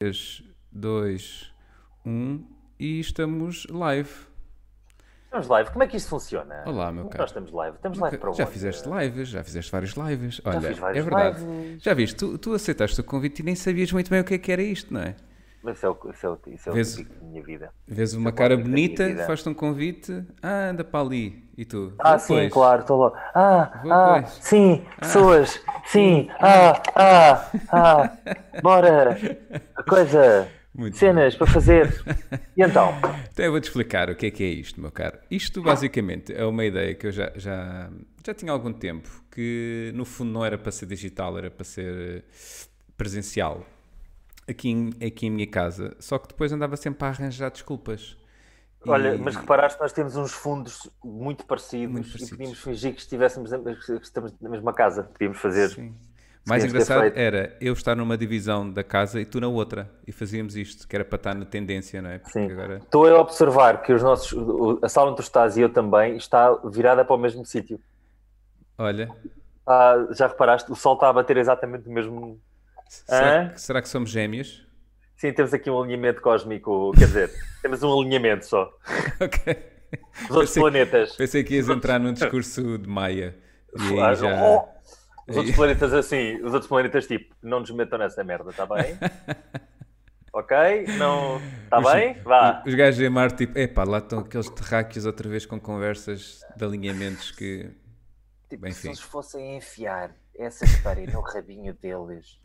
3, 2, 1 e estamos live. Estamos live. Como é que isto funciona? Olá, meu Como caro. Nós estamos live. Estamos live para Já onde? fizeste lives, já fizeste vários lives. Olha, fiz vários é verdade. lives. Já viste, tu, tu aceitaste o convite e nem sabias muito bem o que é que era isto, não é? Mas Isso é o, isso é o, isso é o Vês- da minha vida. Vês uma é cara bonita, faz-te um convite, ah, anda para ali. E tu? Ah, "Vou sim, pois." claro, estou lá. Ah, Vou ah, pois. sim, pessoas, sim, ah, ah, ah, bora, coisa, Muito cenas para fazer. E então? Então eu vou-te explicar o que é que é isto, meu caro. Isto basicamente é uma ideia que eu já, já, já tinha há algum tempo, que no fundo não era para ser digital, era para ser eh, presencial. Aqui em, aqui em minha casa, só que depois andava sempre a arranjar desculpas. E- Olha, mas reparaste, nós temos uns fundos muito parecidos, Muito e parecidos. podíamos fingir que estivéssemos que estamos na mesma casa. Podíamos fazer. Sim. Mais engraçado era eu estar numa divisão da casa e tu na outra. E fazíamos isto, que era para estar na tendência, não é? Porque Sim. agora. Estou a observar que os nossos, a sala onde tu estás e eu também está virada para o mesmo sítio. Olha, Ah, já reparaste? O sol está a bater exatamente no mesmo. Será, que- será que somos gêmeos? Sim, temos aqui um alinhamento cósmico, quer dizer, temos um alinhamento só. ok. Os outros Pensei- planetas. Pensei que ias entrar num discurso de Maia. E aí já. oh! Os outros planetas assim, os outros planetas tipo, não nos metam nessa merda, está bem? ok? Não. Está bem? Vá. Os gajos em Marte, tipo, epá, lá estão aqueles terráqueos outra vez com conversas de alinhamentos que. Tipo, Bem, se enfim. eles fossem enfiar essa história no rabinho deles,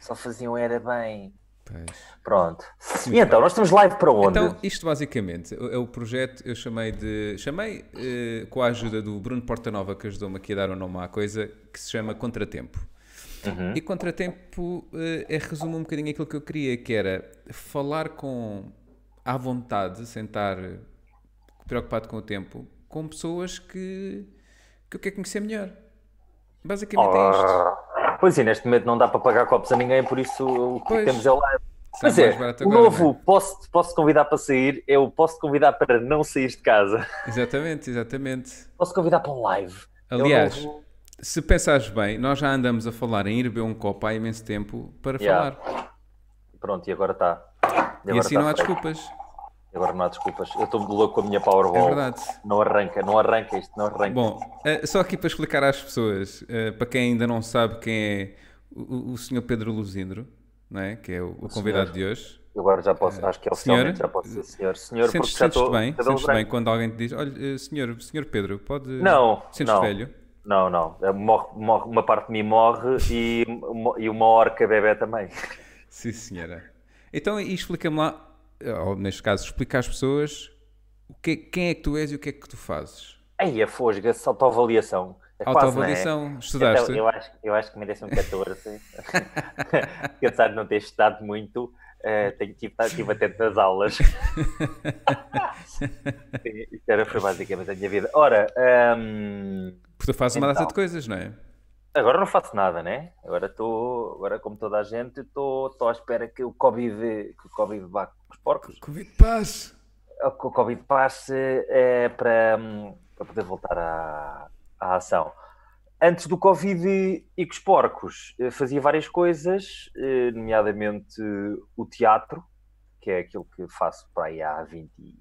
só faziam era bem. Pois. Pronto. E então, nós estamos live para onde? Então, isto basicamente é o projeto, eu chamei de. Chamei eh, com a ajuda do Bruno Portanova, que ajudou-me aqui a dar o nome à coisa, que se chama Contratempo. Uhum. E Contratempo eh, é resumo um bocadinho aquilo que eu queria, que era falar com. à vontade, sem estar preocupado com o tempo, com pessoas que. que eu quero conhecer melhor. Basicamente é isto. Ah, Pois é, neste momento não dá para pagar copos a ninguém, por isso o que Pois. temos é o live. Pois é, o novo é? posso, posso convidar para sair, eu posso convidar para não sair de casa. Exatamente, exatamente. Posso convidar para um live. Aliás, novo- se pensares bem, nós já andamos a falar em ir beber um copo há imenso tempo para Yeah. falar. Pronto, e agora está. E assim não há desculpas. Agora não há desculpas. Eu estou louco com a minha Powerball. É verdade. Não arranca, não arranca isto, não arranca. Bom, eh, só aqui para explicar às pessoas, eh, para quem ainda não sabe quem é o, o senhor Pedro Luzindro, não é? que é o, o convidado de hoje. Eu agora já posso, acho que é senhor? oficialmente já posso ser senhor. Senhor, Sentes- porque já estou. bem? Sentes-te bem quando alguém te diz, olha, eh, senhor, senhor Pedro, pode... Não, Sentes não. velho? Não, não. É, Morre, morre- uma parte de mim morre e, uma- e uma orca bebê também. Sim, senhora. Então, e explica-me lá, ou neste caso, explica às pessoas o que, quem é que tu és e o que é que tu fazes. Aí a fosga, essa autoavaliação. É quase, Autoavaliação, não é? estudaste? Então, eu, acho, eu acho que merece um 14. Apesar de não ter estudado muito, eh, tenho, tive, tive atento nas aulas. Isto era, foi basicamente a minha vida. Ora, hum, Porque tu fazes uma data Então. de coisas, não é? agora não faço nada, né? Agora estou, agora como toda a gente, estou à espera que o Covid, que o Covid vá os porcos. Convite paz. que o Covid passe é, para, hum, para poder voltar à, à ação. Antes do Covid e com os porcos, eh, fazia várias coisas, eh, nomeadamente o teatro, que é aquilo que faço para aí há 20 e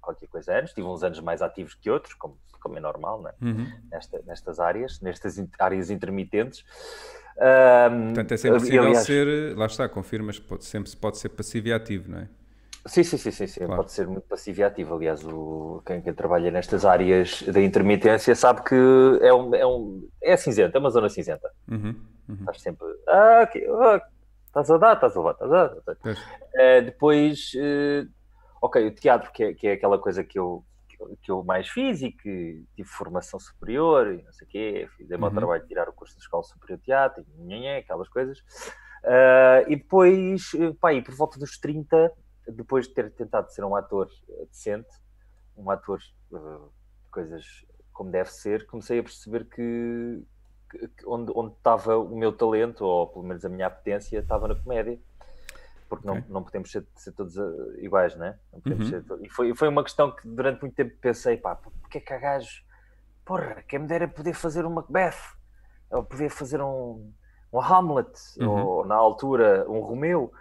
qualquer coisa anos. Tive uns anos mais ativos que outros, como, como é normal, né? Uhum. Nesta, nestas áreas, nestas in- áreas intermitentes. Ahm, Portanto, é sempre possível aliás, ser, lá está, confirmas, pode, sempre se pode ser passivo e ativo, não é? Sim, sim, sim, sim, sim. Claro. pode ser muito passivo e ativo. Aliás, o, quem, quem trabalha nestas áreas da intermitência sabe que é, um, é, um, é cinzenta, é uma zona cinzenta. Uhum. Uhum. Estás sempre, ah, ok, ah, estás a dar, estás a levar, estás a dar. Eh, depois, eh, ok, o teatro, que é, que é aquela coisa que eu, que eu- mais fiz e que tive formação superior e não sei o quê, fiz o meu Uhum. trabalho de tirar o curso da Escola Superior de Teatro, e nhanhã, aquelas coisas. Ah, e depois, eh, pá, e por volta dos 30, depois de ter tentado ser um ator eh, decente, um ator de coisas como deve ser, comecei a perceber que, que- que onde, onde estava o meu talento, ou pelo menos a minha apetência, estava na comédia. Porque não, não podemos ser, ser todos eh, iguais, né? Não podemos Uhum. ser E foi, foi uma questão que durante muito tempo pensei, pá, porque é que há gajos... Porra, quem me dera poder fazer um Macbeth, ou poder fazer um, um Hamlet, Uhum. ou na altura um Romeu,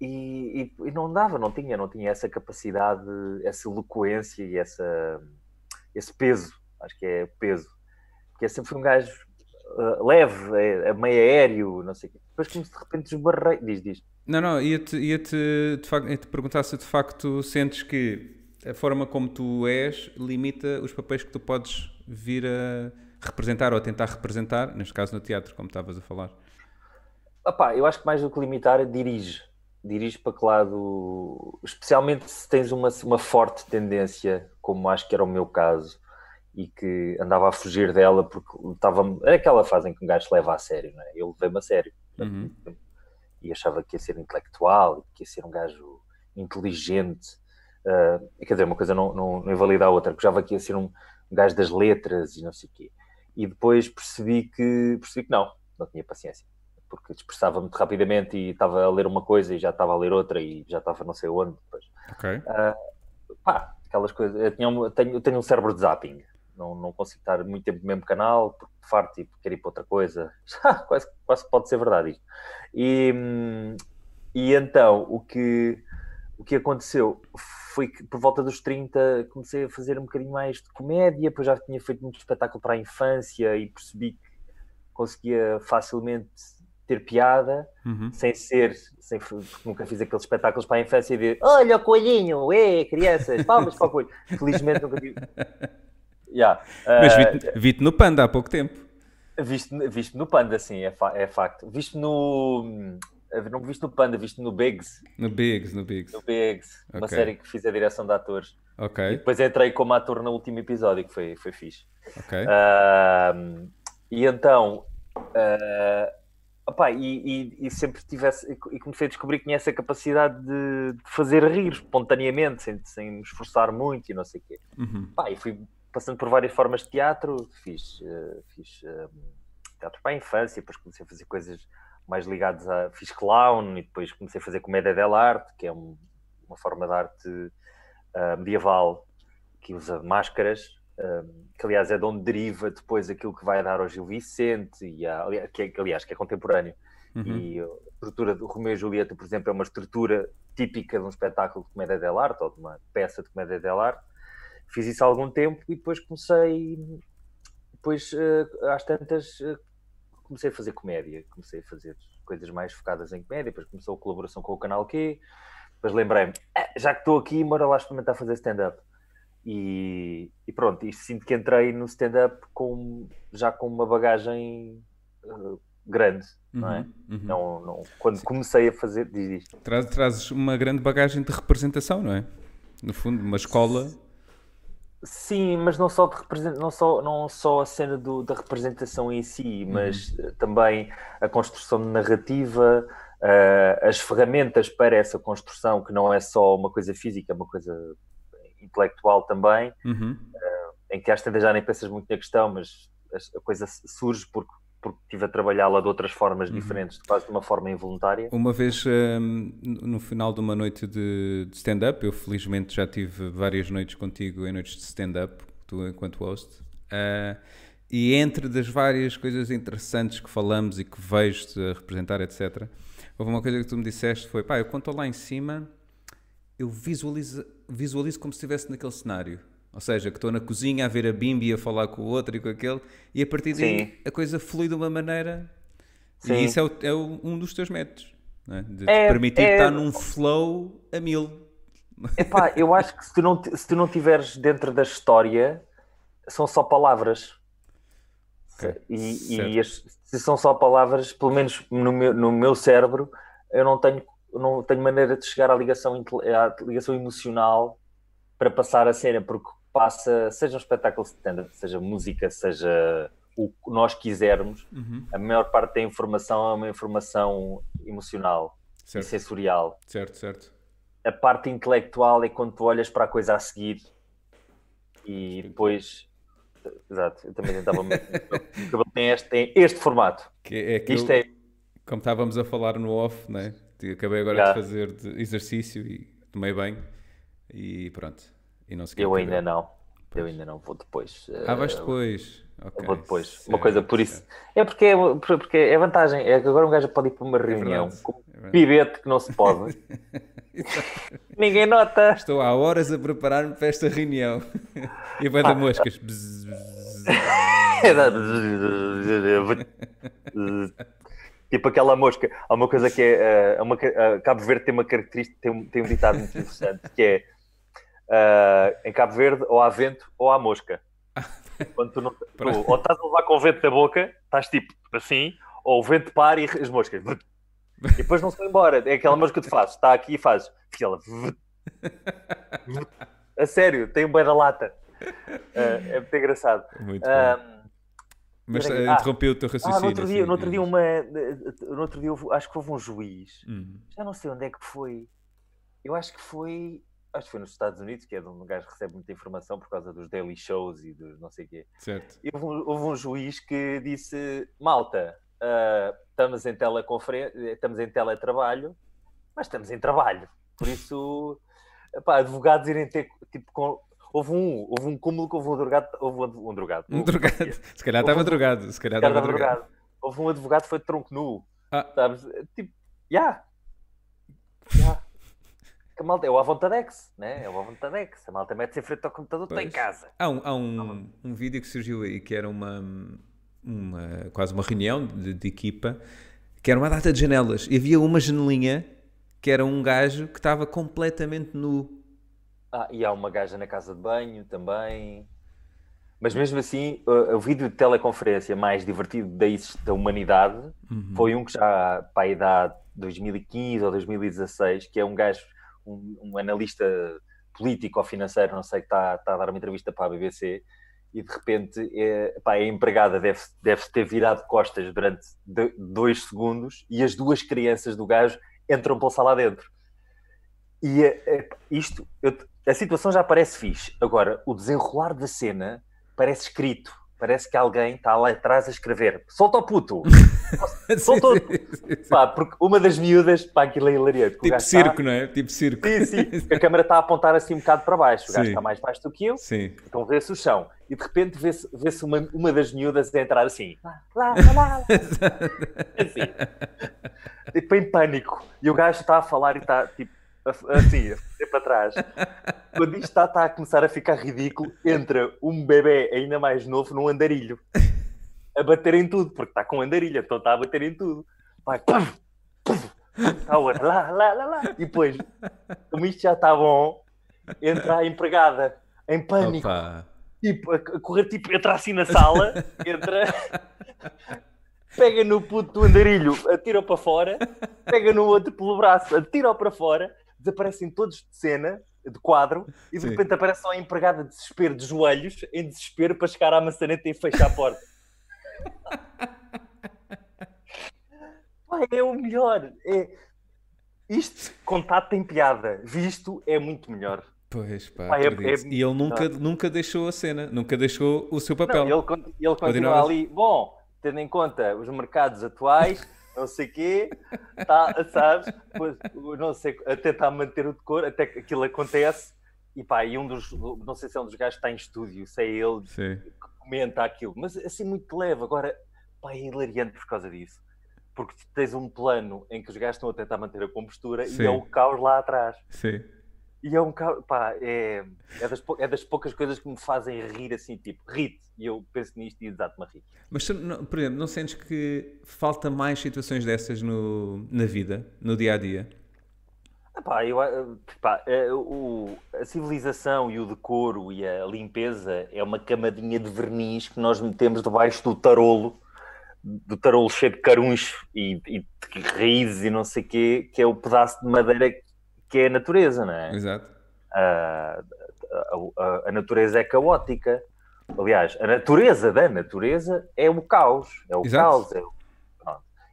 e, e, e, não dava, não tinha, não tinha essa capacidade, essa eloquência e essa, esse peso, acho que é peso, porque sempre fui um gajo uh, leve, é, é, meio aéreo, não sei o quê. Depois como de repente esbarrei, diz, diz. Não, não, ia-te ia -te, de ia -te perguntar se de facto sentes que a forma como tu és limita os papéis que tu podes vir a representar ou a tentar representar, neste caso no teatro, como estavas a falar. Epá, eu acho que mais do que limitar, dirige. Dirige para que lado, especialmente se tens uma, uma forte tendência, como acho que era o meu caso, e que andava a fugir dela porque estava. É aquela fase em que um gajo se leva a sério, não é? Eu levei-me a sério. Uhum. E achava que ia ser intelectual, que ia ser um gajo inteligente. Uh, quer dizer, uma coisa não, não, não invalida a outra, porque achava que ia ser um, um gajo das letras e não sei o quê. E depois percebi que, percebi que não, não tinha paciência porque dispersava muito rapidamente e estava a ler uma coisa e já estava a ler outra e já estava não sei onde. Depois. Ok. Uh, pá, aquelas coisas. Eu, tinha, eu, tenho, eu tenho um cérebro de zapping. Não, não consigo estar muito tempo no mesmo canal, porque farto e quero ir para outra coisa. quase, quase pode ser verdade isto. E, e então, o que, o que aconteceu foi que por volta dos 30 comecei a fazer um bocadinho mais de comédia, depois já tinha feito muito espetáculo para a infância e percebi que conseguia facilmente ter piada, uhum. sem ser, sem, nunca fiz aqueles espetáculos para a infância de olha o coelhinho, é, crianças, palmas para o coelho. Felizmente nunca tive. Yeah. Mas uh, vi-te vi no Panda há pouco tempo. Viste, viste no Panda, sim, é, fa é facto. Viste no. Não viste no Panda, viste no Bigs. No Bigs, no Bigs. No Bigs, okay. uma série que fiz a direção de atores. Ok. E depois entrei como ator no último episódio, que foi, foi fixe. Ok. Uh, e então. Uh, Opa, e, e, e, sempre tivesse e comecei a descobrir que tinha essa capacidade de, de fazer rir espontaneamente, sem, sem me esforçar muito e não sei o quê. Uhum. Opa, e fui passando por várias formas de teatro, fiz, uh, fiz uh, teatro para a infância, depois comecei a fazer coisas mais ligadas a. fiz clown e depois comecei a fazer comédia dell'arte, que é um, uma forma de arte uh, medieval que usa máscaras que aliás é de onde deriva depois aquilo que vai dar ao Gil Vicente, e a, que, é, aliás que é contemporâneo. Uhum. E a estrutura do Romeu e Julieta, por exemplo, é uma estrutura típica de um espetáculo de comédia dell'arte ou de uma peça de comédia dell'arte. Fiz isso há algum tempo e depois comecei, depois uh, às tantas, uh, comecei a fazer comédia, comecei a fazer coisas mais focadas em comédia, depois começou a colaboração com o Canal Q, depois lembrei-me, ah, já que estou aqui, bora lá experimentar fazer stand-up. E, e, pronto, e sinto que entrei no stand-up com, já com uma bagagem uh, grande, uhum, não é? Uhum. Não, não, quando Sim. comecei a fazer, diz isto. Traz, trazes uma grande bagagem de representação, não é? No fundo, uma escola. Sim, mas não só, de represent... não só, não só a cena do, da representação em si, mas uhum. também a construção de narrativa, uh, as ferramentas para essa construção, que não é só uma coisa física, é uma coisa intelectual também, uhum. uh, em que às vezes já nem pensas muito na questão, mas a, coisa surge porque, porque estive a trabalhá-la de outras formas uhum. diferentes, quase de uma forma involuntária. Uma vez, um, no final de uma noite de, de stand-up, eu felizmente já tive várias noites contigo em noites de stand-up, tu enquanto host, uh, e entre das várias coisas interessantes que falamos e que vejo-te a representar, etc., houve uma coisa que tu me disseste, foi, pá, eu quando estou lá em cima eu visualizo, visualizo como se estivesse naquele cenário. Ou seja, que estou na cozinha a ver a Bimbi a falar com o outro e com aquele, e a partir daí Sim. a coisa flui de uma maneira. Sim. E isso é, o, é o, um dos teus métodos, é? de é, permitir é... estar num flow a mil. Epá, eu acho que se tu, não, se tu não estiveres dentro da história, são só palavras. Okay. E, e as, se são só palavras, pelo menos no meu, no meu cérebro, eu não tenho não tenho maneira de chegar à ligação, à ligação emocional para passar a cena, porque passa, seja um espetáculo stand seja música, seja o que nós quisermos, uhum. a maior parte da informação é uma informação emocional certo. e sensorial. Certo, certo. A parte intelectual é quando tu olhas para a coisa a seguir e depois. Exato, eu também tentava. o cabelo tem este, tem este formato. Que é que Isto eu, é. Como estávamos a falar no off, né? Acabei agora yeah. de fazer de exercício e tomei banho e pronto. E não Eu ainda não. Pois. Eu ainda não vou depois. Ah, vais depois. Ok. Vou depois. Certo, uma coisa por isso. certo. É porque é, porque é vantagem. É que agora um gajo pode ir para uma É reunião verdade, com é um pibete que não se pode. Ninguém nota. Estou há horas a preparar-me para esta reunião. E vai Ah. dar moscas. Bzz, bzz. tipo aquela mosca. Há uma coisa que é. eh, uma eh, Cabo Verde tem uma característica, tem um, tem um ditado muito interessante que é eh, em Cabo Verde ou há vento ou há mosca. Quando tu, não, tu ou estás a levar com o vento da boca, estás tipo assim, ou o vento para e as moscas. E depois não se vai embora. É aquela mosca que tu fazes, está aqui e fazes. E ela. A sério, tem um bem da lata. Eh, é muito engraçado. Muito Mas peraí. eh, Ah. interrompi o teu raciocínio. ah, no outro dia, sim, no outro dia uma. No outro dia houve- acho que houve um juiz. Hum, Já não sei onde é que foi. Eu acho que foi. Acho que foi nos Estados Unidos, que é de onde um gajo recebe muita informação por causa dos daily shows e dos não sei o quê. certo. E houve, um, houve um juiz que disse: Malta, ah, estamos em teleconferência, estamos em teletrabalho, mas estamos em trabalho. Por isso, epá, advogados irem ter tipo com. Houve um, houve um cúmulo que houve um drogado. Houve um, um drogado. Um drogado. Se calhar estava um- drogado. Se calhar estava drogado. drogado. Houve um advogado que foi de tronco nu. Ah. Sabes? Tipo, já. Já. Que a malta é o Avontadex, né? É o Avontadex. A malta mete-se em frente ao computador, está em casa. Há um, há um, um vídeo que surgiu aí que era uma, uma quase uma reunião de, de equipa que era uma data de janelas e havia uma janelinha que era um gajo que estava completamente nu. Ah, e há uma gaja na casa de banho também. Mas mesmo assim, o, o vídeo de teleconferência mais divertido da, da humanidade Uhum. foi um que já para a idade 2015 ou 2016, que é um gajo, um, um analista político ou financeiro, não sei, que está, está a dar uma entrevista para a BBC e de repente é, pá, a empregada deve, deve ter virado costas durante do- dois segundos e as duas crianças do gajo entram pela sala dentro. E é, é, isto, eu- a situação já parece fixe. Agora, o desenrolar da cena parece escrito. Parece que alguém está lá atrás a escrever. Solta o puto! Sim, sim, sim. Pá, porque uma das miúdas, pá, aquilo é hilariante. o Tipo gajo circo, está- não é? Tipo circo. Sim, sim. porque a câmera está a apontar assim um bocado para baixo. O gajo Sim. está mais baixo do que eu, Sim. então vê-se o chão. E de repente vê-se vê-se uma, uma das miúdas a entrar assim. Lá, lá, lá, lá, assim. Tipo em pânico. E o gajo está a falar e está tipo assim, para trás. Quando isto está, está a começar a ficar ridículo, entra um bebê ainda mais novo num andarilho. A bater em tudo, porque está com andarilho, então está a bater em tudo. Vai, está a outra, lá, lá, lá, lá. E depois, como isto já está bom, entra a empregada em pânico Opa. tipo, a a correr, tipo, entra assim na sala, entra, pega no puto do andarilho, atira-o para fora, pega no outro pelo braço, atira-o para fora, desaparecem todos de cena, de quadro, e de Sim. repente aparece só a empregada de desespero, de joelhos, em desespero para chegar à maçaneta e fechar a porta. Pai, é o melhor. É... Isto, contato tem piada. Visto, é muito melhor. Pois pá, Pá, é- é- E ele nunca, nunca deixou a cena, nunca deixou o seu papel. Não, ele, ele continua ali, bom, tendo em conta os mercados atuais, não sei quê, tá, sabes? Pois, não sei, a tentar manter o decor, até que aquilo acontece, e pá, e um dos, não sei se é um dos gajos que está em estúdio, se é ele Sim. que comenta aquilo, mas assim muito leve. Agora, pá, é hilariante por causa disso. Porque tens um plano em que os gajos estão a tentar manter a compostura Sim. e é o caos lá atrás. Sim. E é um pá, é, é, das, pou- é das poucas coisas que me fazem rir assim, tipo, rir E eu penso nisto e exato-me a rir. Mas, por exemplo, não sentes que falta mais situações dessas no, na vida, no dia a dia? Ah, pá, eu, ah, pá, eh, o- a civilização e o decoro e a limpeza é uma camadinha de verniz que nós metemos debaixo do tarolo, do tarolo cheio de caruns e, e de raízes e não sei o quê, que é o pedaço de madeira que é a natureza, não é? Exato. a, a- a- natureza é caótica. Aliás, a natureza da natureza é o caos. É o Exato. caos. É o-.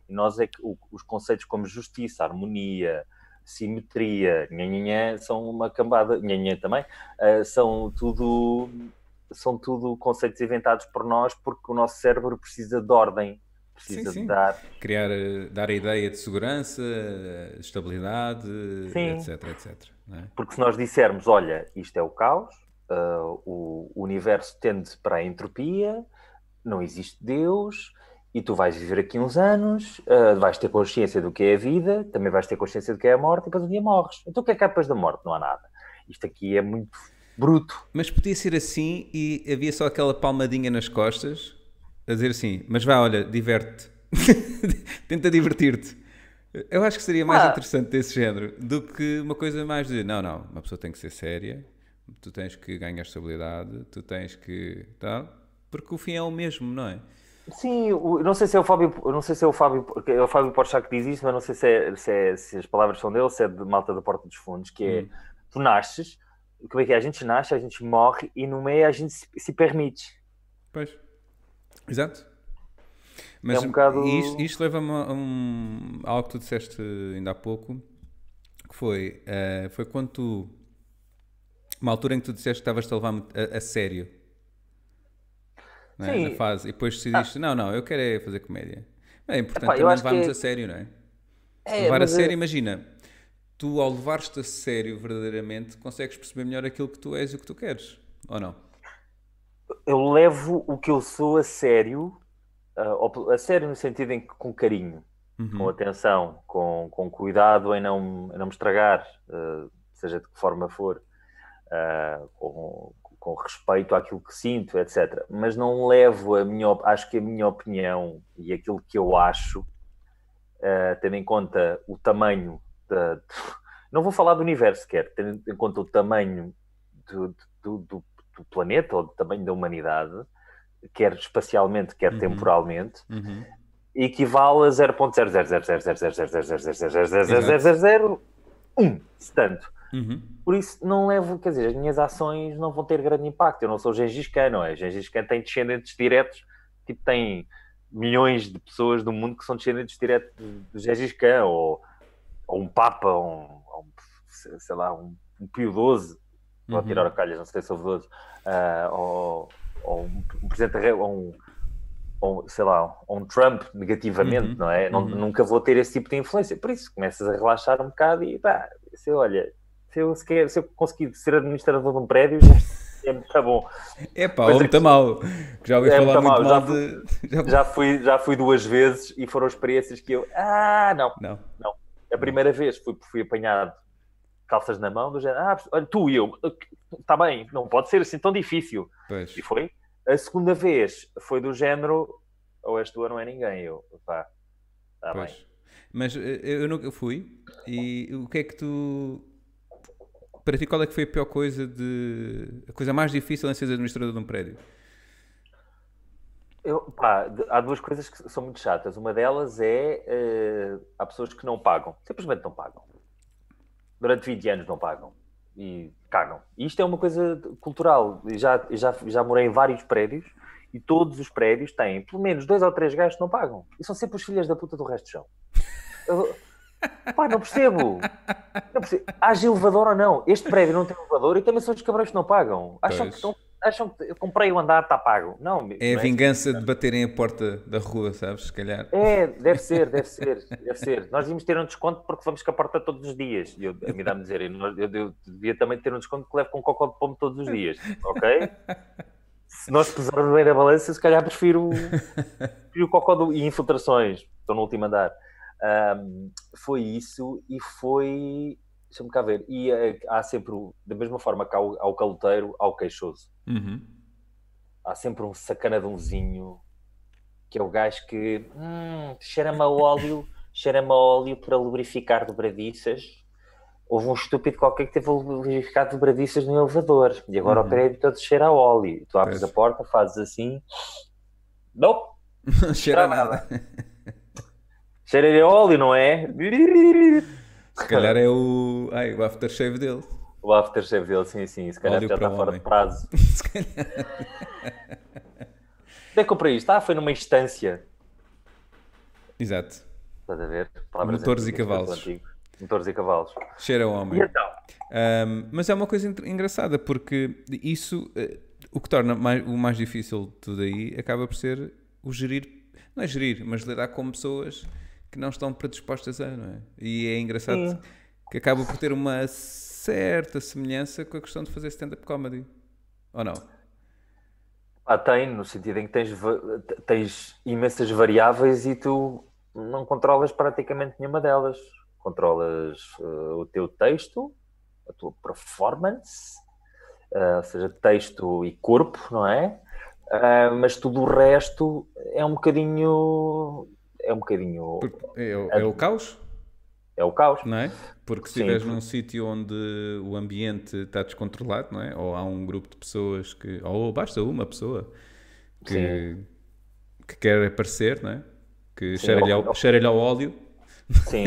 E nós é que o- os conceitos como justiça, harmonia, simetria, nhanhanhã, são uma cambada, nhanhã também, ah, são tudo são tudo conceitos inventados por nós porque o nosso cérebro precisa de ordem, precisa Sim, sim. de dar Criar, dar a ideia de segurança, estabilidade, Sim. etc, etc. é? Porque se nós dissermos, olha, isto é o caos, o, o universo tende para a entropia, não existe Deus e tu vais viver aqui uns anos, uh, vais ter consciência do que é a vida, também vais ter consciência do que é a morte e depois um dia morres. Então o que é que há depois da morte? Não há nada. Isto aqui é muito bruto. Mas podia ser assim e havia só aquela palmadinha nas costas a dizer assim: Mas vá, olha, diverte-te. Tenta divertir-te. Eu acho que seria mais ah. interessante desse género do que uma coisa mais de não, não, uma pessoa tem que ser séria, tu tens que ganhar estabilidade, tu tens que. Tá? Porque o fim é o mesmo, não é? Sim, não sei se é o Fábio, não sei se é o Fábio, é o Fábio Porchat que diz isso, mas não sei se, é, se, é, se, as palavras são dele, se é de Malta da Porta dos Fundos, que é hum. tu nasces, como é que é? A gente nasce, a gente morre e no meio a gente se, se permite. Pois. Exato. Mas é um bocado... isto, isto leva-me a, um, a algo que tu disseste ainda há pouco, que foi, uh, foi quando tu, uma altura em que tu disseste que estavas a levar a, a sério é? na fase, e depois decidiste, ah. não, não, eu quero é fazer comédia. É importante Epá, também levarmos a sério, não é? é Levar a sério, imagina, tu ao levar-te a sério verdadeiramente, consegues perceber melhor aquilo que tu és e o que tu queres, ou não? Eu levo o que eu sou a sério a sério no sentido em que com carinho, uhum. com atenção, com, com cuidado em não, em não me estragar, uh, seja de que forma for, uh, com, com respeito àquilo que sinto, etc. Mas não levo a minha, acho que a minha opinião e aquilo que eu acho, tendo em conta o tamanho da, não vou falar do universo quer, tendo em conta o tamanho do, do, do, do planeta ou do tamanho da humanidade, quer espacialmente, quer temporalmente, equivale a 0.0000000000001, se tanto. Por isso não levo, quer dizer, as minhas ações não vão ter grande impacto. Eu não sou Gengis Khan, não é? Gengis Khan tem descendentes diretos, tipo, tem milhões de pessoas do mundo que são descendentes diretos de Gengis Khan, ou, ou um Papa, ou um, ou um, sei lá, um, um Pio XII, vou uhum. tirar a calhas, não sei se houve 12, uh, ou ou um, presidente ou um, ou, sei lá, ou um Trump negativamente, uhum, não é? Uhum. Nunca vou ter esse tipo de influência. Por isso começas a relaxar um bocado e pá, se olha, se eu, se, quer, se eu conseguir ser administrador de um prédio, é muito bom. É pá, ou muito mal. Já ouvi é falar muito mal, mal de. Já fui, já fui duas vezes e foram experiências que eu. Ah, não. Não. não. A primeira vez fui, fui apanhado calças na mão, do género, ah, olha, tu e eu, está bem, não pode ser assim tão difícil. Pois. E foi. A segunda vez foi do género, ou és tu ou não é ninguém, eu, pá, está bem. Mas eh, eu nunca fui, e o que é que tu. Para ti, qual é que foi a pior coisa de. a coisa mais difícil em ser administrador de um prédio? Eu, pá, há duas coisas que são muito chatas. Uma delas é uh, há pessoas que não pagam, simplesmente não pagam durante 20 anos não pagam e cagam. E isto é uma coisa cultural. Já, já, já morei em vários prédios e todos os prédios têm pelo menos dois ou três gajos que não pagam. E são sempre os filhos da puta do resto do chão. Eu, pá, não percebo. não percebo. Haja elevador ou não? Este prédio não tem elevador e também são os cabrões que não pagam. Acham pois. que estão acham que eu comprei o andar, está pago. Não, é a é vingança assim. de baterem a porta da rua, sabes? Se calhar. É, deve ser, deve ser, deve ser. Nós íamos ter um desconto porque vamos com a porta todos os dias. Eu, a mim dá-me dizer, eu, eu, eu, devia também ter um desconto que levo com cocó de pomo todos os dias, ok? Se nós pesarmos bem na balança, se calhar prefiro, prefiro o cocó do, e infiltrações. Estou no último andar. Um, foi isso e foi Deixa-me cá ver. E uh, há sempre, da mesma forma que há o, há o caloteiro, há o queixoso. Uhum. Há sempre um sacanadãozinho que é o gajo que hum, cheira-me a óleo, cheira-me a óleo para lubrificar dobradiças. Houve um estúpido qualquer que teve lubrificado dobradiças no elevador e agora uhum. o prédio todo cheira a óleo. Tu abres pois. a porta, fazes assim, não, não cheira nada. Cheira de óleo, não é? Se calhar é o, ai, o aftershave dele. O aftershave dele, sim, sim. Se calhar Óleo já está fora de prazo. Se calhar. Onde é que comprei isto? Ah, foi numa instância. Exato. Estás a ver? Palavras Motores e cavalos. Motores e cavalos. Cheira homem. E então? Um, mas é uma coisa engraçada porque isso, uh, o que torna mais, o mais difícil de tudo aí acaba por ser o gerir, não é gerir, mas lidar com pessoas que não estão predispostas a, não é? E é engraçado Sim. que acaba por ter uma certa semelhança com a questão de fazer stand-up comedy. Ou não? Ah, tem, no sentido em que tens, tens imensas variáveis e tu não controlas praticamente nenhuma delas. Controlas uh, o teu texto, a tua performance, uh, ou seja, texto e corpo, não é? Uh, mas tudo o resto é um bocadinho. É um bocadinho. É, é, é o caos? É o caos. Não é? Porque se estiveres num sítio onde o ambiente está descontrolado, não é? Ou há um grupo de pessoas que. Ou basta uma pessoa que, que quer aparecer, não é? Que cheira-lhe ao, cheira ao óleo. Sim,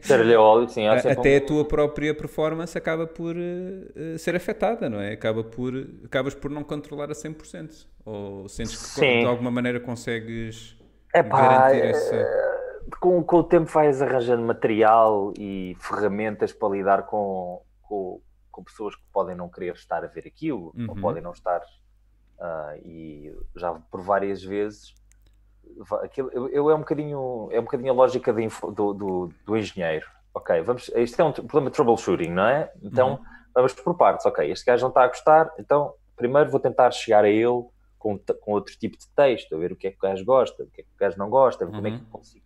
cheira-lhe ao óleo, sim. Até um... a tua própria performance acaba por uh, ser afetada, não é? Acaba por, acabas por não controlar a 100%. Ou sentes que sim. de alguma maneira consegues Epá, garantir essa com, com o tempo vais arranjando material e ferramentas para lidar com, com, com pessoas que podem não querer estar a ver aquilo, uhum. ou podem não estar. Uh, e já por várias vezes aquilo, eu, eu, é um bocadinho é um bocadinho a lógica info, do, do, do, engenheiro ok vamos isto é um problema de troubleshooting não é então uhum. vamos por partes ok este gajo não está a gostar então primeiro vou tentar chegar a ele com, com outro tipo de texto, a ver o que é que o gajo gosta, o que é que o gajo não gosta, uhum. como é que uhum. consigo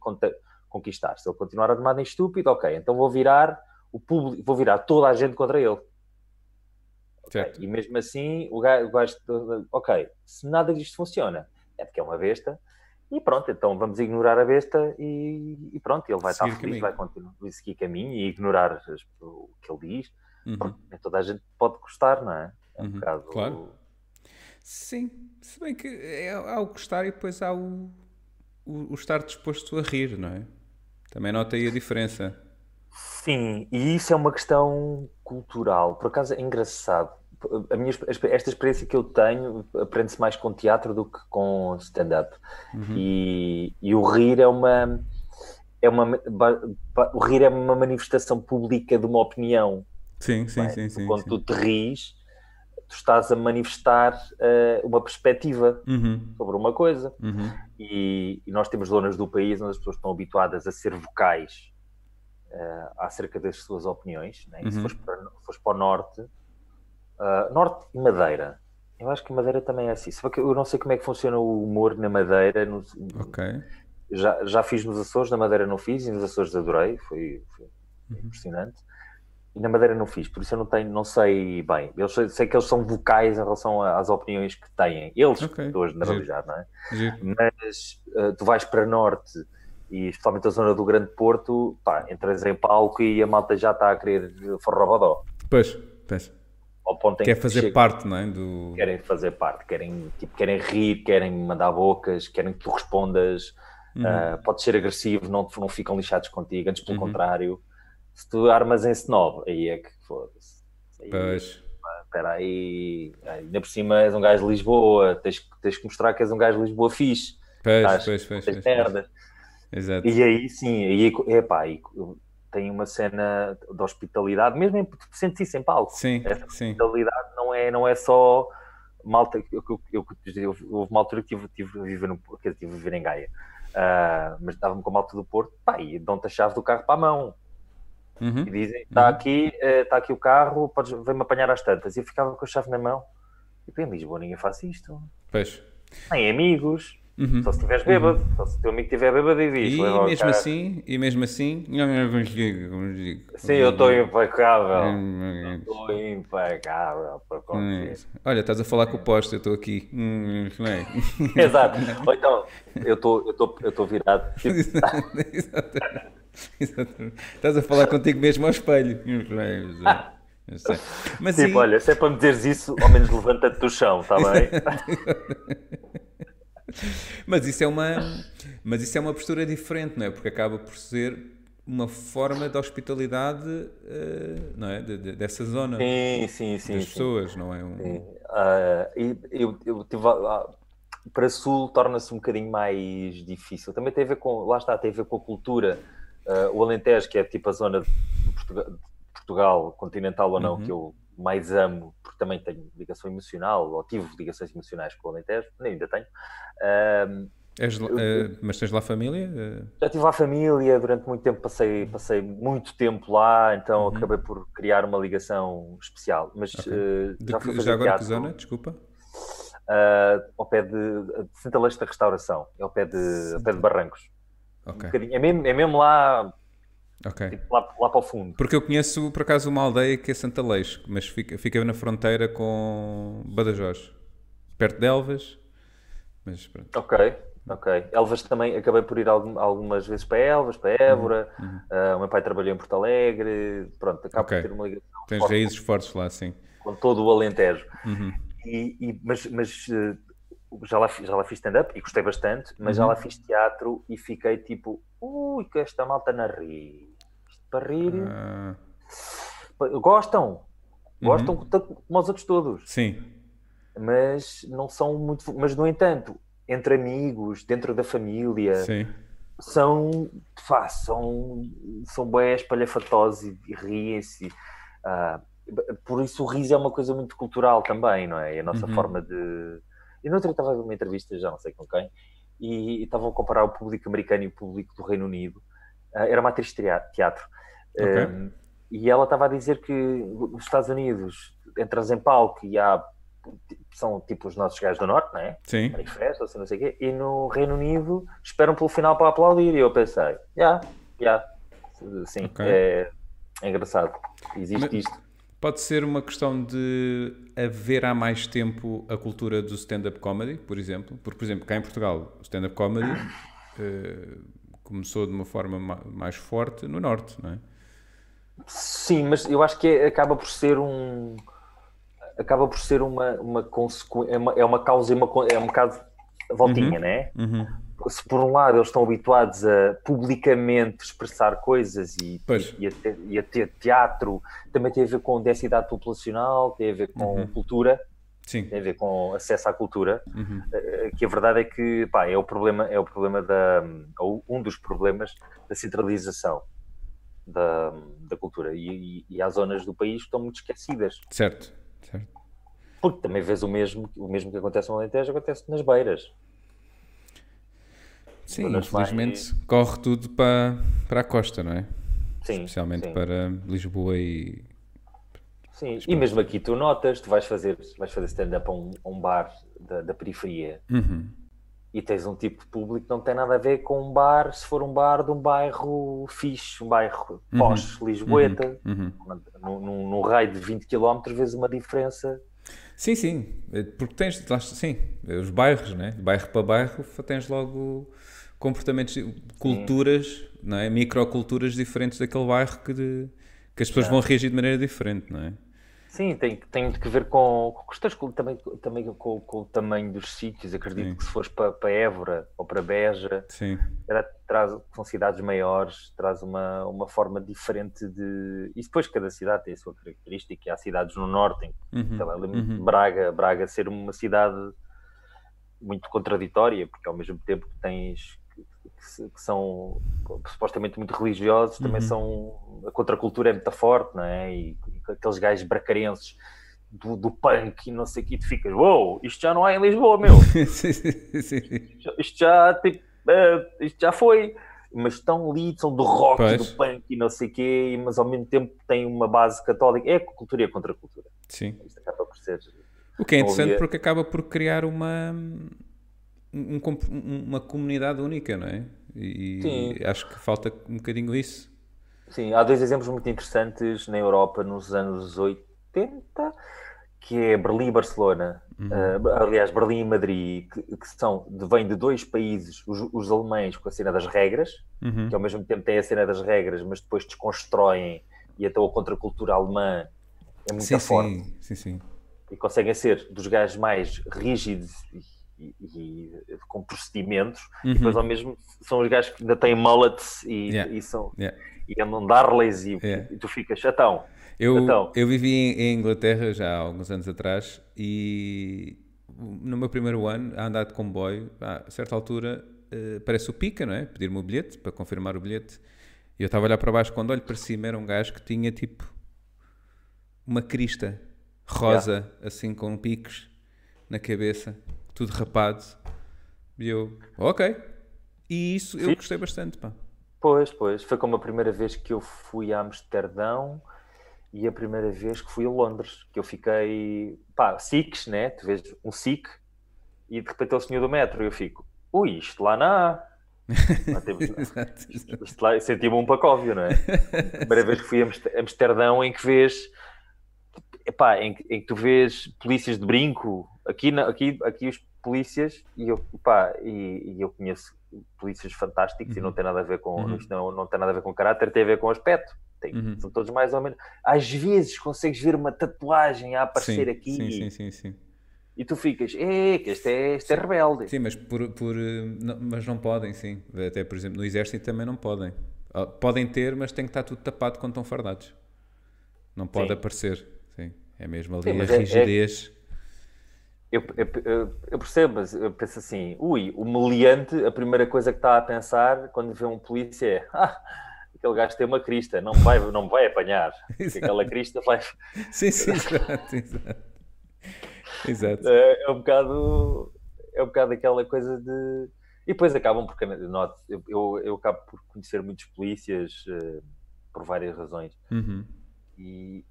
conquistar. Se ele continuar a tomar em estúpido, ok, então vou virar o público, vou virar toda a gente contra ele. Okay? E mesmo assim, o gajo, o gajo, ok, se nada disto funciona, é porque é uma besta, e pronto, então vamos ignorar a besta e, e pronto, ele vai seguir estar feliz, caminho. vai continuar a seguir caminho e ignorar o que ele diz. Uhum. Pronto, toda a gente pode gostar, não é? É um uhum. bocado. Claro. Sim, se bem que é, há o gostar e depois há o, o, o, estar disposto a rir, não é? Também nota aí a diferença. Sim, e isso é uma questão cultural. Por acaso é engraçado. A minha, esta experiência que eu tenho aprende-se mais com teatro do que com stand-up. Uhum. E, e o rir é uma. É uma, o rir é uma manifestação pública de uma opinião. Sim, sim, é? sim, sim. Quando sim. tu te ris, tu estás a manifestar uh, uma perspectiva uhum. sobre uma coisa. Uhum. E, e, nós temos zonas do país onde as pessoas estão habituadas a ser vocais uh, acerca das suas opiniões. Né? Uhum. se fores para, fores para o norte, uh, norte e Madeira. Eu acho que Madeira também é assim. Eu não sei como é que funciona o humor na Madeira. No. Já, já fiz nos Açores, na Madeira não fiz, e nos Açores adorei, foi, foi uhum. impressionante e na Madeira não fiz, por isso eu não tenho, não sei bem. Eu sei, sei que eles são vocais em relação às opiniões que têm, eles okay. estou a generalizar, não é? Giro. Mas uh, tu vais para norte e especialmente a zona do Grande Porto, pá, entras em palco e a malta já está a querer forrobodó. Pois, pois. Quer fazer chega, parte, não é? Do... Querem fazer parte, querem, tipo, querem rir, querem mandar bocas, querem que tu respondas. Uhum. Uh, podes ser agressivo, não, não ficam lixados contigo, antes pelo uhum. contrário se tu armas em snob, aí é que foda-se. Pois. Espera aí, ainda por cima és um gajo de Lisboa, tens, tens que mostrar que és um gajo de Lisboa fixe. Pois, Estás, pois, pois, pois, pois. Exato. E aí sim, aí, epá, aí, tem uma cena de hospitalidade, mesmo em sentir isso em palco. Sim, Essa sim. hospitalidade não é, não é só malta. Eu, eu, eu, houve uma altura que tive, tive, a viver no, que tive a viver em Gaia, uh, mas estava-me com a malta do Porto, pá, e dão-te a chave do carro para a mão. Uhum. E dizem: está uhum. aqui, está eh, aqui o carro, podes, vem-me apanhar às tantas. E eu ficava com a chave na mão. E em Lisboa ninguém faz isto. Pois. Nem amigos. Uhum. Só se estiveres bêbado, uhum. só se o teu amigo estiver bêbado e diz. E mesmo assim, e mesmo assim, não consigo, Sim, eu estou impecável. Estou impecável para Olha, estás a falar com o posto, eu estou aqui. Exato. Ou então, eu estou eu estou virado. Exato. Exatamente. Estás a falar contigo mesmo ao espelho. Mas tipo, e... olha, se é para me dizeres isso, ao menos levanta-te do chão, está bem? mas isso é uma mas isso é uma postura diferente, não é? Porque acaba por ser uma forma de hospitalidade uh, não é? De, de, dessa zona sim, sim, sim, das sim. pessoas, não é? Um... Uh, eu, eu tive, uh, para Sul torna-se um bocadinho mais difícil. Também tem a ver com, lá está, tem a ver com a cultura Uh, o Alentejo, que é tipo a zona de Portugal, de Portugal continental ou não, uhum. que eu mais amo, porque também tenho ligação emocional, ou tive ligações emocionais com o Alentejo, nem ainda tenho. Uh, És, eu, uh, mas tens lá família? Já tive lá família, durante muito tempo passei, passei muito tempo lá, então uhum. acabei por criar uma ligação especial. Mas okay. já, fui já agora que zona? Desculpa. uh, ao pé de, de Santa Leste da Restauração, é ao pé de, ao pé de Barrancos. Ok. Um é, mesmo, é mesmo lá, Ok. tipo, lá, lá para o fundo. Porque eu conheço, por acaso, uma aldeia que é Santa Leix, mas fica, fica na fronteira com Badajoz. Perto de Elvas. Mas pronto. Ok, ok. Elvas também, acabei por ir algum- algumas vezes para Elvas, para Évora. Uhum. Ah, o meu pai trabalhou em Porto Alegre. Pronto, acabo Ok. por ter uma ligação Tens forte raízes fortes lá, sim. com todo o Alentejo. Uhum. E, e- mas mas, eh, já, lá, já lá fiz stand-up e gostei bastante, mas já Uhum. lá fiz teatro e fiquei tipo, ui, que esta malta na rir. Isto para rir. Ah, Gostam. Gostam Uhum. tanto como os outros todos. sim. Mas não são muito. Mas, no entanto, entre amigos, dentro da família, Sim. são, pá, são, são bem espalhafatosos e, e riem-se. ah, por isso o riso é uma coisa muito cultural também, não é? E a nossa Uhum. forma de... E no outro dia estava a ver uma entrevista, já não sei com quem, e, e estavam a comparar o público americano e o público do Reino Unido. Ah, era uma atriz de teatro. Ok. Um, e ela estava a dizer que nos Estados Unidos entras em palco e há são tipo os nossos gajos do Norte, não é? Sim. manifestam, assim, não sei o quê, e no Reino Unido esperam pelo final para aplaudir. E eu pensei, já, já, sim, Ok. é, é engraçado. Existe Mas- isto. Pode ser uma questão de haver há mais tempo a cultura do stand-up comedy, por exemplo. Porque, por exemplo, cá em Portugal, o stand-up comedy eh, começou de uma forma ma- mais forte no Norte, não é? Sim, mas eu acho que é- acaba por ser um. Acaba por ser uma, uma consequência. É uma, é uma causa e uma. É um bocado voltinha, né? Uhum. Se por um lado eles estão habituados a publicamente expressar coisas e, e, a, ter, e a ter teatro, também tem a ver com densidade populacional, tem a ver com Uhum. cultura, Sim. tem a ver com acesso à cultura. Uhum. Eh, que a verdade é que pá, é o problema é o problema da um dos problemas da centralização da, da cultura e, e, e há zonas do país que estão muito esquecidas Certo. certo. porque também vês o mesmo o mesmo que acontece no Alentejo acontece nas beiras Sim, infelizmente corre tudo para, para a costa, não é? sim Especialmente sim, para Lisboa e. sim. e mesmo aqui tu notas tu vais fazer vais fazer stand-up a um, a um bar da, da periferia Uhum. e tens um tipo de público que não tem nada a ver com um bar se for um bar de um bairro fixe um bairro Uhum. pós-Lisboeta Uhum. num, num, num raio de 20 km vês uma diferença. Sim, sim, eh, porque tens, sim, os bairros, né? De bairro para bairro tens logo comportamentos, culturas, não é? Microculturas diferentes daquele bairro que, de- que as pessoas vão reagir de maneira diferente, não é? Sim, tem, tem muito que ver com, com questões com- também, também com, com o tamanho dos sítios. Acredito Sim. que se fores para, para Évora ou para Beja, Sim, traz, são cidades maiores, traz uma, uma forma diferente de. E depois cada cidade tem a sua característica. Há cidades no norte, em, Uhum, lá, uhum. Braga, Braga ser uma cidade muito contraditória, porque ao mesmo tempo que tens que, que que são supostamente muito religiosos, também Uhum. são a contracultura é muito forte, não é? E, e aqueles gajos bracarenses do, do punk e não sei o que, tu ficas, uou, isto já não há em Lisboa, meu, sim, sim, sim, sim. isto já, tipo, eh, isto já foi. Mas estão ali, são do rock, Pois. do punk e não sei o quê, mas ao mesmo tempo têm uma base católica. É cultura e a contracultura. Sim. Isto acaba por ser. O que é interessante porque acaba por criar uma, um- um uma comunidade única, não é? E Sim. acho que falta um bocadinho isso. Sim, há dois exemplos muito interessantes na Europa nos anos 80, que é Berlim e Barcelona. Uh, aliás, Berlim e Madrid, que, que são, de- vêm de dois países, os, os alemães com a cena das regras, Uhum. que ao mesmo tempo têm a cena das regras, mas depois desconstroem e até a contracultura alemã é muito Sim, forte. sim, sim, sim. E conseguem ser dos gajos mais rígidos e, e- com procedimentos, e depois ao mesmo são os gajos que ainda têm mullets e, Uhum. Yeah. e são, Yeah. e andam de Harleys e, Yeah. e tu ficas chatão. Eu, Então. eu vivi em, Inglaterra já há alguns anos atrás e no meu primeiro ano a andar de comboio, a certa altura eh, aparece o pica, não é? Pedir-me o bilhete para confirmar o bilhete. E eu estava a olhar para baixo, quando olho para cima era um gajo que tinha tipo uma crista rosa, assim com picos na cabeça, tudo rapado. E eu, ok. E isso eu Sim. gostei bastante, pá. Pois, pois. Foi como a primeira vez que eu fui a Amsterdão e a primeira vez que fui a Londres, que eu fiquei, pá, Sikhs, né? Tu vês um Sikh e de repente é o senhor do metro e eu fico, ui, isto lá não há. Não temos- Exato, exato. isto lá, senti-me um pacóvio, não é? Primeira vez que fui a Amst- Amsterdão em que vês epá, em, que- em que tu vês polícias de brinco, aqui, na- aqui, aqui os polícias, e eu, epá, e, e eu conheço polícias fantásticos e não tem nada a ver com Uhum. não, não tem nada a ver com caráter, tem a ver com aspecto. Tem- Uhum. São todos mais ou menos. Às vezes consegues ver uma tatuagem a aparecer Sim, aqui sim, sim, sim, sim. e tu ficas, é, que este é, este é rebelde. Sim, mas, por, por, eh, não- mas não podem, sim. Até, por exemplo, no exército também não podem. Ah, Podem ter, mas tem que estar tudo tapado quando estão fardados. Não pode Sim. aparecer. Sim. É mesmo ali Sim, a mas é- é- rigidez. Eu, eu- eu- percebo, mas eu penso assim, ui, o meliante, a primeira coisa que está a pensar quando vê um polícia é ah, aquele gajo tem uma crista, não me vai, não vai apanhar. Porque aquela crista vai. Sim, sim, exato, exato. Exato. É, é um bocado. É um bocado aquela coisa de. E depois acabam por. cana- noto, Eu, eu, eu acabo por conhecer muitos polícias eh, por várias razões. Uhum. E,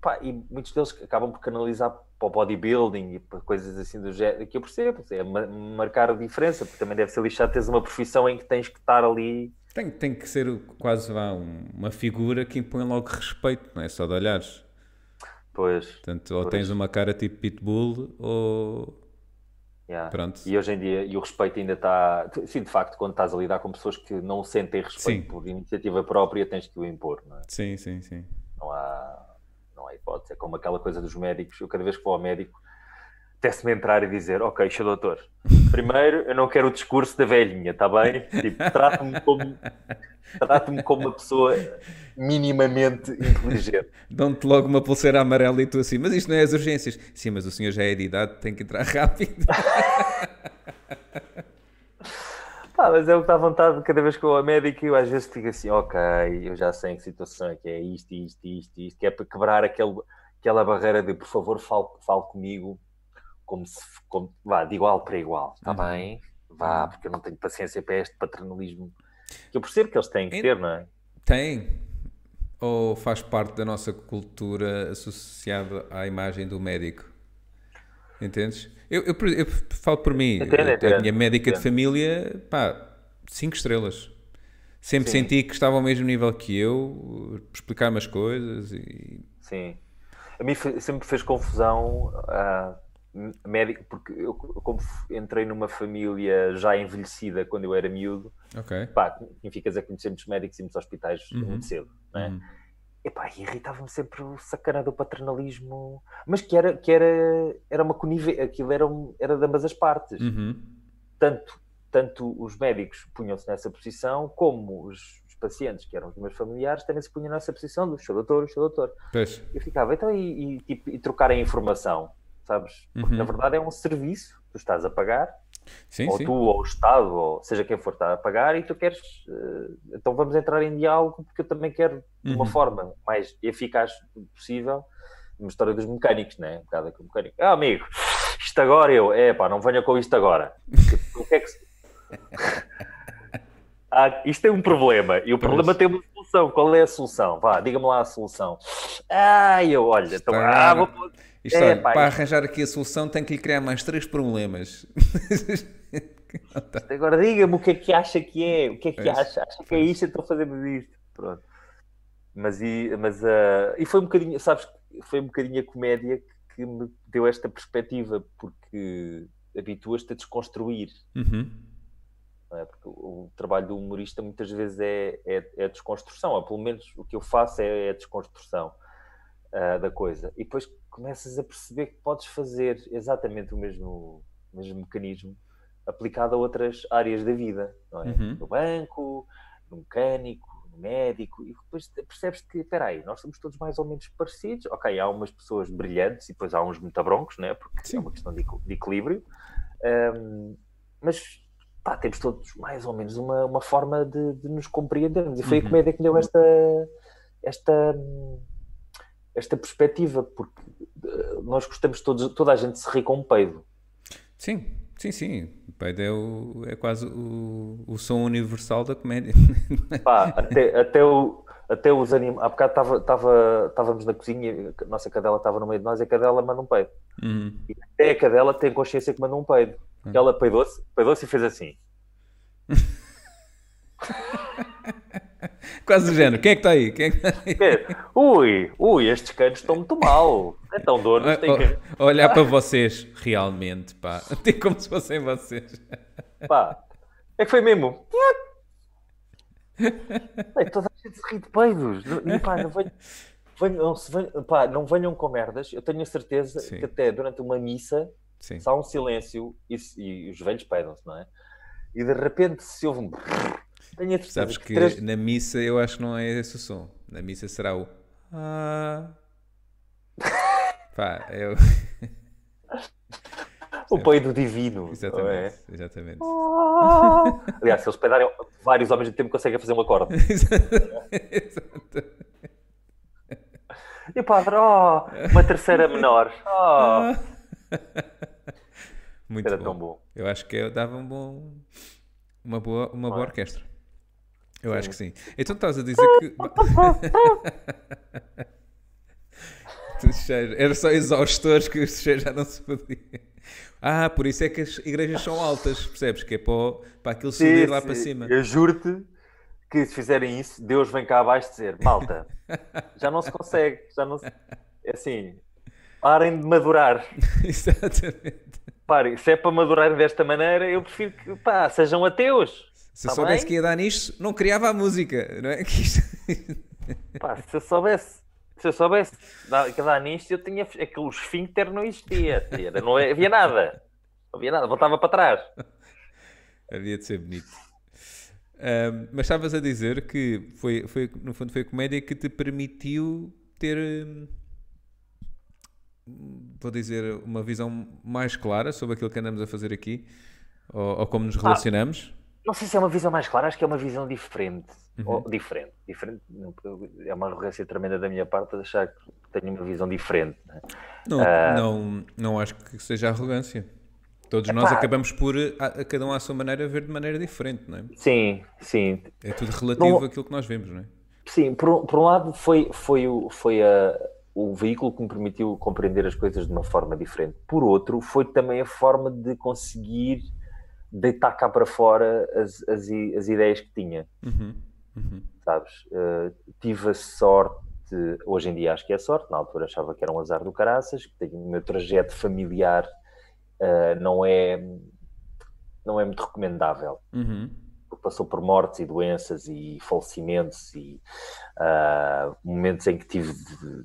pá, e muitos deles acabam por canalizar para o bodybuilding e para coisas assim do género, que eu percebo, é ma- marcar a diferença, porque também deve ser lixado teres uma profissão em que tens que estar ali. Tem, tem que ser quase um- uma figura que impõe logo respeito, não é só de olhares. Pois, Portanto, ou Pois. tens uma cara tipo pitbull ou. yeah. Pronto. E hoje em dia, e o respeito ainda está. Sim, de facto, quando estás a lidar com pessoas que não sentem respeito Sim. por iniciativa própria, tens que o impor, não é? Sim, sim, sim. Não há, hipótese. É como aquela coisa dos médicos. Eu, cada vez que vou ao médico, até-se-me entrar e dizer: Ok, senhor doutor, primeiro eu não quero o discurso da velhinha, está bem? Tipo, trate-me como, trate como uma pessoa minimamente inteligente. Dão-te logo uma pulseira amarela e tu assim, mas isto não é as urgências. Sim, mas o senhor já é de idade, tem que entrar rápido. Pá, mas é o que dá vontade cada vez que eu vou ao médico eu às vezes fico assim, ok, eu já sei em que situação é que é isto, isto, isto, isto, que é para quebrar aquele, aquela barreira de por favor fale, fale comigo como se como, vá, de igual para igual, está Uhum. bem? Vá, porque eu não tenho paciência para este paternalismo eu percebo que eles têm que ter, não é? Tem. Ou faz parte da nossa cultura associada à imagem do médico? Entendes? Eu, eu, eu falo por mim. Entendo, a entendo, minha médica de entendo. família, pá, 5 estrelas. Sempre Sim. senti que estava ao mesmo nível que eu, explicar-me as coisas e. Sim. A mim sempre fez confusão ah, m- médico, porque eu, como entrei numa família já envelhecida quando eu era miúdo, Ok. pá, significas a conhecer muitos médicos e muitos hospitais Uhum. muito cedo, não é? Uhum. Epá, e irritava-me sempre o sacana do paternalismo, mas que era, que era, era uma conivência, aquilo era, um- era de ambas as partes. Uhum. Tanto, tanto os médicos punham-se nessa posição, como os, os pacientes, que eram os meus familiares, também se punham nessa posição do seu doutor, o seu doutor. Pois. Eu ficava, então, e, e, tipo, e trocar a informação, sabes? Porque Uhum. na verdade é um serviço, tu estás a pagar, Sim, ou sim. tu, ou o Estado, ou seja quem for, está a pagar, e tu queres, eh, então vamos entrar em diálogo, porque eu também quero, de uma Uhum. forma mais eficaz possível, uma história dos mecânicos, né? Um bocado aqui o mecânico. Ah, amigo, isto agora eu, é pá, não venha com isto agora. O que é que se- Ah, isto é um problema e o problema tem uma solução. Qual é a solução? Vá, diga-me lá a solução. Ah, eu, olha, então, ah, vou Isto, É, olha, pá, para arranjar aqui a solução tem que lhe criar mais três problemas. Agora diga-me o que é que acha que é, o que é que Pois, acha? Acha que é pois. isto, então fazemos isto. Pronto. Mas, e, mas ah, e foi um bocadinho, sabes, foi um bocadinho a comédia que, me deu esta perspectiva, porque habituas-te a desconstruir. Uhum. é? Porque o, trabalho do humorista muitas vezes é, é, é a desconstrução, ou pelo menos o que eu faço é, é a desconstrução ah, da coisa. E depois começas a perceber que podes fazer exatamente o mesmo, o mesmo mecanismo aplicado a outras áreas da vida, não é? Uhum. No banco, no mecânico, no médico, e depois percebes que, espera aí, nós somos todos mais ou menos parecidos. Ok, há umas pessoas brilhantes e depois há uns muito broncos, né? porque Sim. é uma questão de, de equilíbrio. Ahm, mas pá, temos todos mais ou menos uma, uma forma de, de nos compreendermos. E foi Uhum. a comédia que me deu esta, esta, esta perspectiva, porque nós gostamos todos, toda a gente se ri com um peido. Sim, sim, sim. O peido é, o, é quase o, o som universal da comédia. Pá, até, até, o, até os animais. Há bocado estava, estava, estávamos na cozinha, a nossa cadela estava no meio de nós e a cadela manda um peido. Uhum. E até a cadela tem consciência que manda um peido. Hum. Ela peidou-se, peidou-se e fez assim. Quase do género. Quem é que está aí? Quem é que está aí? Ui, ui, estes canos estão muito mal. É tão tem que. O- Olhar para vocês, realmente, pá. Tem como se fossem vocês. Pá, é que foi mesmo. Ei, toda a gente se ri de peidos. Não- E pá, não venham, venham- venham, pá, não venham com merdas. Eu tenho a certeza Sim. que até durante uma missa, Sim. se há um silêncio e, e os velhos peidam-se, não é? E de repente se ouve um. Tenho a certeza Sabes que três- na missa eu acho que não é esse o som. Na missa será o. Ah. Pá, eu. o peido divino. não é? Exatamente. Exatamente. Ah! Aliás, se eles peidarem vários ao mesmo tempo, conseguem fazer um acorde. Exato. E o padre, oh, uma terceira menor. Oh, Muito era bom. tão bom. Eu acho que eu dava um bom, uma boa, uma boa é? orquestra. Eu acho que sim. Então estás a dizer que. Cheiro- Era só exaustores que os cheiros já não se podia. Ah, por isso é que as igrejas são altas, percebes? Que é para, o- para aquilo subir Sim, lá sim. para cima. Eu juro-te que se fizerem isso, Deus vem cá abaixo dizer: malta, já não se consegue, já não se... É assim, parem de madurar. Exatamente. Parem, se é para madurarem desta maneira, eu prefiro que pá, sejam ateus. Se Tá eu soubesse bem? que ia dar nisto, não criava a música, não é? Isto- Pá, se eu soubesse, se eu soubesse dar- que dar nisto, eu tinha aquele esfíncter não existia. Não havia nada. Não havia nada, voltava para trás. Havia de ser bonito. Ahm, mas estavas a dizer que foi, foi, no fundo foi a comédia que te permitiu ter, hum, vou dizer, uma visão mais clara sobre aquilo que andamos a fazer aqui, ou, ou como nos relacionamos. Não sei se é uma visão mais clara, acho que é uma visão diferente. Uhum. Ou, diferente. diferente. É uma arrogância tremenda da minha parte de achar que tenho uma visão diferente. né? Não, Ah. não, não acho que seja arrogância. Todos nós Epá. acabamos por, a, a cada um à sua maneira, ver de maneira diferente, não é? Sim, sim. É tudo relativo Não- àquilo que nós vemos, não é? Sim, por, um- por um lado foi, foi, o, foi a, o veículo que me permitiu compreender as coisas de uma forma diferente. Por outro, foi também a forma de conseguir deitar cá para fora as, as, as ideias que tinha. Uhum, uhum. sabes? Uh, tive a sorte, hoje em dia acho que é sorte, na altura achava que era um azar do caraças, que tenho- o meu trajeto familiar uh, não, é, não é muito recomendável. Uhum. Passou por mortes e doenças e falecimentos e uh, momentos em que tive de, de-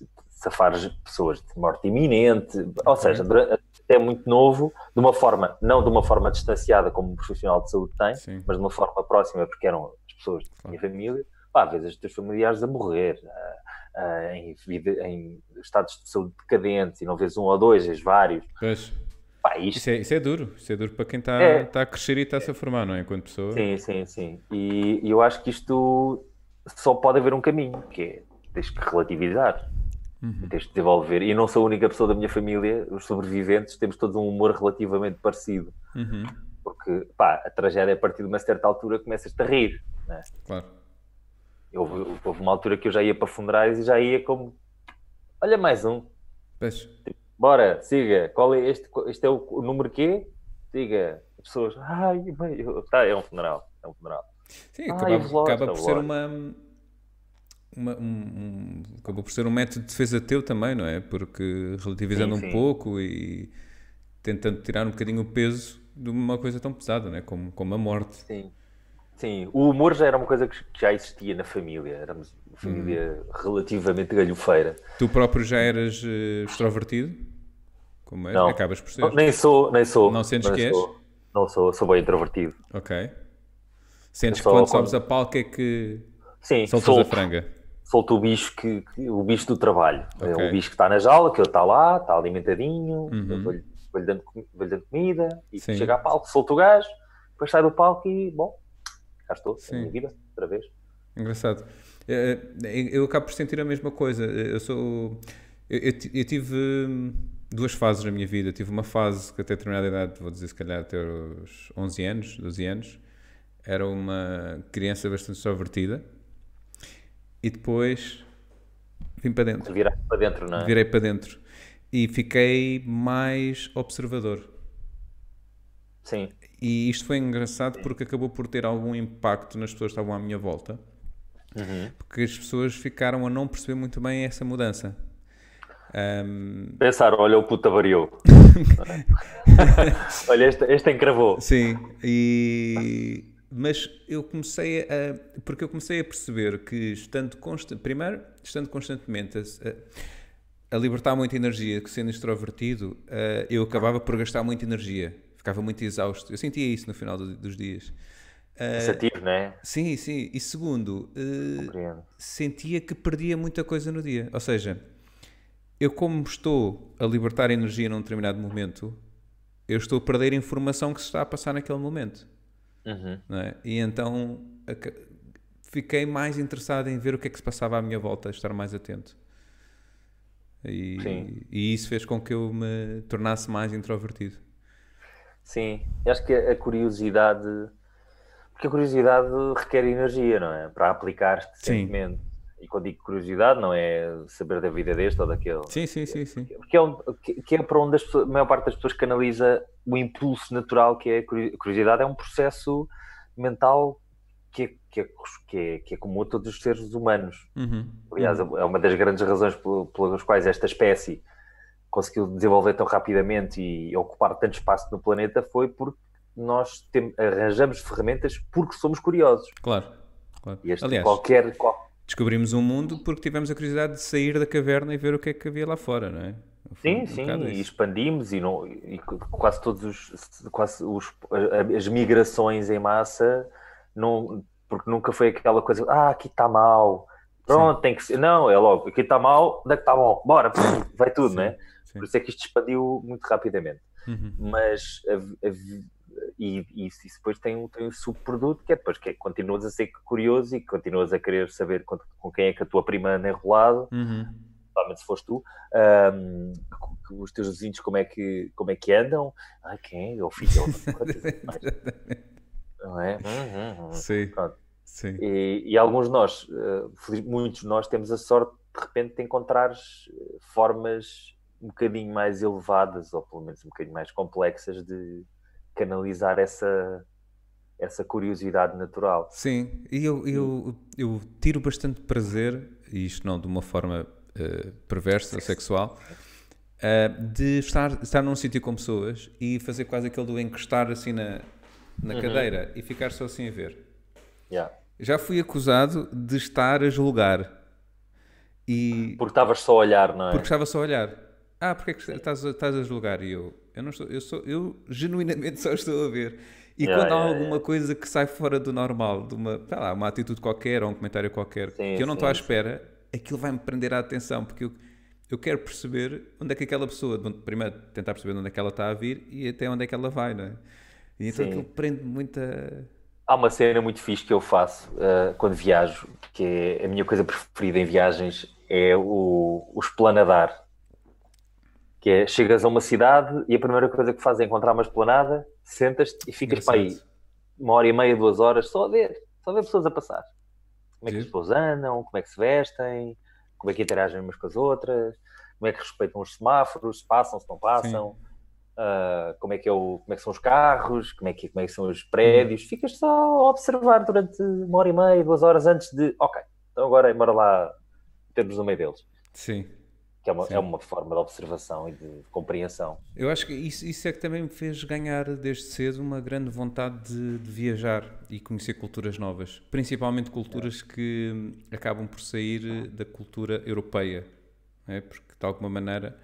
de safar as pessoas de morte iminente, ou seja, dura- até muito novo, de uma forma, não de uma forma distanciada como um profissional de saúde tem, Sim. mas de uma forma próxima, porque eram as pessoas da minha família, pá, às vezes os teus familiares a morrer, em, em estados de saúde decadentes, e não vês um ou dois, vês vários. Pois. Pá, isto, Isso é, isso é duro. Isso é duro para quem está É. está a crescer e está-se a formar, não é? Enquanto pessoa. sim, sim, sim. E, e eu acho que isto só pode haver um caminho, que é tens que relativizar. Uhum. Tens de desenvolver. E não sou a única pessoa da minha família, os sobreviventes, temos todos um humor relativamente parecido. Uhum. Porque, pá, a tragédia a partir de uma certa altura começas-te a rir. Né? Claro. Houve, houve uma altura que eu já ia para funerais e já ia como: olha, mais um, Pois. bora, siga. Qual é este? Este é o, o número quê? Siga. As pessoas, ai, bem, eu- tá, é um funeral. É um funeral. Sim, acaba, velório, acaba por ser velório. uma, uma- um, um- acabou por ser um método de defesa teu também, não é? Porque relativizando Sim, um sim. pouco e tentando tirar um bocadinho o peso de uma coisa tão pesada, não é? Como, como a morte. Sim. Sim, o humor já era uma coisa que já existia na família. Éramos uma família relativamente galhofeira. Tu próprio já eras eh, extrovertido? Como és? Não. Acabas por ser. Não, nem sou, nem sou. Não sentes que és? sou. Não sou, sou bem introvertido. Ok. Sentes que quando quando- sobes a palco é que Sim, soltas a franga? Solto o bicho que, que- o bicho do trabalho. É Ok. o bicho que está na jaula, que ele está lá, está alimentadinho, Uhum. eu vou-lhe dando, vou-lhe dando comida, e Sim. chega a palco, solto o gajo, depois sai do palco e, bom, cá estou, Sim. na minha vida, outra vez. Engraçado. Eh, Eu acabo por sentir a mesma coisa. Eu sou. Eu, eu eu tive hum, duas fases na minha vida. Tive uma fase que até determinada idade, vou dizer se calhar até os 11 anos, 12 anos, era uma criança bastante extrovertida. E depois vim para dentro. Virar para dentro, não é? Virei para dentro e fiquei mais observador. Sim. E isto foi engraçado porque acabou por ter algum impacto nas pessoas que estavam à minha volta, Uhum. porque as pessoas ficaram a não perceber muito bem essa mudança. Ahm, Pensar, olha, o puta variou. olha, este, este encravou. sim, e mas eu comecei a porque eu comecei a perceber que estando consta, primeiro estando constantemente a, a libertar muita energia, que sendo extrovertido, eh, eu acabava por gastar muita energia, ficava muito exausto. Eu sentia isso no final do- dos dias. Eh, Cansativo, não é? Sim, sim. E segundo, Compreendo. sentia que perdia muita coisa no dia. Ou seja, eu como estou a libertar energia num determinado momento, eu estou a perder a informação que se está a passar naquele momento. Uhum. é? E então fiquei mais interessado em ver o que é que se passava à minha volta, estar mais atento. E, Sim. e isso fez com que eu me tornasse mais introvertido. Sim, eu acho que a curiosidade. Porque a curiosidade requer energia, não é? Para aplicar Sim. decentemente. E quando digo curiosidade, não é saber da vida deste ou daquele. Sim, sim, sim, sim. Porque é, onde- que- é para onde as pessoas- a maior parte das pessoas canaliza o impulso natural que é a curi- a curiosidade. É um processo mental que é, que é, que é, que é comum a todos os seres humanos. Uhum. Aliás, é uma das grandes razões pel- pelas quais esta espécie conseguiu desenvolver tão rapidamente e ocupar tanto espaço no planeta foi porque nós tem- arranjamos ferramentas porque somos curiosos. Claro. claro. E este Aliás, qualquer, qual- descobrimos um mundo porque tivemos a curiosidade de sair da caverna e ver o que é que havia lá fora, não é? Sim, um sim, e expandimos e, não, e quase todos os, quase os, as migrações em massa, não, porque nunca foi aquela coisa, ah, aqui está mal, pronto, tem que ser, não, é logo, aqui está mal, onde é que está bom, bora, vai tudo, Sim, né? sim. Por isso é que isto expandiu muito rapidamente. Uhum. Mas a- a- e, e isso depois tem, um- tem um subproduto que é depois que é, continuas a ser curioso e continuas a querer saber com, com quem é que a tua prima anda enrolado Uhum. se foste tu, com os teus vizinhos como é que, como é que andam, ai quem é, o filho, não é? Uhum, uhum. Sim, Pronto. sim. E, e alguns de nós, eh, muitos de nós temos a sorte de repente de encontrar eh, formas um bocadinho mais elevadas, ou pelo menos um bocadinho mais complexas de canalizar essa, essa curiosidade natural. Sim, e eu, eu, eu tiro bastante prazer, e isto não de uma forma eh, perversa, sexual, eh, de estar, estar num sítio com pessoas e fazer quase aquele do encostar assim na, na cadeira e ficar só assim a ver. Yeah. Já fui acusado de estar a julgar e Porque estavas só a olhar, não é? porque estava só a olhar. Ah, porque é que estás, estás a julgar? E eu, eu não estou, eu sou, eu genuinamente só estou a ver. E Yeah, quando há yeah, alguma coisa que sai fora do normal, de uma, sei lá, uma atitude qualquer ou um comentário qualquer, Sim, que eu não sim, estou à sim. espera, aquilo vai-me prender a atenção, porque eu, eu quero perceber onde é que aquela pessoa, primeiro tentar perceber de onde é que ela está a vir e até onde é que ela vai, não é? E então Sim. aquilo prende muita. Há uma cena muito fixe que eu faço uh, quando viajo, que é a minha coisa preferida em viagens, é o, o esplanadar. Que é, chegas a uma cidade e a primeira coisa que fazes é encontrar uma esplanada, sentas-te e ficas para aí uma hora e meia, duas horas, só a ver, só a ver pessoas a passar. Como é que as pessoas andam, como é que se vestem, como é que interagem umas com as outras, como é que respeitam os semáforos, se passam, se não passam, ah, como, é que é o, como é que são os carros, como é que, como é que são os prédios. Ficas só a observar durante uma hora e meia, duas horas antes de, ok, então agora bora lá termos no meio deles. Sim. Que é uma, Sim. é uma forma de observação e de compreensão. Eu acho que isso, isso é que também me fez ganhar desde cedo uma grande vontade de, de viajar e conhecer culturas novas, principalmente culturas que hum, acabam por sair da cultura europeia, é? porque de alguma maneira,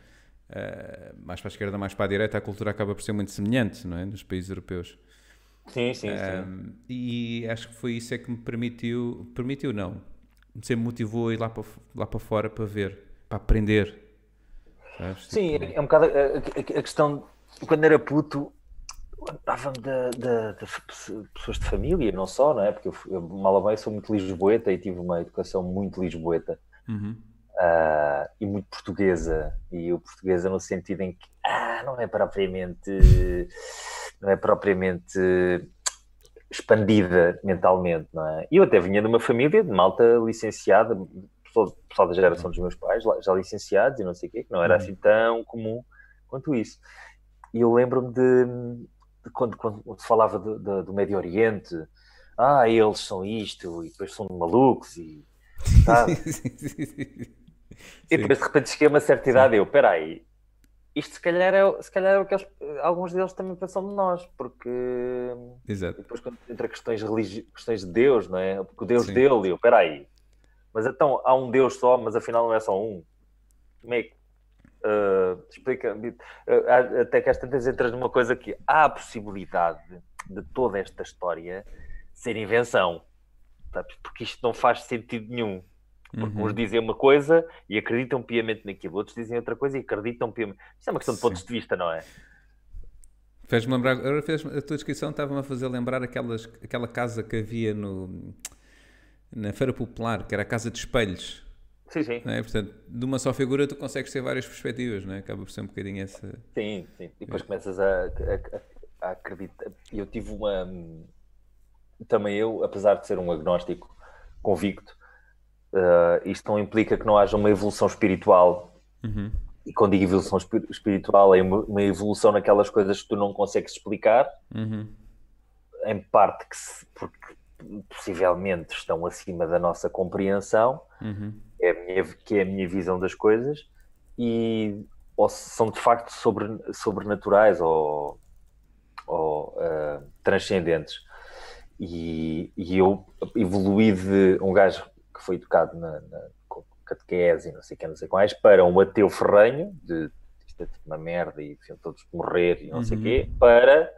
eh, mais para a esquerda, mais para a direita, a cultura acaba por ser muito semelhante não é? nos países europeus. Sim, sim, sim. Um, e acho que foi isso é que me permitiu, permitiu não, sempre motivou a ir lá para, lá para fora para ver, para aprender. sabes? Sim, Tipo, é um bocado a, a- a questão. Quando era puto, dava-me de, de- de pessoas de família, não só, não é? Porque eu, eu mal ou bem, sou muito lisboeta e tive uma educação muito lisboeta uhum. ah, e muito portuguesa. E o portuguesa no sentido em que ah, não é propriamente. Não é propriamente expandida mentalmente, não é? E eu até vinha de uma família de malta licenciada, pessoal, pessoal da geração dos meus pais, já licenciados e não sei o quê, que não era uhum. assim tão comum quanto isso. E eu lembro-me de, de, quando, quando se falava do, do, do Médio Oriente, ah, eles são isto, e depois são malucos, e sabe? e depois de repente cheguei a uma certa idade e eu, peraí, isto se calhar é, se calhar é o que eles, alguns deles também pensam de nós, porque Exato. depois quando entra questões, religi... questões de Deus, não é? Porque o Deus Sim. dele, eu, peraí, mas então há um Deus só, mas afinal não é só um. Como é que uh, explica? Uh, até que às tantas entras numa coisa que há a possibilidade de toda esta história ser invenção, sabes? porque isto não faz sentido nenhum. Porque uhum. uns dizem uma coisa e acreditam piamente naquilo, outros dizem outra coisa e acreditam piamente. Isto é uma questão de pontos de vista, não é? Fez-me lembrar, a tua descrição estava-me a fazer lembrar aquelas, aquela casa que havia no, na Feira Popular, que era a Casa de Espelhos. Sim, sim. É? Portanto, de uma só figura tu consegues ter várias perspectivas, não é? Acaba por ser um bocadinho essa. Sim, sim. E depois é. começas a, a, a acreditar. Eu tive uma. Também eu, apesar de ser um agnóstico convicto, uh, isto não implica que não haja uma evolução espiritual. Uhum. E quando digo evolução espiritual, é uma evolução naquelas coisas que tu não consegues explicar. Uhum. Em parte que se, porque possivelmente estão acima da nossa compreensão, uhum. é minha, que é a minha visão das coisas, e ou são de facto sobre, sobrenaturais ou, ou uh, transcendentes. E, e, eu evoluí de um gajo que foi educado na, na catequese e não sei o que, não sei quais, para um ateu ferrenho, de isto é tipo uma merda e todos morrer e não uhum. sei o quê, para,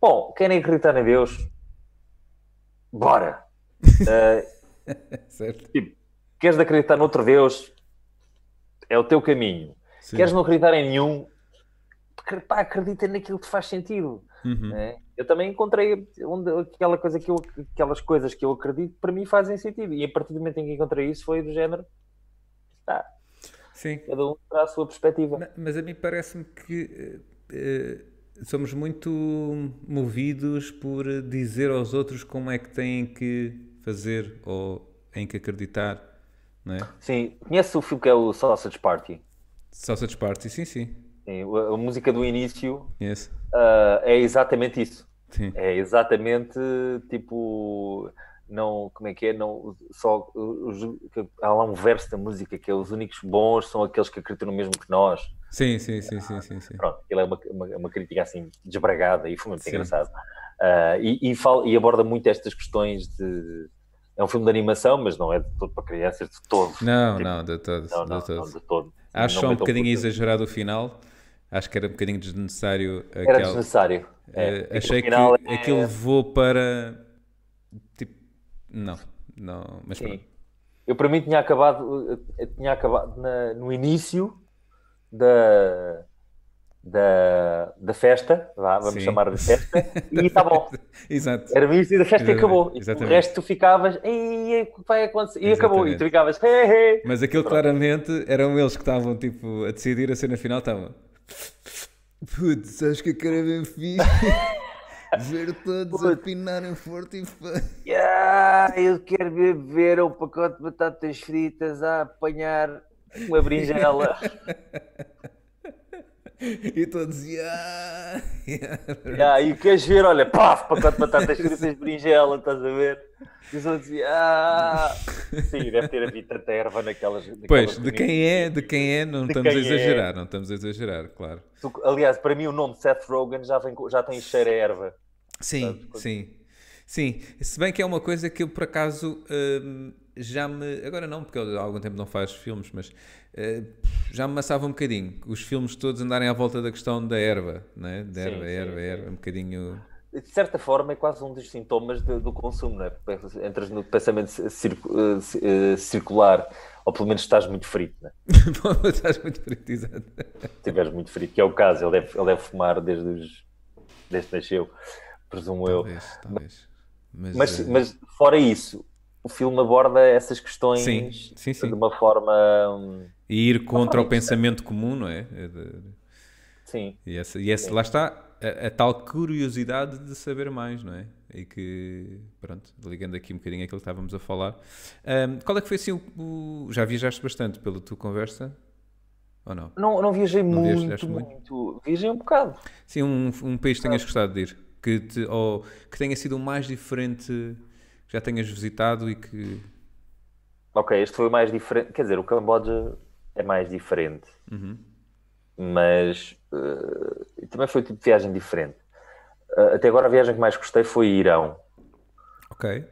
bom, querem acreditar em Deus, bora. Uh, certo. Tipo, queres acreditar noutro Deus? É o teu caminho. Sim. Queres não acreditar em nenhum? Pá, acredita naquilo que faz sentido. Uhum. Né? Eu também encontrei onde, aquela coisa que eu, aquelas coisas que eu acredito para mim fazem sentido. E a partir do momento em que encontrei isso foi do género. Tá. Sim. Cada um terá a sua perspectiva. Mas, a mim parece-me que. Uh, somos muito movidos por dizer aos outros como é que têm que fazer ou em que acreditar, não é? Sim, conhece o filme que é o Sausage Party? Sausage Party, sim, sim. sim a, música do início yes. uh, é exatamente isso. Sim. É exatamente tipo não, como é que é, não, só, os, há lá um verso da música que é os únicos bons são aqueles que acreditam no mesmo que nós. Sim, sim, sim, sim, sim, sim. Pronto, ele é uma, uma, uma, crítica assim desbragada e foi muito sim. engraçado. Uh, e, e, fala, e, aborda muito estas questões de. É um filme de animação, mas não é de todo para crianças, de todo. Não, tipo, não, de todo. Não, não, de todo. Não, de todo. Acho só um bocadinho exagerado o final. Acho que era um bocadinho desnecessário. Era aquel... desnecessário. É, uh, achei que é... aquilo levou para. Tipo, não, não, mas Sim. pronto. Eu para mim tinha acabado, tinha acabado na, no início da, da, da festa, vá, vamos Sim. chamar de festa, e está bom. Exato. Era o início da festa Exatamente. e acabou. E o resto tu ficavas, e vai acontecer, e acabou, e tu ficavas, hey, hey. Mas aquilo Pronto. claramente eram eles que estavam tipo, a decidir a cena final, estavam. Putz, acho que a cara é bem fixe. Ver todos Putz. a pinarem forte e feio. Yeah, eu quero ver, ver um pacote de batatas fritas a apanhar uma berinjela. e todos, yeah, yeah. E queres ver, olha, paf, pacote de batatas fritas de berinjela, estás a ver? E os outros, ah. Sim, deve ter havido tanta erva naquelas. naquelas pois, de quem é, de quem é, não de estamos a é. exagerar, é. não estamos a exagerar, claro. Aliás, para mim o nome de Seth Rogen já, vem, já tem cheiro a erva. Sim, sim. Sim, se bem que é uma coisa que eu por acaso hum, já me. Agora não, porque há algum tempo não faz filmes, mas uh, já me maçava um bocadinho. Os filmes todos andarem à volta da questão da erva, né? Da erva, sim, erva, sim, erva, um bocadinho. De certa forma é quase um dos sintomas de, do consumo, não é? Entras no pensamento circu uh, circular, ou pelo menos estás muito frito, não é? estás muito frito, exato. Se estiveres muito frito, que é o caso, ele deve, ele deve fumar desde, os, desde que nasceu, presumo talvez, eu. Talvez. Mas, mas, mas fora isso, o filme aborda essas questões sim, sim, sim. de uma forma. Hum, e ir contra o pensamento comum, não é? é sim. E, essa, e essa, lá está, a, a, tal curiosidade de saber mais, não é? E que, pronto, ligando aqui um bocadinho aquilo que estávamos a falar. Um, qual é que foi assim o, o, Já viajaste bastante pela tua conversa? Ou não? Não, não viajei não muito, muito, muito. Viajei um bocado. Sim, um, um país que tenhas gostado de ir. Que, te, ou que tenha sido o mais diferente já tenhas visitado e que. Ok, este foi o mais diferente. Quer dizer, o Camboja é mais diferente. Uhum. Mas uh, também foi um tipo de viagem diferente. Uh, até agora a viagem que mais gostei foi Irão. Ok.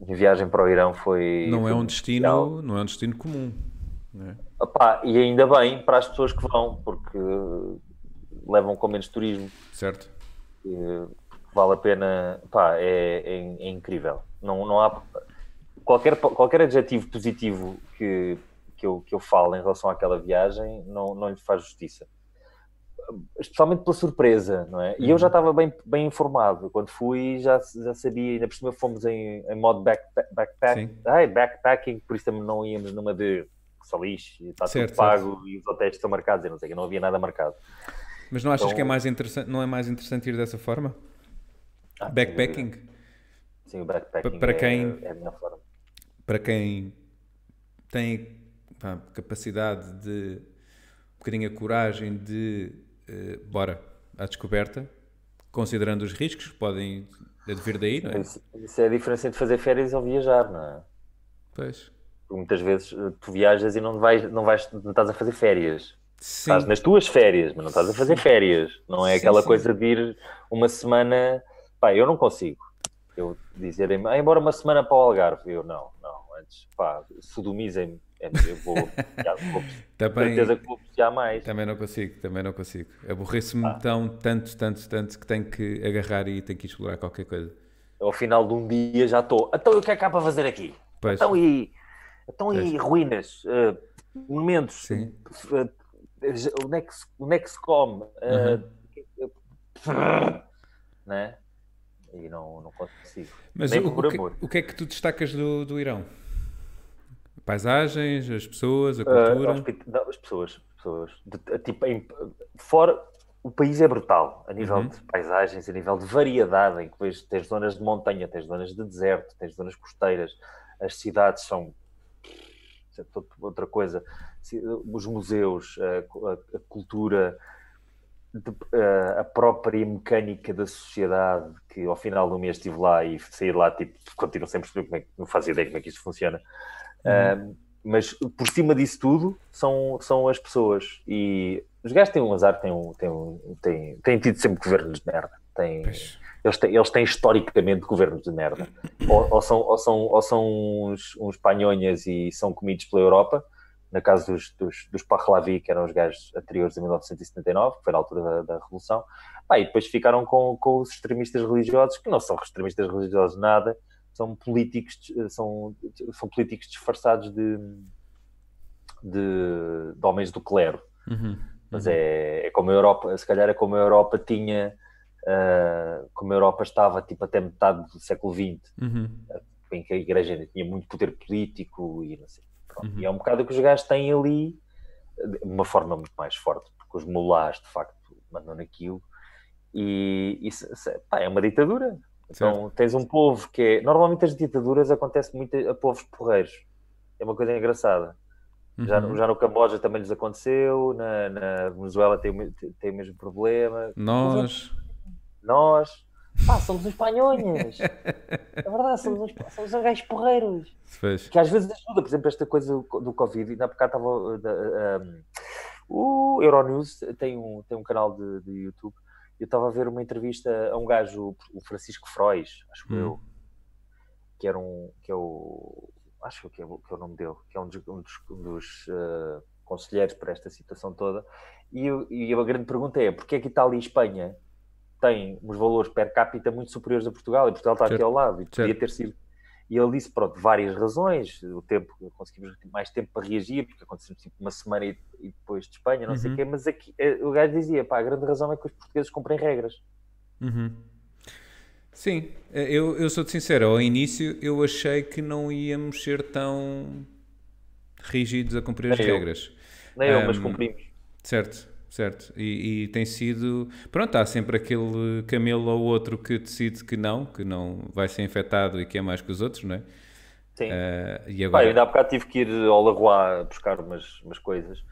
A minha viagem para o Irão foi. Não é um destino, não é um destino comum. É? Opa, e ainda bem para as pessoas que vão, porque levam com menos turismo. Certo. vale a pena. Pá, é, é, é, incrível. Não, não há. Qualquer, qualquer adjetivo positivo que, que, eu, que eu falo em relação àquela viagem não, não lhe faz justiça. Especialmente pela surpresa, não é? E eu já uhum. estava bem, bem informado. Quando fui, já, já sabia, ainda por cima fomos em, em modo back, backpack, ai, backpacking, por isso também não íamos numa de que está certo, tudo pago certo. e os hotéis estão marcados, e não sei que não havia nada marcado. Mas não achas então, que é mais interessante, não é mais interessante ir dessa forma? Ah, backpacking? Sim, o backpacking para quem, é, é a minha forma. Para quem tem pá, capacidade de um bocadinho a coragem de uh, bora à descoberta, considerando os riscos que podem advir daí, não é? Isso, isso é a diferença entre fazer férias ou viajar, não é? Pois muitas vezes eh, tu viajas e não vais, não vais, não estás a fazer férias. Sim. Estás nas tuas férias, mas não estás a fazer férias. Não é sim, aquela sim. coisa de ir uma semana. Pá, eu não consigo. Eu dizer, ah, embora uma semana para o Algarve, eu não, não. Antes, pá, sodomizem-me. É, eu vou, vou também, certeza que vou precisar mais. Também não consigo, também não consigo. Aborreço-me ah. tão, tanto, tanto, tanto que tenho que agarrar e tenho que explorar qualquer coisa. Ao final de um dia já estou. Então o que é que há para fazer aqui? Pois. Então e Estão aí ruínas, uh, monumentos, Sim. Uh, onde, é que se, onde é que se come? Uh, né? E não, não consigo. Mas Nem o, por que, amor. o que é que tu destacas do, do Irão? Paisagens, as pessoas, a cultura? Uh, as pessoas, pessoas. De, tipo, em, fora, o país é brutal a nível uhum. de paisagens, a nível de variedade, em que tens zonas de montanha, tens zonas de deserto, tens zonas costeiras, as cidades são é outra coisa. Os museus, a, a cultura, a própria mecânica da sociedade, que ao final do mês estive lá e saí lá, tipo, continuo sempre a perceber como é que, não faço ideia como é que isto funciona. Uhum. mas por cima disso tudo são, são as pessoas. E os gajos têm um azar, têm, um, têm, um, têm, têm tido sempre governos de merda. Têm, eles têm, eles têm historicamente governos de merda. Ou, ou são, ou são, ou são uns, uns panhonhas e são comidos pela Europa, na casa dos, dos, dos Pahlavi, que eram os gajos anteriores a 1979, que foi na altura da, da Revolução, ah, e depois ficaram com, com os extremistas religiosos, que não são extremistas religiosos nada, são políticos, são, são políticos disfarçados de, de, de homens do clero. Uhum, uhum. Mas é, é como a Europa, se calhar é como a Europa tinha uh, como a Europa estava tipo até metade do século XX, uhum. em que a igreja ainda tinha muito poder político e não sei. Uhum. E é um bocado que os gajos têm ali, uma forma muito mais forte, porque os mulás de facto mandam naquilo. E pá, é uma ditadura. Então certo. tens um povo que é. Normalmente as ditaduras acontecem muito a povos porreiros. É uma coisa engraçada. Uhum. Já, já no Camboja também lhes aconteceu, na, na Venezuela tem, tem o mesmo problema. Nós. Nós, pá, somos os panhonhas. É verdade, somos os, somos os gajos porreiros. Que às vezes ajuda, por exemplo, esta coisa do Covid. Ainda há bocado estava. Uh, um, o Euronews tem um, tem um canal de, de YouTube. Eu estava a ver uma entrevista a um gajo, o Francisco Frois, acho hum. eu, que era um. que é o. acho que é, que é o nome dele, que é um dos, um dos, um dos uh, conselheiros para esta situação toda. E, e a grande pergunta é: porquê é que Itália e Espanha tem uns valores per capita muito superiores a Portugal, e Portugal está certo. aqui ao lado, e podia certo. ter sido. E ele disse, pronto, várias razões, o tempo, conseguimos mais tempo para reagir, porque aconteceu tipo uma semana e, e depois de Espanha, não uhum. sei o quê, mas aqui, eh, o gajo dizia, pá, a grande razão é que os portugueses cumprem regras. Uhum. Sim, eh, eu, eu sou-te sincero, ao início eu achei que não íamos ser tão rígidos a cumprir Nem as eu. regras. Nem um, eu, mas cumprimos. Certo, certo. E, e, tem sido. Pronto, há sempre aquele camelo ou outro que decide que não, que não vai ser infectado e que é mais que os outros, não é? Sim. Uh, e agora... Pá, ainda há bocado tive que ir ao Lagoa buscar umas, umas coisas.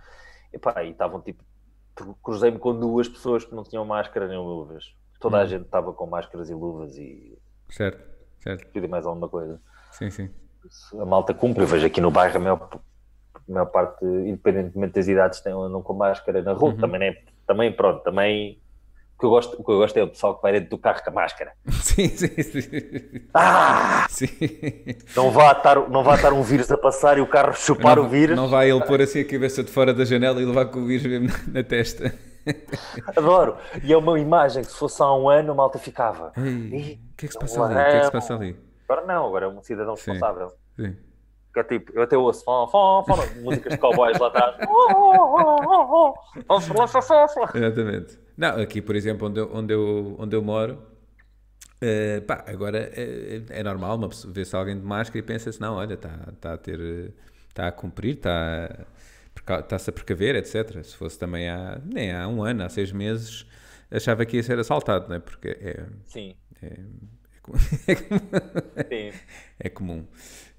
E pá, e estavam tipo. Cruzei-me com duas pessoas que não tinham máscara nem luvas. Toda hum. a gente estava com máscaras e luvas e. Certo, certo. Pedi mais alguma coisa. Sim, sim. A malta cumpre. Eu vejo aqui no bairro a maior, a maior parte, independentemente das idades, tem, andam com máscara na rua. Uhum. Também, é, também, pronto, também que eu gosto, o que eu gosto é o pessoal que vai dentro do carro com a máscara. Sim, sim, sim. Ah! Sim. Não vá estar, não vá estar um vírus a passar e o carro chupar não, o vírus. Não vai ele pôr assim a cabeça de fora da janela e levar com o vírus mesmo na, na testa. Adoro. E é uma imagem que se fosse há um ano a malta ficava. O que é que se passa ali? O que é que se passa ali? Agora não, agora é um cidadão responsável. Sim. Que é tipo, eu até ouço fó, fó, fó, músicas de cowboys lá atrás. Exatamente. Não, aqui, por exemplo, onde eu, onde eu, onde eu moro, uh, pá, agora é, é normal uma pessoa ver-se alguém de máscara e pensa-se, não, olha, está tá a ter, está a cumprir, está está-se a precaver, etc. Se fosse também há, nem há um ano, há seis meses, achava que ia ser assaltado, não é? Porque é... Sim. É, é, Sim. é comum.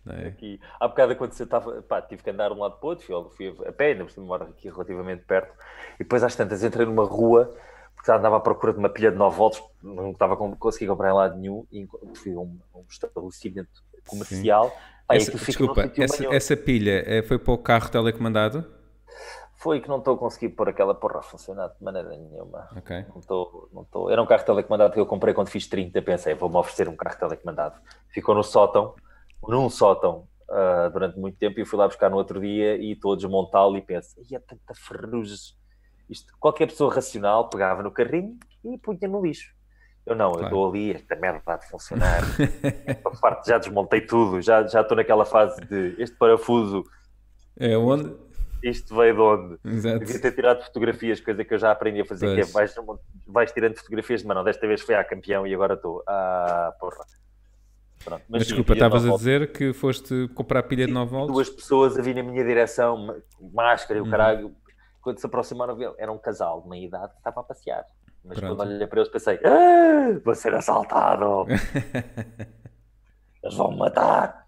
É? Aqui, há bocado você estava, pá, tive que andar de um lado para o outro, fui, fui a pé, ainda por cima moro aqui relativamente perto, e depois às tantas entrei numa rua porque andava à procura de uma pilha de 9 volts, não estava a conseguir comprar em lado nenhum, e fui a um, um estabelecimento comercial. Pá, essa, desculpa, essa, essa, pilha eh, foi para o carro telecomandado? Foi que não estou a conseguir pôr aquela porra a funcionar de maneira nenhuma. Okay. Não estou, não estou. Era um carro telecomandado que eu comprei quando fiz 30, pensei, vou-me oferecer um carro telecomandado. Ficou no sótão, num sótão, uh, durante muito tempo, e eu fui lá buscar no outro dia e estou a desmontá-lo e penso, e é tanta ferrugem isto, qualquer pessoa racional pegava no carrinho e punha no lixo. Eu não, claro. eu estou ali, esta merda está a funcionar. parte, já desmontei tudo, já, já estou naquela fase de este parafuso. É onde? Isto veio de onde? Exato. Devia ter tirado fotografias, coisa que eu já aprendi a fazer, pois. que é vais, vais tirando fotografias de mano, desta vez foi a campeão e agora estou. Ah, porra. Pronto, mas, mas desculpa, estavas a dizer que foste comprar pilha de 9 volts? Duas pessoas a vir na minha direção, máscara e o uhum. caralho, quando se aproximaram, era um casal de meia idade que estava a passear. Mas Pronto. quando olhei para eles pensei, ah, vou ser assaltado. eles vão me matar.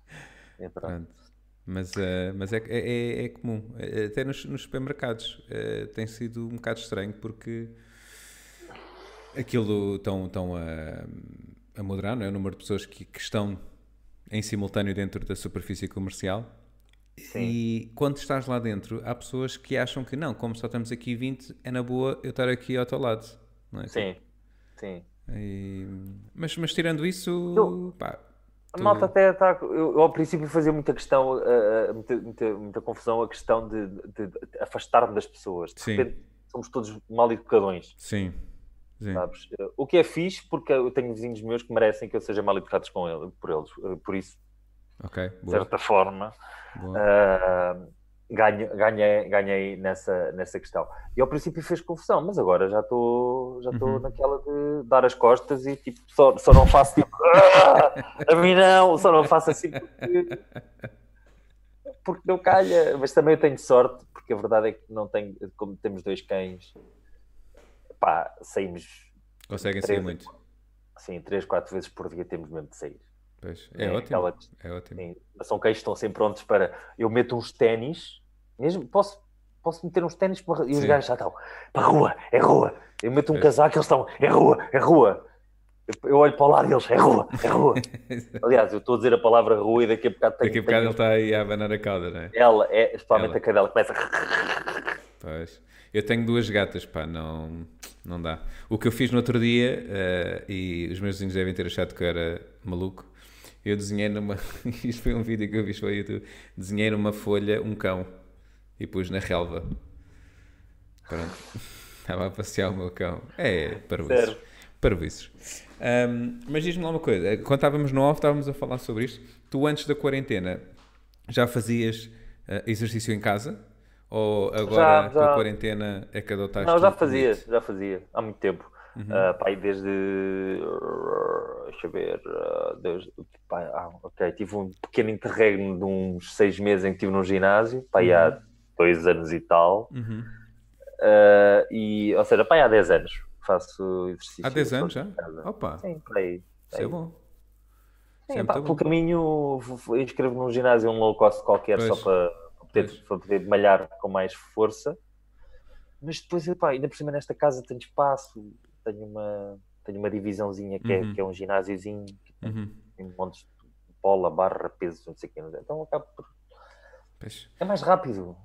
Mas, uh, mas é, é, é, é, comum, até nos, nos supermercados uh, tem sido um bocado estranho porque aquilo estão, estão a, a moderar, não é? o número de pessoas que, que estão em simultâneo dentro da superfície comercial Sim. E quando estás lá dentro, há pessoas que acham que não, como só estamos aqui 20, é na boa eu estar aqui ao teu lado. Não é? Sim, sim. E... Mas, mas tirando isso, eu, pá, a malta até está. Eu, eu, ao princípio fazia muita questão, uh, muita, muita, muita, confusão, a questão de, de, de afastar-me das pessoas. De Sim. repente somos todos mal educadões. Sim. Sim. Sabes? O que é fixe, porque eu tenho vizinhos meus que merecem que eu seja mal educado com ele, por eles. Por isso, de certa forma, uh, ganhei, ganhei nessa, nessa questão. E ao princípio fez confusão, mas agora já estou já estou uhum. naquela de dar as costas e tipo, só, só não faço tipo, ah, a mim não, só não faço assim porque, porque não calha. Mas também eu tenho sorte, porque a verdade é que não tenho, como temos dois cães, pá, saímos. Conseguem sair muito. Sim, três, quatro vezes por dia temos mesmo de sair. Pois, é, é, ótimo. Aquela, é ótimo. Sim, são queixos estão sempre prontos para. Eu meto uns ténis, mesmo posso, posso meter uns ténis para... e os gajos já estão para a rua, é rua. Eu meto um casaco, eles estão, é rua, é rua. Eu, olho para o lado deles, é rua, é rua. Aliás, eu estou a dizer a palavra rua e daqui a bocado tenho, Daqui a bocado tenho... ele está aí a abanar a cauda, não é? Ela é, especialmente Ela. a cadela, começa. Pois. Eu tenho duas gatas, pá, não, não dá. O que eu fiz no outro dia, uh, e os meus vizinhos devem ter achado que eu era maluco, eu desenhei numa. Isto foi um vídeo que eu vi no YouTube. Desenhei numa folha um cão e pus na relva. Pronto. Estava a passear o meu cão. É, para isso. Para. Um, mas diz-me lá uma coisa. Quando estávamos no off, estávamos a falar sobre isto. Tu, antes da quarentena, já fazias uh, exercício em casa? Ou agora, já, já. com a quarentena, é que adotaste? Não, já fazia, já fazia. Há muito tempo. Uhum. Uh, pá, desde. Deixa eu ver. Uh, desde, pá, ah, ok, tive um pequeno interregno de uns seis meses em que estive num ginásio, pá, uhum. há dois anos e tal. Uhum. Uh, e, ou seja, pá, há 10 anos faço exercício. Há 10 anos já? Opa! Sim, por aí. Isso é bom. Sim, é pá, pelo caminho inscrevo num ginásio um low cost qualquer pois. só para poder, para poder malhar com mais força. Mas depois, epá, ainda por cima nesta casa tenho espaço, tenho uma, tenho uma divisãozinha que, uhum. é, que é um ginásiozinho, uhum. tem um monte de bola, barra, peso, não sei o que. Então acabo por. É mais rápido.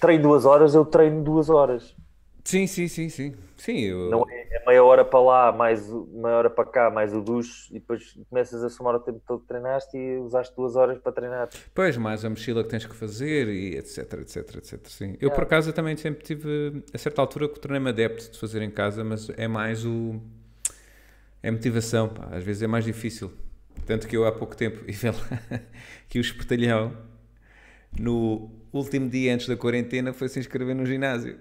Treino duas horas, eu treino duas horas. Sim, sim, sim, sim. sim eu... Não é, é meia hora para lá, mais meia hora para cá, mais o duche, e depois começas a somar o tempo todo que treinaste e usaste duas horas para treinar. Pois, mais a mochila que tens que fazer e etc, etc, etc. Sim. Eu, é. por acaso, também sempre tive, a certa altura, que tornei-me adepto de fazer em casa, mas é mais o. É motivação, pá. Às vezes é mais difícil. Tanto que eu há pouco tempo, e vê lá, que o espertalhão, no último dia antes da quarentena, foi se inscrever no ginásio.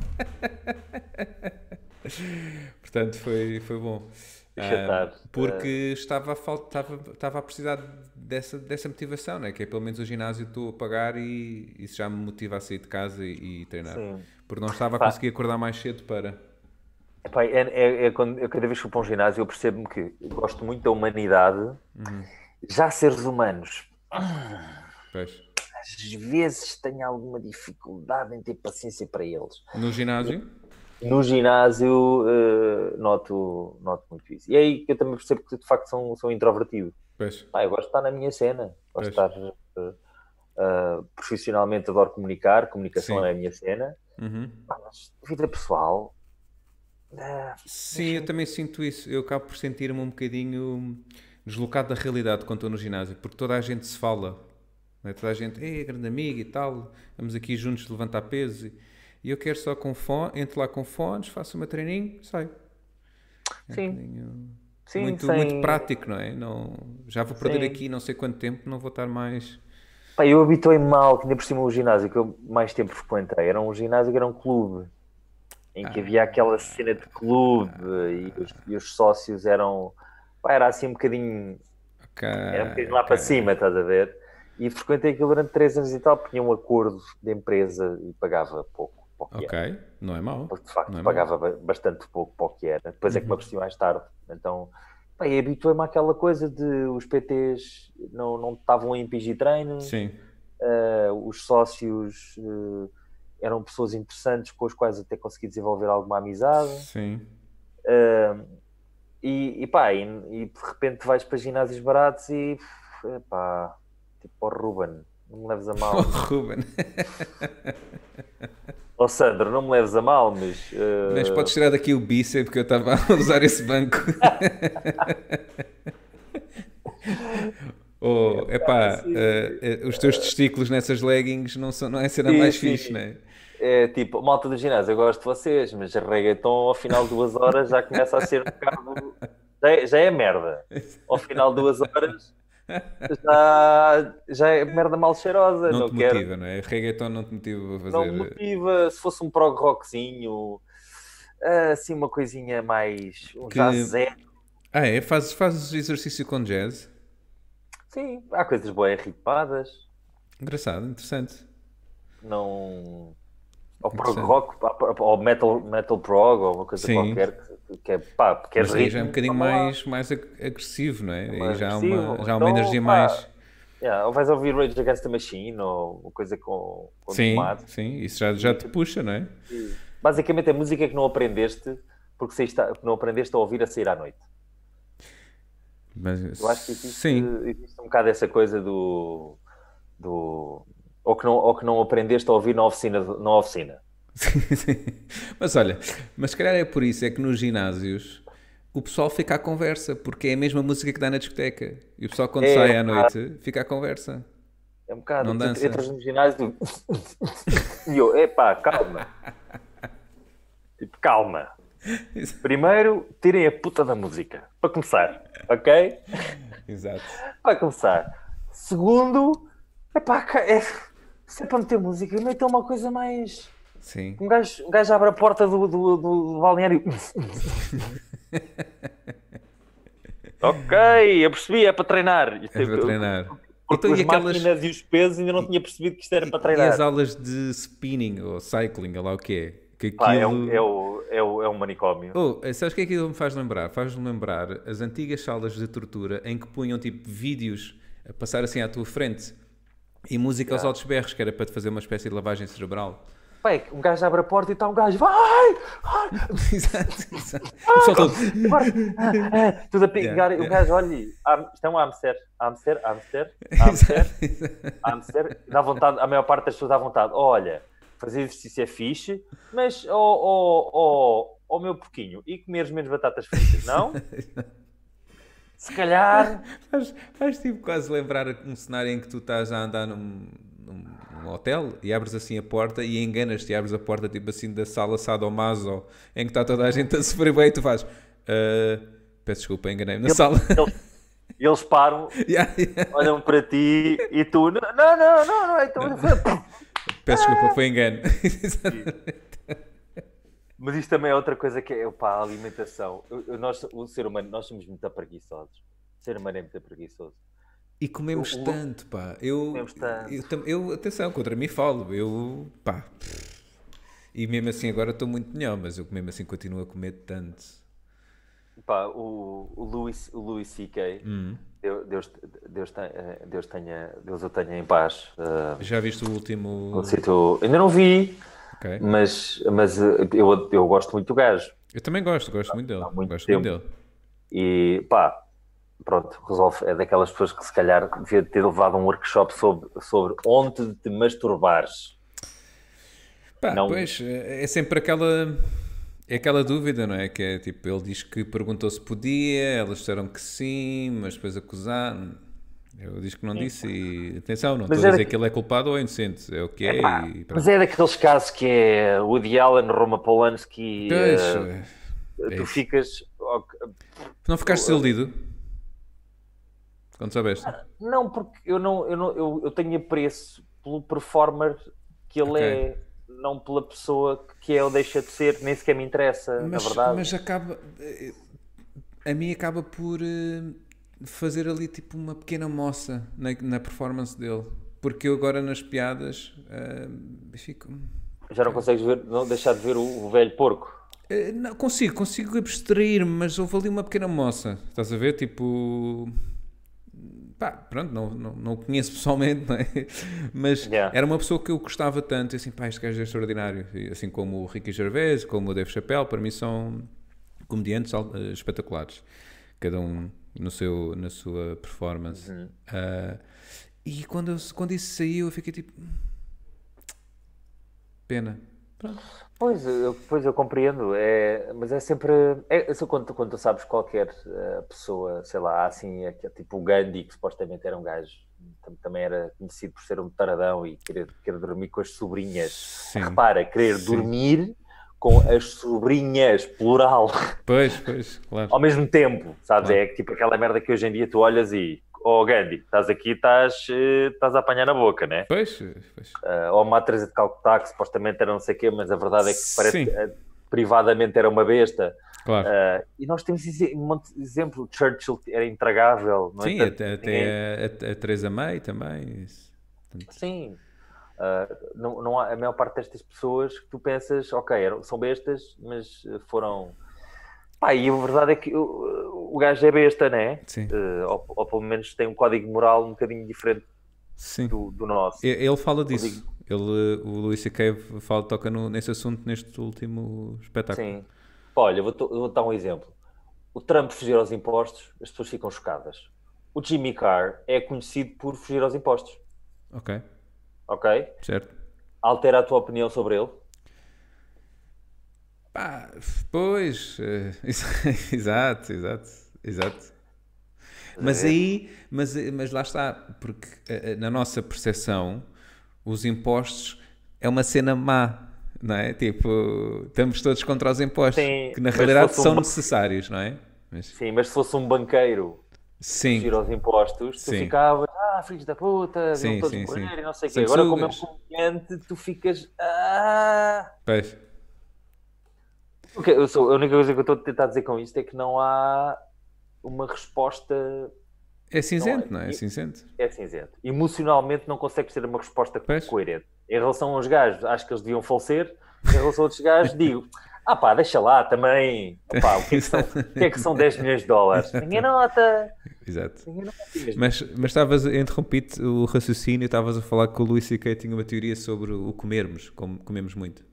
Portanto, foi, foi bom. Uh, porque estava, a estava, estava a precisar dessa, dessa motivação, né? que é pelo menos o ginásio estou a pagar e isso já me motiva a sair de casa e, e treinar. Sim. Porque não estava a conseguir acordar mais cedo para. Epá, é, é, é, quando, eu cada vez que vou para um ginásio eu percebo-me que gosto muito da humanidade, uhum. já seres humanos. Pois às vezes tenho alguma dificuldade em ter paciência para eles. No ginásio? No ginásio uh, noto, noto muito isso. E é aí que eu também percebo que de facto são, são introvertido. Pois. Ah, eu gosto de estar na minha cena, gosto de estar uh, uh, profissionalmente, adoro comunicar, comunicação Sim. é a minha cena. Uhum. mas vida pessoal. Sim, eu também sinto isso. Eu acabo por sentir-me um bocadinho deslocado da realidade quando estou no ginásio, porque toda a gente se fala é? Toda a gente, é grande amigo e tal, vamos aqui juntos levantar peso. E eu quero só com fone, entro lá com fones, faço o meu treininho, saio. É Sim. Um Sim, muito, sem... muito prático, não é? Não, já vou perder Sim. aqui não sei quanto tempo, não vou estar mais. Pá, eu habituei mal, que ainda por cima o ginásio que eu mais tempo frequentei era um ginásio que era um clube, em que ah, havia aquela cena de clube ah, e, os, e, os, sócios eram. Pá, era assim um bocadinho. Okay, era um bocadinho lá okay. para cima, estás a ver? E frequentei aquilo durante 3 anos e tal, porque tinha um acordo de empresa e pagava pouco. ok, era. não é mau. Porque de facto é pagava bastante pouco para o que era. Depois uhum. é que me uhum. apercebi mais tarde. Então, bem, habituei-me àquela coisa de os PTs não, não estavam a impingir treino. Sim. Uh, os sócios uh, eram pessoas interessantes com as quais até consegui desenvolver alguma amizade. Sim. Uh, e, e pá, e, e, de repente vais para ginásios baratos e pá, Tipo, o Ruben, não me leves a mal. O Ruben. Ó oh, Sandro, não me leves a mal, mas. Uh... Mas podes tirar daqui o bíceps porque eu estava a usar esse banco. oh, epá, uh, uh, os teus testículos nessas leggings não, são, não é cena sim, mais sim. fixe, não é? É tipo, malta do ginásio, eu gosto de vocês, mas reggaeton ao final de duas horas já começa a ser um bocado. Já é, já é merda. Ao final de duas horas já, já é merda mal cheirosa. Não, não te quero... motiva, não é? Reggaeton não te motiva a fazer. Não motiva. Se fosse um prog rockzinho, assim, uma coisinha mais. um que... jazz Ah, é? Fazes, fazes exercício com jazz? Sim, há coisas boas ripadas. Engraçado, interessante. Não. Ou prog rock, ou metal, metal prog, ou uma coisa Sim. qualquer que é pá, porque Mas aí já é um bocadinho mais, mais agressivo, não é? aí já há uma, já uma então, energia pá, mais. Yeah, ou vais ouvir Rage Against the Machine ou uma coisa com, com sim, tomate. Sim, isso já, já te puxa, não é? Basicamente é música que não aprendeste porque você está, não aprendeste a ouvir a sair à noite. Mas, Eu acho que existe, sim. existe um bocado essa coisa do, do ou, que não, ou que não aprendeste a ouvir na oficina. Na oficina. mas olha, mas se calhar é por isso é que nos ginásios o pessoal fica à conversa, porque é a mesma música que dá na discoteca. E o pessoal quando é, sai à noite fica à conversa. É um bocado, não dança. entras no ginásio e eu, epá, calma. tipo, calma. Primeiro, tirem a puta da música, para começar, ok? Exato. Para começar. Segundo, epá, é, se é para meter música, metam uma coisa mais Sim. Um gajo, um gajo abre a porta do, do, do, do balneário. ok, eu percebi, é para treinar. É para treinar. Porque Então, as e aquelas- máquinas e os pesos ainda não tinha percebido que isto era para E treinar. as aulas de spinning ou cycling, ou lá o que é? Que Pá, é, aquilo... um, é, o, é, o, é um manicômio. Oh, sabes o que é que aquilo me faz lembrar? Faz-me lembrar as antigas salas de tortura em que punham tipo vídeos a passar assim à tua frente e música aos altos berros, que era para te fazer uma espécie de lavagem cerebral. Que um gajo abre a porta e está um gajo, vai! vai! exato, exato. Pessoal todo, Agora, ah, ah, tudo a pingar, Yeah, o yeah. gajo, olha, am- isto é um hamster, hamster, Exato, exato. hamster, dá vontade, a maior parte das pessoas dá vontade, olha, fazer exercício é fixe, mas, ó, ó, ó, ó meu porquinho, e comeres menos batatas fritas, não? Se calhar, Faz, faz tipo quase lembrar um cenário em que tu estás a andar num, num- num hotel e abres assim a porta e enganas-te e abres a porta tipo assim da sala sadomaso em que está toda a gente a sofrer bem e tu fazes "Ah, peço desculpa, enganei-me na sala. eles, eles param, Yeah, yeah. olham para ti e tu, não, não, não, não, não então foi... Peço desculpa, foi engano. Mas isto também é outra coisa que é, pá, a alimentação. Eu- eu- nós, o ser humano, nós somos muito preguiçosos. O ser humano é muito preguiçoso. E comemos O- tanto, pá. Eu, Comemos tanto. eu, eu, atenção, contra mim falo. Eu, pá. E mesmo assim agora estou muito melhor, mas eu mesmo assim continuo a comer tanto. Pá, o, o Louis, o Louis C.K., Hum. Deus, Deus, Deus, tenha, Deus, tenha, Deus o tenha em paz. Uh, Já viste o último. ainda não vi, Ok. mas, mas uh, eu, eu gosto muito do gajo. Eu também gosto, gosto muito dele. Há muito gosto tempo. muito dele. E pá, pronto, resolve. É daquelas pessoas que se calhar devia ter levado um workshop sobre, sobre onde te masturbares. Pá, Não- pois, é é sempre aquela. É aquela dúvida, não é? Que é tipo, ele diz que perguntou se podia, elas disseram que sim, mas depois acusaram. Eu disse que não disse e atenção, não Mas estou a dizer que- que ele é culpado ou inocente, é o que é. Epá, e mas é daqueles casos que é Woody Allen, Roma Polanski. Eh, é tu isso. ficas. não ficaste desiludido? Quando soubeste? Não, porque eu não, eu não eu, eu tenho apreço pelo performer que ele Ok. é, não pela pessoa que é ou deixa de ser, nem sequer me interessa, Mas, na verdade. mas acaba. eh, A mim acaba por eh, fazer ali tipo uma pequena moça na, na performance dele. Porque eu agora nas piadas eh, fico. Já não consegues ver, não deixar de ver o, o velho porco. Eh, Não, consigo, consigo abstrair-me, mas houve ali uma pequena moça. Estás a ver? Tipo. Pá, pronto, não, não, não o conheço pessoalmente, não é? Mas Yeah. era uma pessoa que eu gostava tanto, e assim, pá, este gajo é extraordinário. E assim como o Ricky Gervais, como o Dave Chappelle, para mim são comediantes eh, espetaculares. Cada um no seu, na sua performance. Ah, e quando, eu- quando isso saiu, eu fiquei tipo. Pena. Pronto. Pois, eu, pois eu compreendo, é, mas é sempre. É, é quando, quando tu sabes qualquer eh, pessoa, sei lá, assim, é, que é tipo o Gandhi, que supostamente era um gajo, tam- também era conhecido por ser um taradão e querer, querer dormir com as sobrinhas. Sim. Repara, querer Sim. dormir com as sobrinhas, plural, Pois, pois, claro. ao mesmo tempo, sabes? Claro. É tipo aquela merda que hoje em dia tu olhas e. Oh Gandhi, estás aqui, estás, eh, estás a apanhar na boca, né? Pois, pois. Uh, ou uma atriz de Calcutá, que supostamente era não sei o quê, mas a verdade é que parece Sim. que uh, privadamente era uma besta. Claro. Uh, e nós temos um monte de exemplo. Churchill era intragável. No Sim, entanto, até, ninguém- até a, a Teresa May também. isso. Sim. Uh, não, não há, a maior parte destas pessoas que tu pensas, ok, eram, são bestas, mas uh, foram. Pá, e a verdade é que o, o gajo é besta, né? Sim, Uh, ou, ou pelo menos tem um código moral um bocadinho diferente sim. do, do nosso. Ele fala disso. Ele, o Luís C.K. fala, toca no, nesse assunto neste último espetáculo. Sim. Olha, eu vou, vou dar um exemplo. O Trump fugir aos impostos, as pessoas ficam chocadas. O Jimmy Carr é conhecido por fugir aos impostos, Ok, ok? certo. Altera a tua opinião sobre ele? Pá, pois, eh, exato, exato, exato. Mas aí, mas, mas lá está, porque eh, eh, na nossa percepção, os impostos é uma cena má, não é? Tipo, estamos todos contra os impostos, Sim, que na realidade um são ba- necessários, não é? Mas, Sim, mas se fosse um banqueiro sim, fugir aos impostos, tu Sim. ficavas, ah, filhos da puta, Sim, todos sim, morrer sim. e não sei o quê. Agora, como é um comediante, tu ficas, ah... pois, O que- eu sou, a única coisa que eu estou a tentar dizer com isto é que não há uma resposta É cinzento, não é? É cinzento. É cinzento. Emocionalmente não consegues ter uma resposta Pois. coerente. Em relação aos gajos, acho que eles deviam falecer. Em relação a outros gajos, digo, ah pá, deixa lá também. Opá, o, que é que são, o que é que são 10 milhões de dólares? Ninguém nota. Exato. Mas, mas estavas, interrompi-te o raciocínio, estavas a falar que o Luís C.K. tinha uma teoria sobre o comermos, como comemos muito.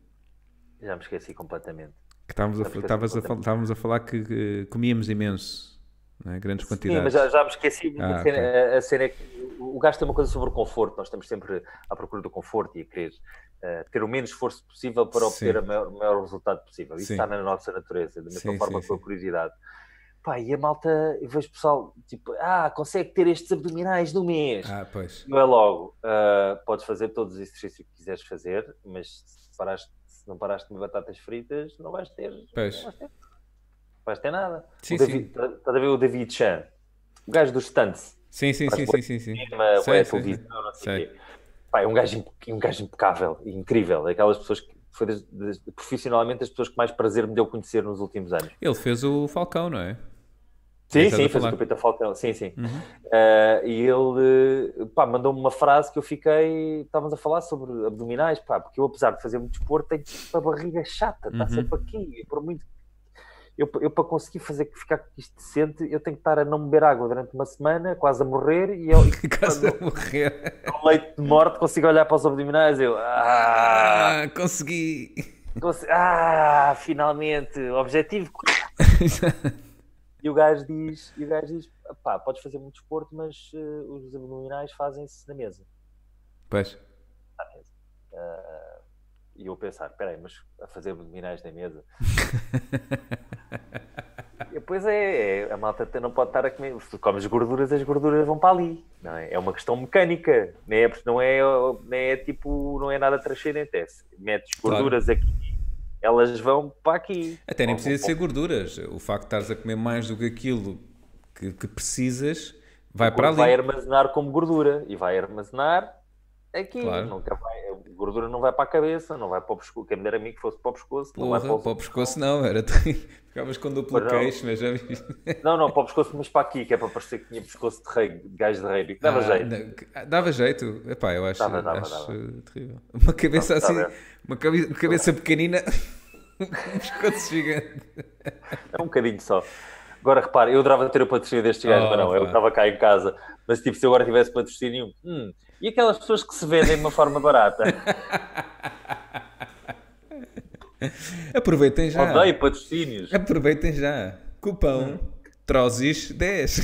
Já me esqueci completamente. Que estávamos a, que estavas a, estávamos a falar que eh, comíamos imenso, não é? grandes Sim, quantidades. mas já, já me esqueci. Ah, a, cena, a- a cena é que o o gajo tem uma coisa sobre o conforto. Nós estamos sempre à procura do conforto e a querer eh, ter o menos esforço possível para obter Sim. o maior, maior resultado possível. Isso Sim. está na nossa natureza, da mesma Sim, forma sim, que a sim. curiosidade. Pá, e a malta, eu vejo pessoal tipo, ah, consegue ter estes abdominais no mês. Ah, pois. Não é logo, ah, podes fazer todos os exercícios que quiseres fazer, mas se, paraste, se não paraste de comer batatas fritas, não vais ter. Pois. Não vais ter, não vais ter nada. Sim, David, Estás a ver o David Chan, o gajo dos stunts, Sim, sim, sim, sim, sim, sim. cinema, Sei, ué, sei, televisão, não sei sei. o quê. Pá, é um gajo, um gajo impecável, incrível. Aquelas pessoas que foi das- das- profissionalmente as pessoas que mais prazer me deu conhecer nos últimos anos. Ele fez o Falcão, não é? Sim, Estás sim, fez o Capitão Falcão, sim, sim. Uhum. Uh, e ele pá, mandou-me uma frase que eu fiquei. Estávamos a falar sobre abdominais, pá, porque eu, apesar de fazer muito desporto, tenho tipo, a barriga chata, está Uhum. sempre aqui. Por muito. Eu, eu, para conseguir fazer ficar isto decente, eu tenho que estar a não beber água durante uma semana, quase a morrer, e eu, e Quase a morrer. no leite de morte consigo olhar para os abdominais e eu. Ah, Ah, consegui. consi- ah finalmente, objetivo. E o gajo diz, e o gajo diz pá, podes fazer muito desporto, mas uh, os abdominais fazem-se na mesa. Pois. à mesa. Ah, e eu pensar, espera aí, mas a fazer abdominais na mesa. E Pois é, é, a malta até não pode estar a comer. Se tu comes gorduras, as gorduras vão para ali. Não é? é uma questão mecânica. Não é, não é, não é tipo, não é nada transcendente. É, metes Claro. gorduras aqui, elas vão para aqui. Até nem precisa de ser gorduras. O facto de estares a comer mais do que aquilo que, que precisas vai para corpo vai ali. armazenar como gordura e vai armazenar aqui. Claro. Nunca vai, a gordura não vai para a cabeça, não vai para o pescoço. Quem me dera a mim que fosse para o pescoço, não vai Porra, para o para o pescoço não, era. Ficavas com duplo não. queixo, mas já viste. Não, não, para o pescoço, mas para aqui, que é para parecer que tinha pescoço de rei, de gajo de rei. Dava Ah, jeito. não, ah, Dava jeito. Epá, eu acho, Dava, dava, acho dava. terrível. Uma cabeça assim, uma cabe- uma cabeça pequenina, um pescoço gigante. É um bocadinho só. Agora repare, eu adorava ter o patrocínio destes gajos, Oh, mas não, eu estava cá em casa. Mas tipo, se eu agora tivesse patrocínio, hum, e aquelas pessoas que se vendem de uma forma barata? Aproveitem já. Odeio patrocínios. Aproveitem já. Cupão Trozis 10.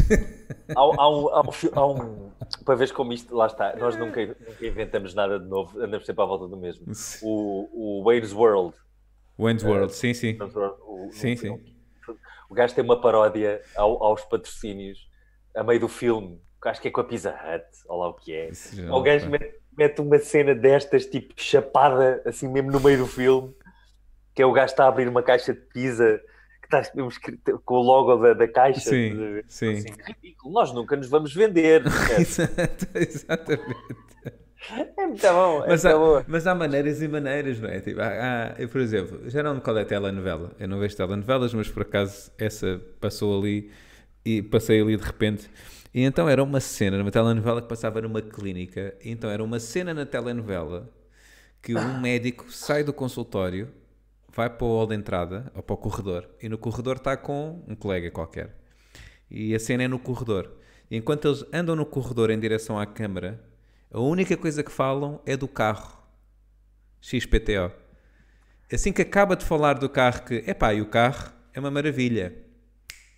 Há, há um, há um há um- Para ver como isto, lá está, nós nunca, nunca inventamos nada de novo, andamos sempre à volta do mesmo. O, o Wayne's World. Wayne's World, sim, sim. O, Sim, no sim. filme. O gajo tem uma paródia ao- aos patrocínios a meio do filme. Acho que é com a Pizza Hut, ou lá o que é. Já O gajo mete, mete uma cena destas, tipo chapada, assim mesmo no meio do filme, que é o gajo está a abrir uma caixa de pizza que está escrito com o logo da, da caixa. Sim, sim. Assim, ridículo, nós nunca nos vamos vender. Exato, exatamente. é muito bom, é Mas muito há, bom. mas há maneiras e maneiras, não é? Tipo, há- há- eu, por exemplo, já não qual é a telenovela. Eu não vejo telenovelas, mas por acaso essa passou ali e passei ali de repente. E então era uma cena numa telenovela que passava numa clínica. E então era uma cena na telenovela que um médico sai do consultório, vai para o hall de entrada, ou para o corredor, e no corredor está com um colega qualquer. E a cena é no corredor. E enquanto eles andam no corredor em direção à câmara, a única coisa que falam é do carro. XPTO. Assim que acaba de falar do carro que, epá, e o carro é uma maravilha.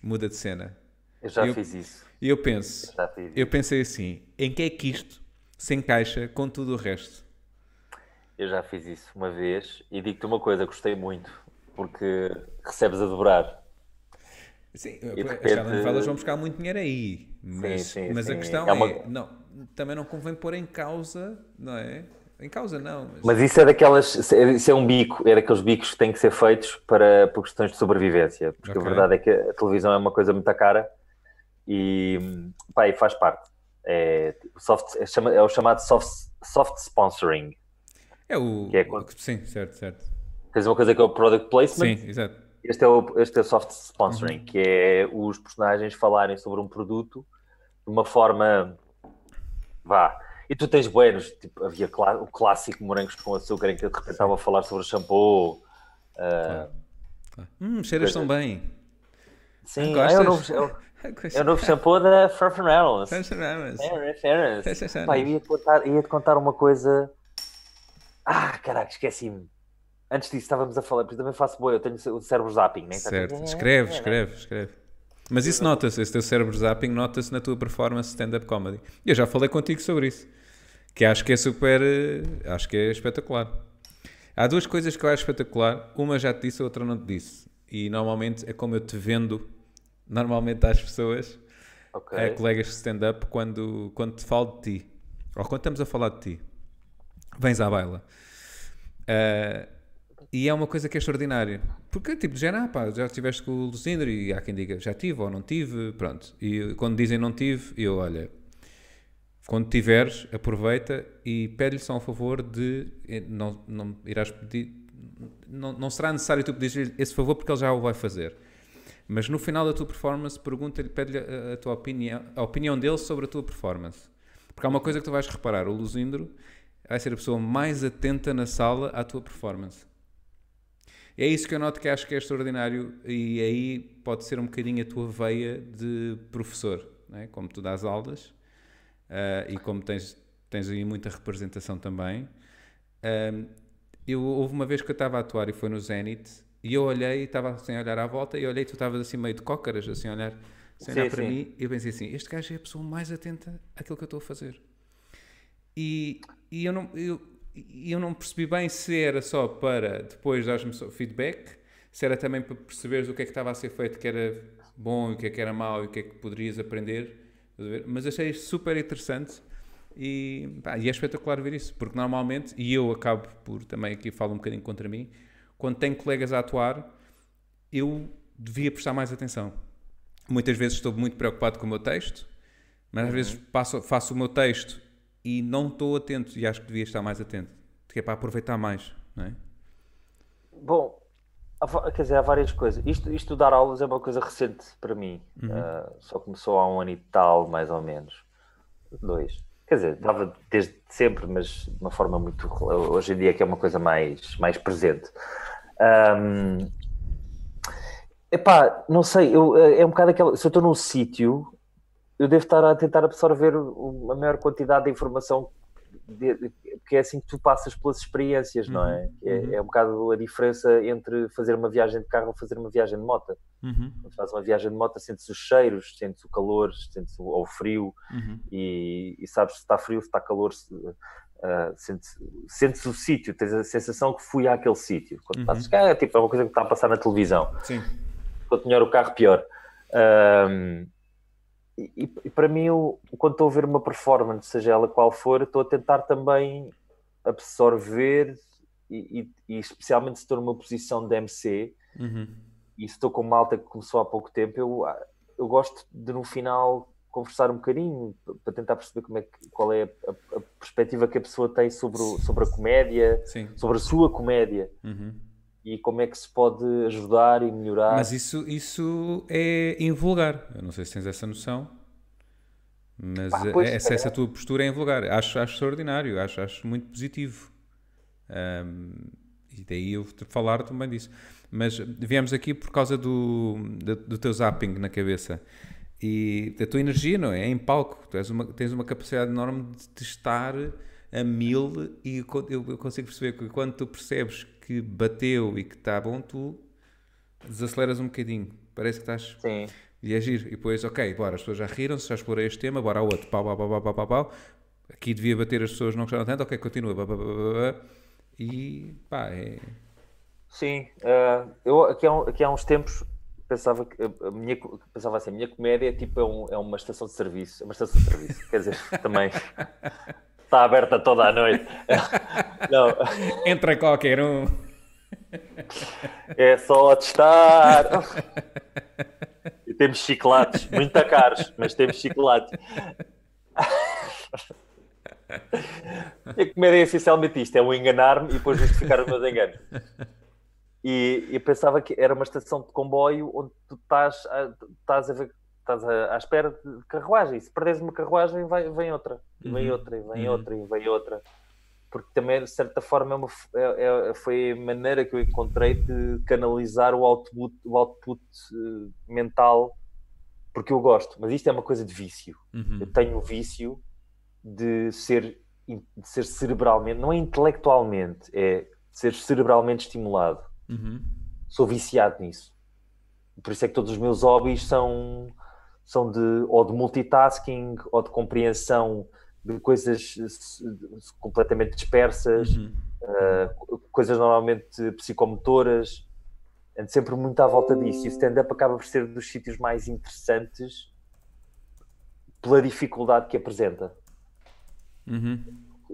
Muda de cena. Eu já eu- fiz isso. E eu penso, eu pensei assim, em que é que isto se encaixa com tudo o resto? Eu já fiz isso uma vez e digo-te uma coisa, gostei muito, porque recebes a dobrar. Sim, de as repente- telenovelas vão buscar muito dinheiro aí. Mas, sim, mas a sim. questão É é, uma- não, também não convém pôr em causa, não é? Em causa não, mas, Mas isso é daquelas, isso é um bico, é daqueles bicos que têm que ser feitos para, por questões de sobrevivência, porque Ok. a verdade é que a televisão é uma coisa muito cara e, pá, e faz parte. É, soft, é, chama- é o chamado soft, soft sponsoring. é o... que é quando- Sim, certo, certo. Tens uma coisa que é o product placement, Sim, exato. Este é o, este é o soft Uhum. sponsoring, que é os personagens falarem sobre um produto de uma forma. Vá. E tu tens buenos, tipo, havia o clássico morangos com açúcar em que eu de repente estava a falar sobre o shampoo. Uh, claro. Claro. Hum, cheiras tão bem. Sim, ah, é, o novo, é, o, novo shampoo da Furfin Reynolds. Pá, eu ia-te contar, ia -te contar uma coisa. Ah, caraca, esqueci-me. Antes disso estávamos a falar, porque também faço boa, eu tenho o cérebro zapping, né? Certo, escreve, escreve, escreve. Mas isso nota-se, esse teu cérebro zapping nota-se na tua performance stand-up comedy. E eu já falei contigo sobre isso. Que acho que é super. Eh, acho que é espetacular. Há duas coisas que eu acho espetacular. Uma já te disse, a outra não te disse. E normalmente é como eu te vendo, normalmente às pessoas, okay. a colegas de stand-up, quando, quando te falo de ti. Ou quando estamos a falar de ti. Vens à baila. Uh, e é uma coisa que é extraordinária. Porque, tipo, já, ah, pá, já estiveste com o Lucindro e há quem diga já tive ou não tive, pronto. E quando dizem não tive, eu, olha, quando tiveres, aproveita e pede-lhe só um favor de. Eh, não, não irás pedir. Não, não será necessário tu pedir esse favor porque ele já o vai fazer. Mas no final da tua performance, pergunta-lhe, pede-lhe a, a, tua opinião, a opinião dele sobre a tua performance. Porque há uma coisa que tu vais reparar: o Lucindro vai ser a pessoa mais atenta na sala à tua performance. É isso que eu noto que acho que é extraordinário e aí pode ser um bocadinho a tua veia de professor, é? como tu dás aulas uh, e como tens, tens aí muita representação também. Uh, eu, houve uma vez que eu estava a atuar e foi no Zenit e eu olhei, estava assim a olhar à volta e olhei, tu estavas assim meio de cócaras, assim a olhar, assim, sim, olhar para sim. mim e eu pensei assim, este gajo é a pessoa mais atenta àquilo que eu estou a fazer. E, e eu não... Eu, eu não percebi bem se era só para depois dar-me feedback, se era também para perceberes o que é que estava a ser feito, que era bom e o que é que era mau e o que é que poderias aprender. Mas achei super interessante e, pá, e é espetacular ver isso, porque normalmente, e eu acabo por também aqui falo um bocadinho contra mim, quando tenho colegas a atuar, eu devia prestar mais atenção. Muitas vezes estou muito preocupado com o meu texto, mas às uhum. vezes passo, faço o meu texto e não estou atento e acho que devia estar mais atento, que é para aproveitar mais, não é? Bom, quer dizer, há várias coisas. Isto, isto dar aulas é uma coisa recente para mim. Uhum. Uh, só começou há um ano e tal, mais ou menos. Dois. Quer dizer, dava desde sempre, mas de uma forma muito. Hoje em dia que é uma coisa mais, mais presente. Um, epá, não sei, eu, é um bocado aquela. Se eu estou num sítio, eu devo estar a tentar absorver a maior quantidade de informação porque é assim que tu passas pelas experiências, uhum, não é? Uhum. É, uhum. é, um bocado a diferença entre fazer uma viagem de carro ou fazer uma viagem de moto. Uhum. Quando fazes uma viagem de moto, sentes os cheiros, sentes o calor, sentes o, o frio uhum. e, e, sabes se está frio, se está calor, se, uh, sentes, sentes o sítio, tens a sensação que fui àquele sítio. Quando passas uhum. cá, é, tipo, é uma coisa que está a passar na televisão. Sim. Quanto melhor o carro, pior. Um, e, e, para mim, eu, quando estou a ver uma performance, seja ela qual for, estou a tentar também absorver e, e, e especialmente se estou numa posição de MC uhum. e se estou com malta que começou há pouco tempo, eu, eu gosto de no final conversar um bocadinho para tentar perceber como é que, qual é a, a, perspectiva que a pessoa tem sobre, o, sobre a comédia, Sim. sobre a sua comédia. Uhum e como é que se pode ajudar e melhorar. Mas isso, isso é invulgar. Eu não sei se tens essa noção. Mas Pá, pois, essa, é. essa tua postura é invulgar. Acho, acho extraordinário, acho, acho muito positivo. Um, e daí eu falar também disso. Mas viemos aqui por causa do, do, do, teu zapping na cabeça e da tua energia, não é? É em palco. Tu uma, tens uma capacidade enorme de estar a mil e eu, eu consigo perceber que quando tu percebes que bateu e que está bom, tu desaceleras um bocadinho. Parece que estás. Sim. E agir. E depois, ok, bora, as pessoas já riram-se, já explorei este tema, bora ao outro, pau, pau, pau, pau, pau, pau. Aqui devia bater as pessoas não gostaram tanto, ok, continua. Pá, pá, pá, e pá, é. Sim, uh, eu aqui há, aqui há uns tempos pensava que a minha, pensava assim, a minha comédia tipo, é, um, é uma estação de serviço, é uma estação de serviço, quer dizer, também está aberta toda a noite. Não. Entra qualquer um. É só testar. E temos chiclates, muito caros, mas temos chiclates. A comédia é essencialmente isto: é um enganar-me e depois justificar os meus enganos. E eu pensava que era uma estação de comboio onde tu estás a, estás a ver estás à, à espera de carruagem. Se perdes uma carruagem, vai, vem outra, e vem Uhum. outra, e vem Uhum. outra, e vem outra. Porque também, de certa forma, é uma é- é- foi a maneira que eu encontrei de canalizar o output, o output eh, mental, porque eu gosto. Mas isto é uma coisa de vício. Uhum. Eu tenho o vício de ser, de ser cerebralmente, não é intelectualmente, é ser cerebralmente estimulado. Uhum. Sou viciado nisso. Por isso é que todos os meus hobbies são, são de, ou de multitasking, ou de compreensão de coisas completamente dispersas, Uhum. co- coisas normalmente psicomotoras. Ando sempre muito à volta disso. E o stand-up acaba por ser dos sítios mais interessantes pela dificuldade que apresenta Uhum.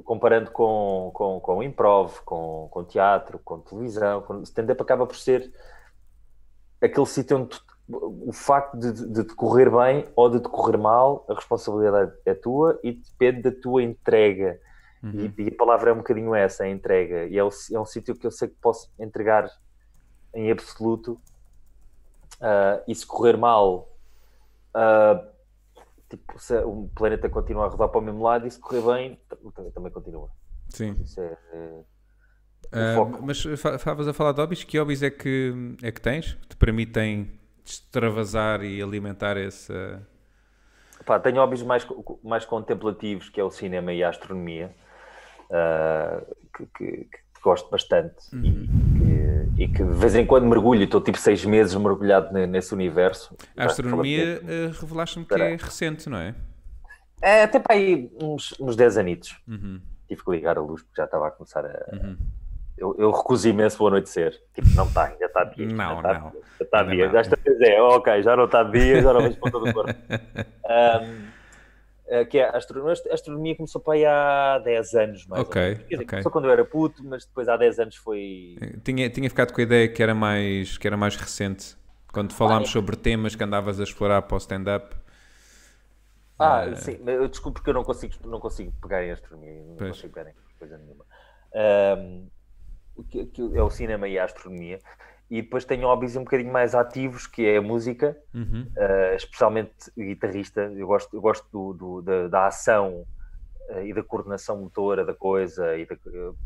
Comparando com, com, com improv, com, com teatro, com televisão, com stand-up acaba por ser aquele sítio onde tu- o facto de, de, de te correr bem ou de te correr mal, a responsabilidade é tua e depende da tua entrega. Uhum. E, e a palavra é um bocadinho essa, a entrega. E é, o- é um sítio que eu sei que posso entregar em absoluto. Ah, e se correr mal, ah, tipo, se o planeta continua a rodar para o mesmo lado, e se correr bem, tam- também continua. Sim. Isso é, é- Ah, foco. mas estavas a falar de hobbies, que hobbies é que, é que tens que te permitem extravasar e alimentar essa. Pá, tenho hobbies mais, mais contemplativos, que é o cinema e a astronomia, ah, que, que- que gosto bastante e, que, e que de vez em quando mergulho. Estou tipo seis meses mergulhado ne- nesse universo. A Já astronomia eh, revelaste-me que é recente, não é? É, até para aí uns, uns 10 anitos. Uhum. Tive que ligar a luz porque já estava a começar a. Uhum. Eu, eu recuso imenso o anoitecer. Tipo, não está, ainda está dia. Não, já está, não. Já está dia. não. Desta vez é, ok, já não está dia, já não vejo para todo o corpo. Eh, que é a astronomia, a astronomia começou para aí há 10 anos, mais Ok, ou menos. Dizer, ok. Começou quando eu era puto, mas depois há 10 anos foi. Tinha, tinha ficado com a ideia que era mais, que era mais recente. Quando falámos Ah, é. sobre temas que andavas a explorar para o stand-up. Ah, Eh, sim, eu desculpo porque eu não consigo, não consigo pegar em astronomia, não Pois. consigo pegar em coisa nenhuma. Que, que é o cinema e a astronomia. E depois tenho hobbies um bocadinho mais ativos, que é a música, Uhum. uh, especialmente guitarrista. Eu gosto, eu gosto do, do- da, da ação uh, e da coordenação motora da coisa e, da-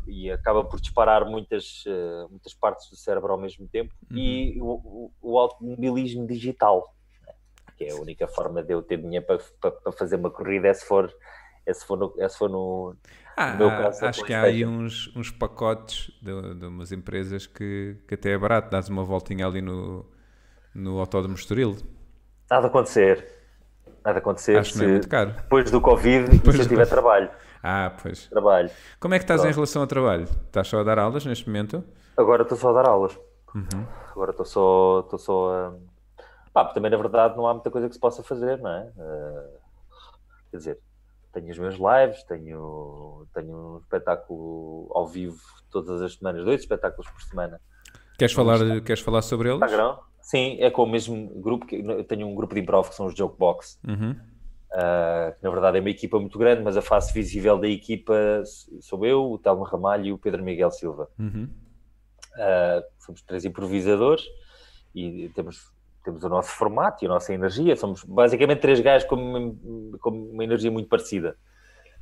e acaba por disparar muitas, uh, muitas partes do cérebro ao mesmo tempo. E o, o, o automobilismo digital, né? que é a única forma de eu ter dinheiro para, para, para fazer uma corrida é se for, é se for, no, é se for no, Ah, há- caso, a acho que há aí uns, uns pacotes de, de umas empresas que, que até é barato. Dás uma voltinha ali no, no Autódromo Estoril. Nada a acontecer. Nada a acontecer Acho que não é muito caro. depois do Covid Depois se eu tiver trabalho. Ah, pois. Trabalho. Como é que estás em Pronto. relação ao trabalho? Estás só a dar aulas neste momento? Agora estou só a dar aulas. Uhum. Agora estou só, estou só a. Pá, porque também na verdade não há muita coisa que se possa fazer, não é? Eh, quer dizer, tenho os meus lives, tenho, tenho um espetáculo ao vivo todas as semanas, dois espetáculos por semana. Queres falar, queres falar sobre eles? Instagram. Sim, é com o mesmo grupo, que eu tenho um grupo de improv que são os Jokebox, Uhum. Uh, que na verdade é uma equipa muito grande, mas a face visível da equipa sou eu, o Telmo Ramalho e o Pedro Miguel Silva. Uhum. Uh, somos três improvisadores e temos, temos o nosso formato e a nossa energia. Somos basicamente três gajos com uma, com uma energia muito parecida.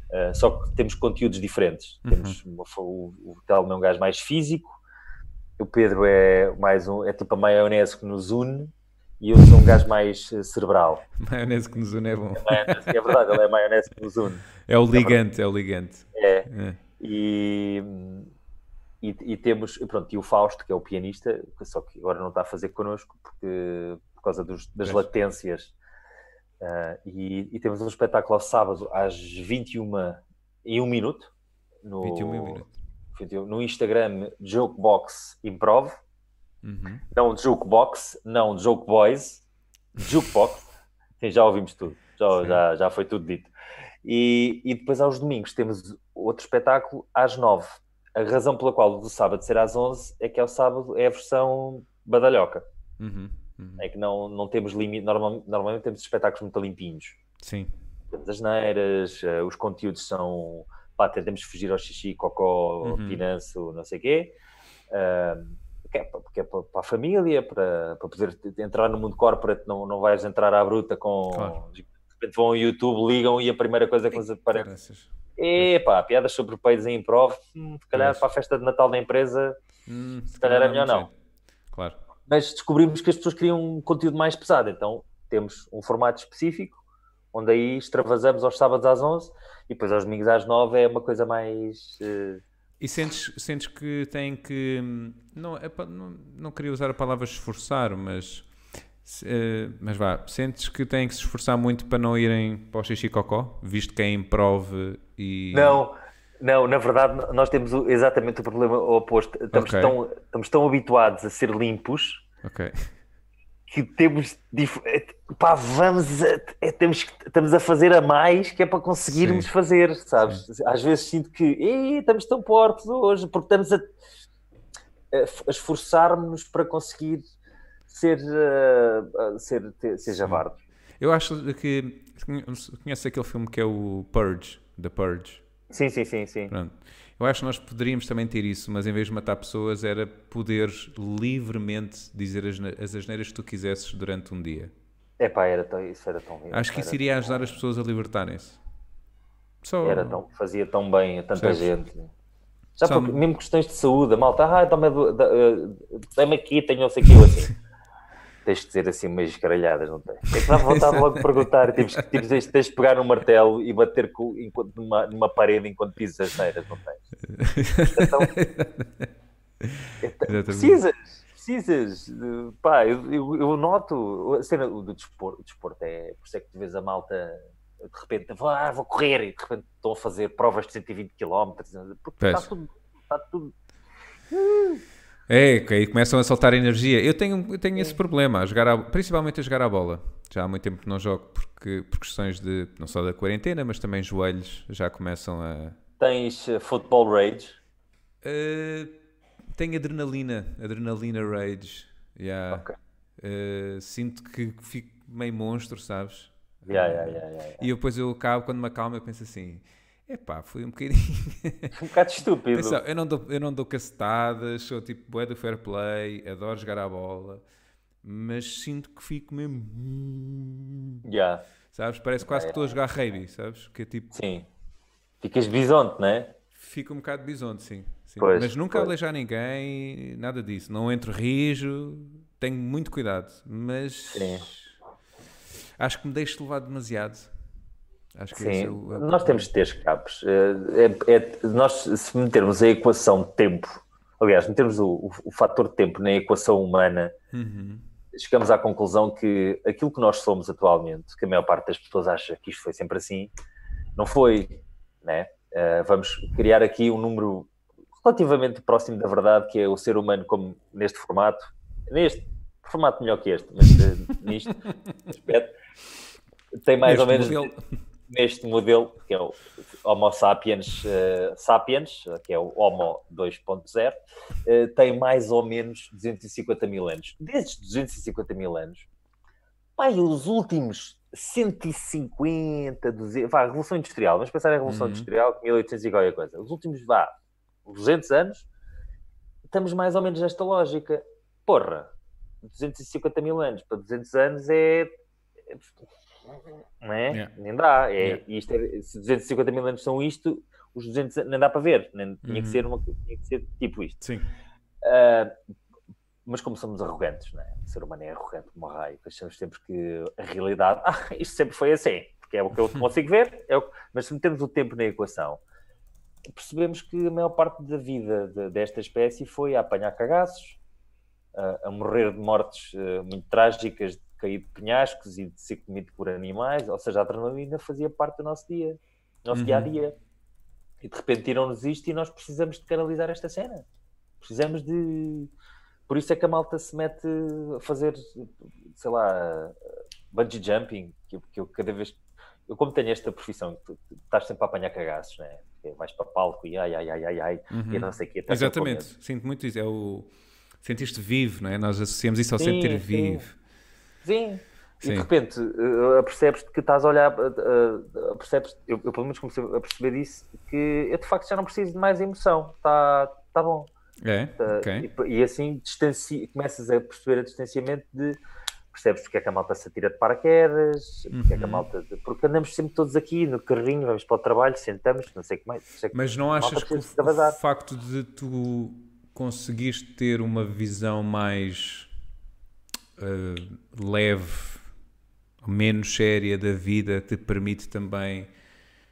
Uh, só que temos conteúdos diferentes. Uhum. Temos uma- o, o Telmo é um gajo mais físico, o Pedro é mais um, é tipo a maionese que nos une e eu sou um gajo mais eh, cerebral. Maionese que nos une é bom. Maionese, é verdade, ele é a maionese que nos une. É o ligante, é o ligante. É, É. e, e, e temos, e pronto, e o Fausto, que é o pianista, só que agora não está a fazer connosco porque, por causa dos- das latências. Ah, e, e temos um espetáculo ao sábado às 21 e 1 minuto no, 21 mil minutos. 21, no Instagram Jokebox Improv, Uhum. não Jukebox, não Joke Boys, Jukebox. Sim, já ouvimos tudo, já, Sim. já, já foi tudo dito. E, e depois aos domingos temos outro espetáculo às 9. A razão pela qual o do sábado ser às 11 é que é o sábado é a versão badalhoca. Uhum. Uhum. É que não, não temos limite. Normal, normalmente temos espetáculos muito limpinhos. Sim. Temos as neiras, eh, os conteúdos são. Pá, tentamos fugir ao xixi, cocó, Uhum. pinanço, não sei o quê. Ah, que é, porque é para, a família, para, para poder entrar no mundo corporate, não, não vais entrar à bruta com. Claro. De repente vão ao YouTube, ligam e a primeira coisa que lhes aparece. Epá, piadas sobre peidos em improv, hum, se calhar para a festa de Natal da empresa, Hum, se calhar é dá melhor não. Claro. mas descobrimos que as pessoas queriam um conteúdo mais pesado, então temos um formato específico, onde aí extravasamos aos sábados às 11 e depois aos domingos às 9 é uma coisa mais. eh, E sentes, sentes que têm que. hum, Não, é não, não queria usar a palavra esforçar, mas. Eh, mas vá, sentes que têm que se esforçar muito para não irem para o xixi cocó, visto que é improv e. Não, não, na verdade nós temos exatamente o problema oposto. Estamos, Ok. tão, estamos tão habituados a ser limpos Ok. que temos. eh, Pá, vamos. a- eh, temos, estamos a fazer a mais que é para conseguirmos Sim. fazer, sabes? Às vezes sinto que "Ih, estamos tão portos hoje, porque estamos a, a, a esforçar-nos para conseguir ser, eh, a ser, ter- ser javardos. Eu acho que. Conhece aquele filme que é o Purge, The Purge. Sim, sim, sim, sim. Pronto. Eu acho que nós poderíamos também ter isso, mas em vez de matar pessoas, era poderes livremente dizer as, ne- as asneiras que tu quisesses durante um dia. Epá, era tão, isso era tão lindo. Acho que isso iria ajudar as pessoas a libertarem-se. Só. Era tão, fazia tão bem a tanta gente. Já Só- porque, mesmo questões de saúde, a malta, ah, dá-me dá- eh, aqui, tenho não sei o que, eu assim. Tens de dizer assim umas escaralhadas, não tens? É que dá vontade logo de perguntar, tens, tens, tens, tens de pegar no martelo e bater com, enquanto, numa, numa parede enquanto pisas as neiras, não tens? Então, Exatamente. precisas, precisas. Pá, eu, eu, eu noto a cena do desporto, o desporto é, por isso é que tu vês a malta de repente, vou, ah, vou correr e de repente estão a fazer provas de 120 km, porque está tudo, está tudo. É, aí começam a soltar energia. Eu tenho, eu tenho esse problema, a jogar a- principalmente a jogar a bola. Já há muito tempo que não jogo porque, por questões de, não só da quarentena, mas também joelhos já começam a. Tens eh, football rage. Uh, tenho adrenalina, adrenalina rage. Yeah. Ok. Uh, sinto que fico meio monstro, sabes? Yeah, yeah, yeah, yeah, yeah. E depois eu acabo, quando me acalmo, eu penso assim: epá, foi um bocadinho. Um bocado estúpido. Atenção, eu não dou, eu não dou cacetadas, sou tipo bué do fair play, adoro jogar à bola, mas sinto que fico mesmo. Yeah, Sabes? Parece quase que estou a jogar rugby, sabes? Que é tipo, sim. Ficas bisonte, não é? fica um bocado bisonte, sim. sim. Pois, mas nunca pois. aleijar ninguém, nada disso. Não entro rijo, tenho muito cuidado, mas Sim. acho que me deixo levar demasiado. Acho que Sim, é o- é o nós temos de ter escapes. É, é- nós, se metermos a equação tempo, aliás, metermos o, o, o fator tempo na equação humana, Uhum. chegamos à conclusão que aquilo que nós somos atualmente, que a maior parte das pessoas acha que isto foi sempre assim, não foi, né? Eh, vamos criar aqui um número relativamente próximo da verdade, que é o ser humano como neste formato, neste formato melhor que este, mas eh, nisto aspecto, tem mais Neste ou menos modelo. Neste modelo, que é o Homo sapiens eh, sapiens, que é o Homo 2.0, eh, tem mais ou menos 250 mil anos. Desses 250 mil anos, pai, os últimos 150, 200, vá, Revolução Industrial, vamos pensar em Revolução Uhum. Industrial, 1800 e qualquer coisa. Os últimos, vá, 200 anos, estamos mais ou menos nesta lógica. Porra, 250 mil anos para 200 anos é. Não é? Yeah. Nem dá. É, Yeah. isto é- se 250 mil anos são isto, os 200 anos nem dá para ver. Nem, tinha, que Uhum. ser uma, tinha que ser tipo isto. Sim. Ah, mas como somos arrogantes, não é? O ser humano é arrogante como raio, achamos sempre que a realidade, ah, isto sempre foi assim, porque é o que eu consigo ver, é o mas se metermos o tempo na equação, percebemos que a maior parte da vida de- desta espécie foi a apanhar cagaços, a, a morrer de mortes eh, muito trágicas, cair de penhascos e de ser comido por animais, ou seja, a adrenalina fazia parte do nosso dia, do nosso Uhum. dia a dia. E de repente tiram-nos isto e nós precisamos de canalizar esta cena. Precisamos de. Por isso é que a malta se mete a fazer, sei lá, bungee jumping, que eu, que eu cada vez. Eu, como tenho esta profissão, tu, tu estás sempre a apanhar cagaços, né? Que Vais para palco e ai, ai, ai, ai, ai, Uhum. e não sei o quê. com Exatamente, sinto muito isso. É o sentir-te vivo, não é? Nós associamos isso ao Sim, sentir sim. vivo. Sim. E Sim. de repente uh, apercebes-te que estás a olhar, uh, uh, percebes eu, eu pelo menos comecei a perceber isso, que eu de facto já não preciso de mais emoção, está tá bom. É, ok. e, e assim distanci... começas a perceber a distanciamento de percebes porque é que a malta se atira de paraquedas, porque é que a Uhum. malta. Porque andamos sempre todos aqui no carrinho, vamos para o trabalho, sentamos, não sei como é. sei Mas não achas que o, de o facto de tu conseguiste ter uma visão mais eh, leve, menos séria da vida, te permite também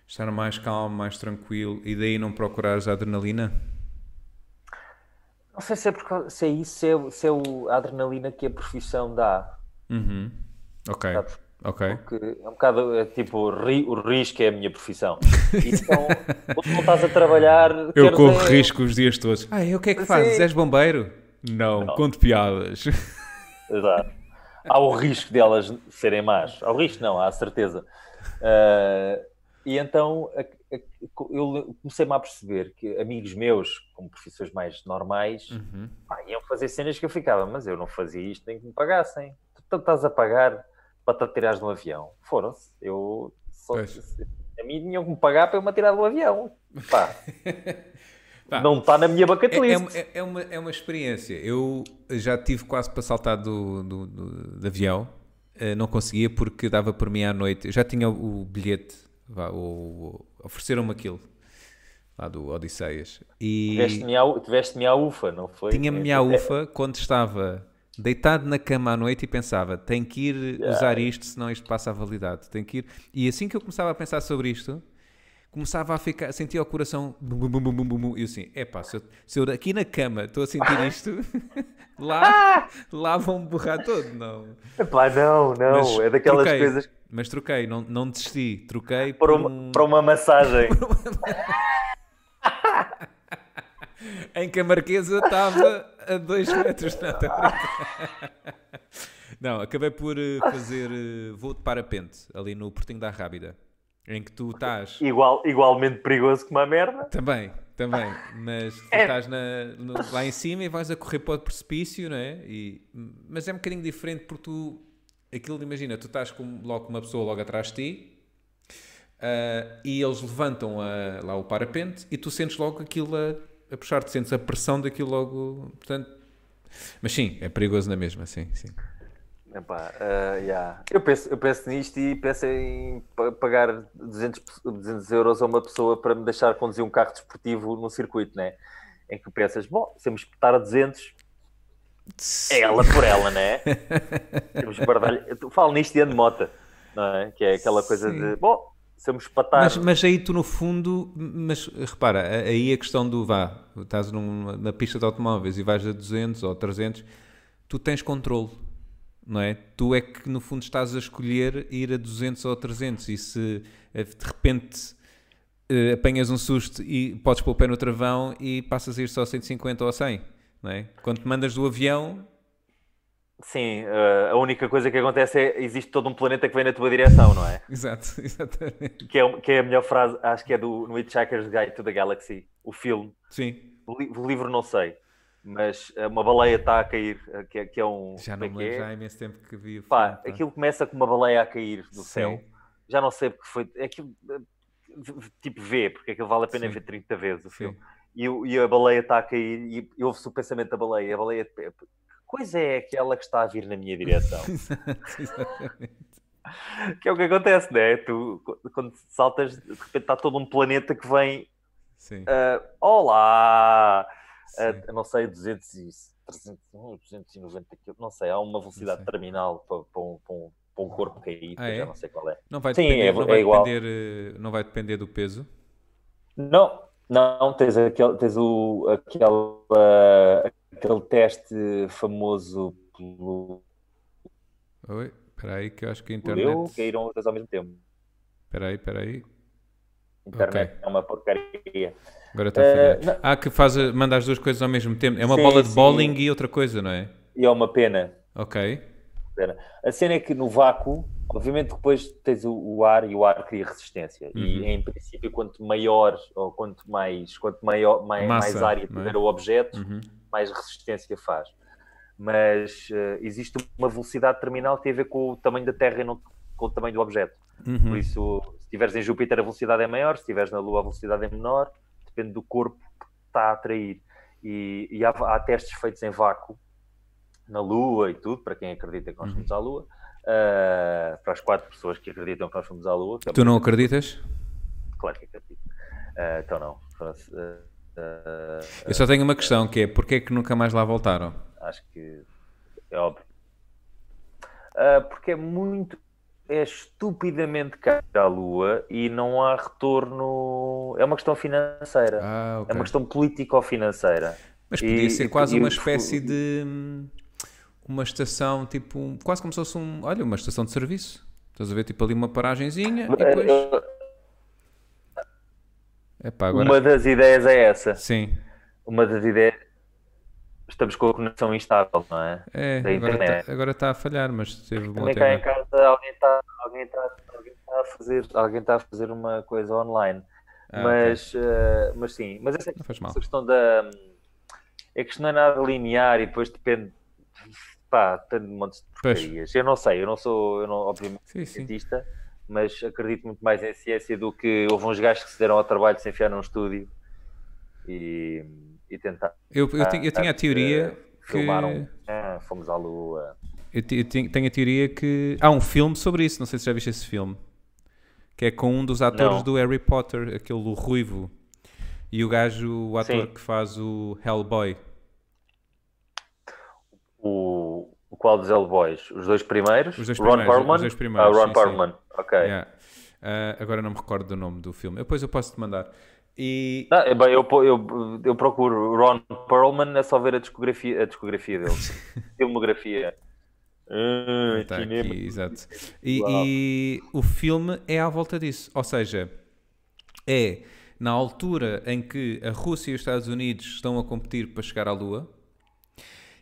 estar mais calmo, mais tranquilo e daí não procurares a adrenalina? Não sei se é, por se é isso, se é, se é o- a adrenalina que a profissão dá. Uhum. Ok, Sabes? ok. Porque é um bocado é, tipo ri- o risco é a minha profissão. Então, quando não estás a trabalhar. Eu corro é- risco os dias todos. Ah, e o que é que fazes? És bombeiro? Não, conto piadas. Exato. Há o risco delas serem más. Há o risco, não, há a certeza. Ah, e então a- a- eu comecei-me a perceber que amigos meus, como profissões mais normais, Uhum. pá, iam fazer cenas que eu ficava, mas eu não fazia isto nem que me pagassem. Tu estás a pagar para te atirares de um avião. Foram-se. Eu só, a mim tinham que me pagar para eu me atirar do avião. Pá, Pá, não está na minha bucket É, é, list. uma- é, é uma, é uma experiência. Eu já tive quase para saltar do, do, do- de avião, Eh, não conseguia porque dava por mim à noite. Eu já tinha o, o bilhete, ofereceram-me aquilo lá do Odisseias. E Tiveste-me à, tiveste-me à ufa, não foi? tinha-me à ufa quando estava deitado na cama à noite e pensava: tenho que ir usar isto, senão isto passa a validade. Tenho que ir. E assim que eu começava a pensar sobre isto. Começava a ficar, sentia o coração bum, bum, bum, bum, bum, e eu assim, epá, se eu, se eu aqui na cama estou a sentir isto, lá, lá vão-me borrar todo, não. Epá, não, não. Mas é daquelas troquei, coisas Mas troquei, não, não desisti, troquei para por uma, um, para uma massagem. em que a Marquesa estava a 2 metros. Não, não, acabei por eh, fazer eh, voo de parapente ali no Portinho da Rábida, em que tu estás Igual, igualmente perigoso como a merda. Também, também. Mas tu É. estás na- no- lá em cima e vais a correr para o precipício, não é? E, mas é um bocadinho diferente porque tu. Aquilo, imagina, tu estás com, logo com uma pessoa logo atrás de ti ah, e eles levantam a- lá o parapente e tu sentes logo aquilo a, a puxar-te, sentes a pressão daquilo logo. Portanto. Mas sim, é perigoso na mesma, sim, sim. Epá, ah, yeah. eu, penso, eu penso nisto e penso em pa- pagar 200, pe- 200 euros a uma pessoa para me deixar conduzir um carro desportivo num circuito, né? Em que pensas, bom, se eu me espetar a 200, é ela por ela, né? Temos. Eu falo nisto e ando de moto, não é? Que é aquela coisa Sim. de, bom, se eu me espatar. Mas, mas aí tu no fundo, mas repara, aí a questão do vá, estás numa, na pista de automóveis e vais a 200 ou 300, tu tens controle, não é? Tu é que no fundo estás a escolher ir a 200 ou 300 e se eh, de repente eh, apanhas um susto e podes pôr o pé no travão e passas a ir só a 150 ou a 100, não é? Quando te mandas do avião, Sim, ah, a única coisa que acontece é existe todo um planeta que vem na tua direção, não é? exato, exatamente, Que é, que é a melhor frase, acho que é do no Hitchhiker's Guide to the Galaxy, o filme. sim, O, li- o livro não sei, mas eh, uma baleia está a cair, eh, que é, que é um. já como não é me lembro, é? já há imenso tempo que vi Pá, filme, aquilo começa com uma baleia a cair do Sim. céu. Já não sei porque foi. É aquilo, eh, v- tipo vê, porque aquilo vale a pena Sim. ver 30 vezes o Sim. filme. E, e a baleia está a cair e, e ouve-se o pensamento da baleia. A baleia. Que coisa é aquela que está a vir na minha direção? Exatamente. que é o que acontece, né? Tu, quando saltas, de repente está todo um planeta que vem. Sim, ah, Olá! A, não sei, 200 e 300, hum, 290 km, não sei, há uma velocidade terminal para, para, um, para, um, para um corpo cair, Ah, eu já é? não sei qual é. Não vai Sim, depender, é- não é vai igual. depender, eh, não vai depender do peso. Não, não, tens, aquele, tens o, aquele, aquele teste famoso pelo Oi, espera aí que eu acho que a eu, internet... caíram os ao mesmo tempo. Espera aí, espera aí. Internet Ok. é uma porcaria. Agora está a Eh, falhar. Ah, que faz, a- manda as duas coisas ao mesmo tempo. É uma Sim, bola de sim. bowling e outra coisa, não é? E é uma pena. Ok. pena. A cena é que no vácuo, obviamente depois tens o, o ar e o ar cria resistência. E Uhum. em princípio, quanto maior ou quanto mais, quanto maior, mais, Massa, mais área é? tiver o objeto, Uhum. mais resistência faz. Mas eh, existe uma velocidade terminal que tem a ver com o tamanho da Terra e não com o tamanho do objeto. Por Uhum. isso, se estiveres em Júpiter, a velocidade é maior, se estiveres na Lua, a velocidade é menor, depende do corpo que está a atrair. e, e há, há, testes feitos em vácuo na Lua e tudo, para quem acredita que nós fomos à Lua, uh, para as quatro pessoas que acreditam que nós fomos à Lua. Tu não acreditas? Claro que acredito. Uh, então não. Uh, Eu só tenho uma questão, que é, porquê é que nunca mais lá voltaram? Acho que é óbvio. porque é muito é estupidamente caro à Lua e não há retorno. É uma questão financeira. Ah, okay. É uma questão político-financeira. Mas podia e, ser quase e, uma espécie de. Hum, uma estação, tipo. Quase como se fosse um. Olha, uma estação de serviço. Estás a ver, tipo ali uma paragenzinha e depois. Epá, agora... Uma das ideias é essa. Sim. Uma das ideias estamos com a conexão instável, não é? É, da agora internet. Está, agora está a falhar, mas teve bom Também cá em casa alguém está, alguém, está, alguém, está a fazer, alguém está a fazer uma coisa online. Ah, mas, okay. uh, mas sim, mas essa, essa questão da. É que isto não é nada linear e depois depende. Pá, depende de um monte de porcarias. Eu não sei, eu não sou, eu não, obviamente, sim, cientista, sim. mas acredito muito mais em ciência do que houve uns gajos que se deram ao trabalho de se enfiar num estúdio e e tentar. Eu, eu, eu tinha a teoria que. Filmaram, ah, fomos à Lua. Eu, eu tenho a teoria que. Há um filme sobre isso, não sei se já viste esse filme. Que é com um dos atores não. do Harry Potter, aquele ruivo. E o gajo, o ator Sim. que faz o Hellboy. O, o qual dos Hellboys? Os dois primeiros? Os dois primeiros. Ron Perlman? Os dois primeiros. Ah, Ron Perlman, ok. Yeah. Uh, agora não me recordo do nome do filme. Depois eu posso te mandar. E... Ah, bem, eu, eu, eu procuro Ron Perlman, é só ver a discografia, a discografia dele. Filmografia. Ah, tá aqui, exato. E, e, o filme é à volta disso. Ou seja, é na altura em que a Rússia e os Estados Unidos estão a competir para chegar à Lua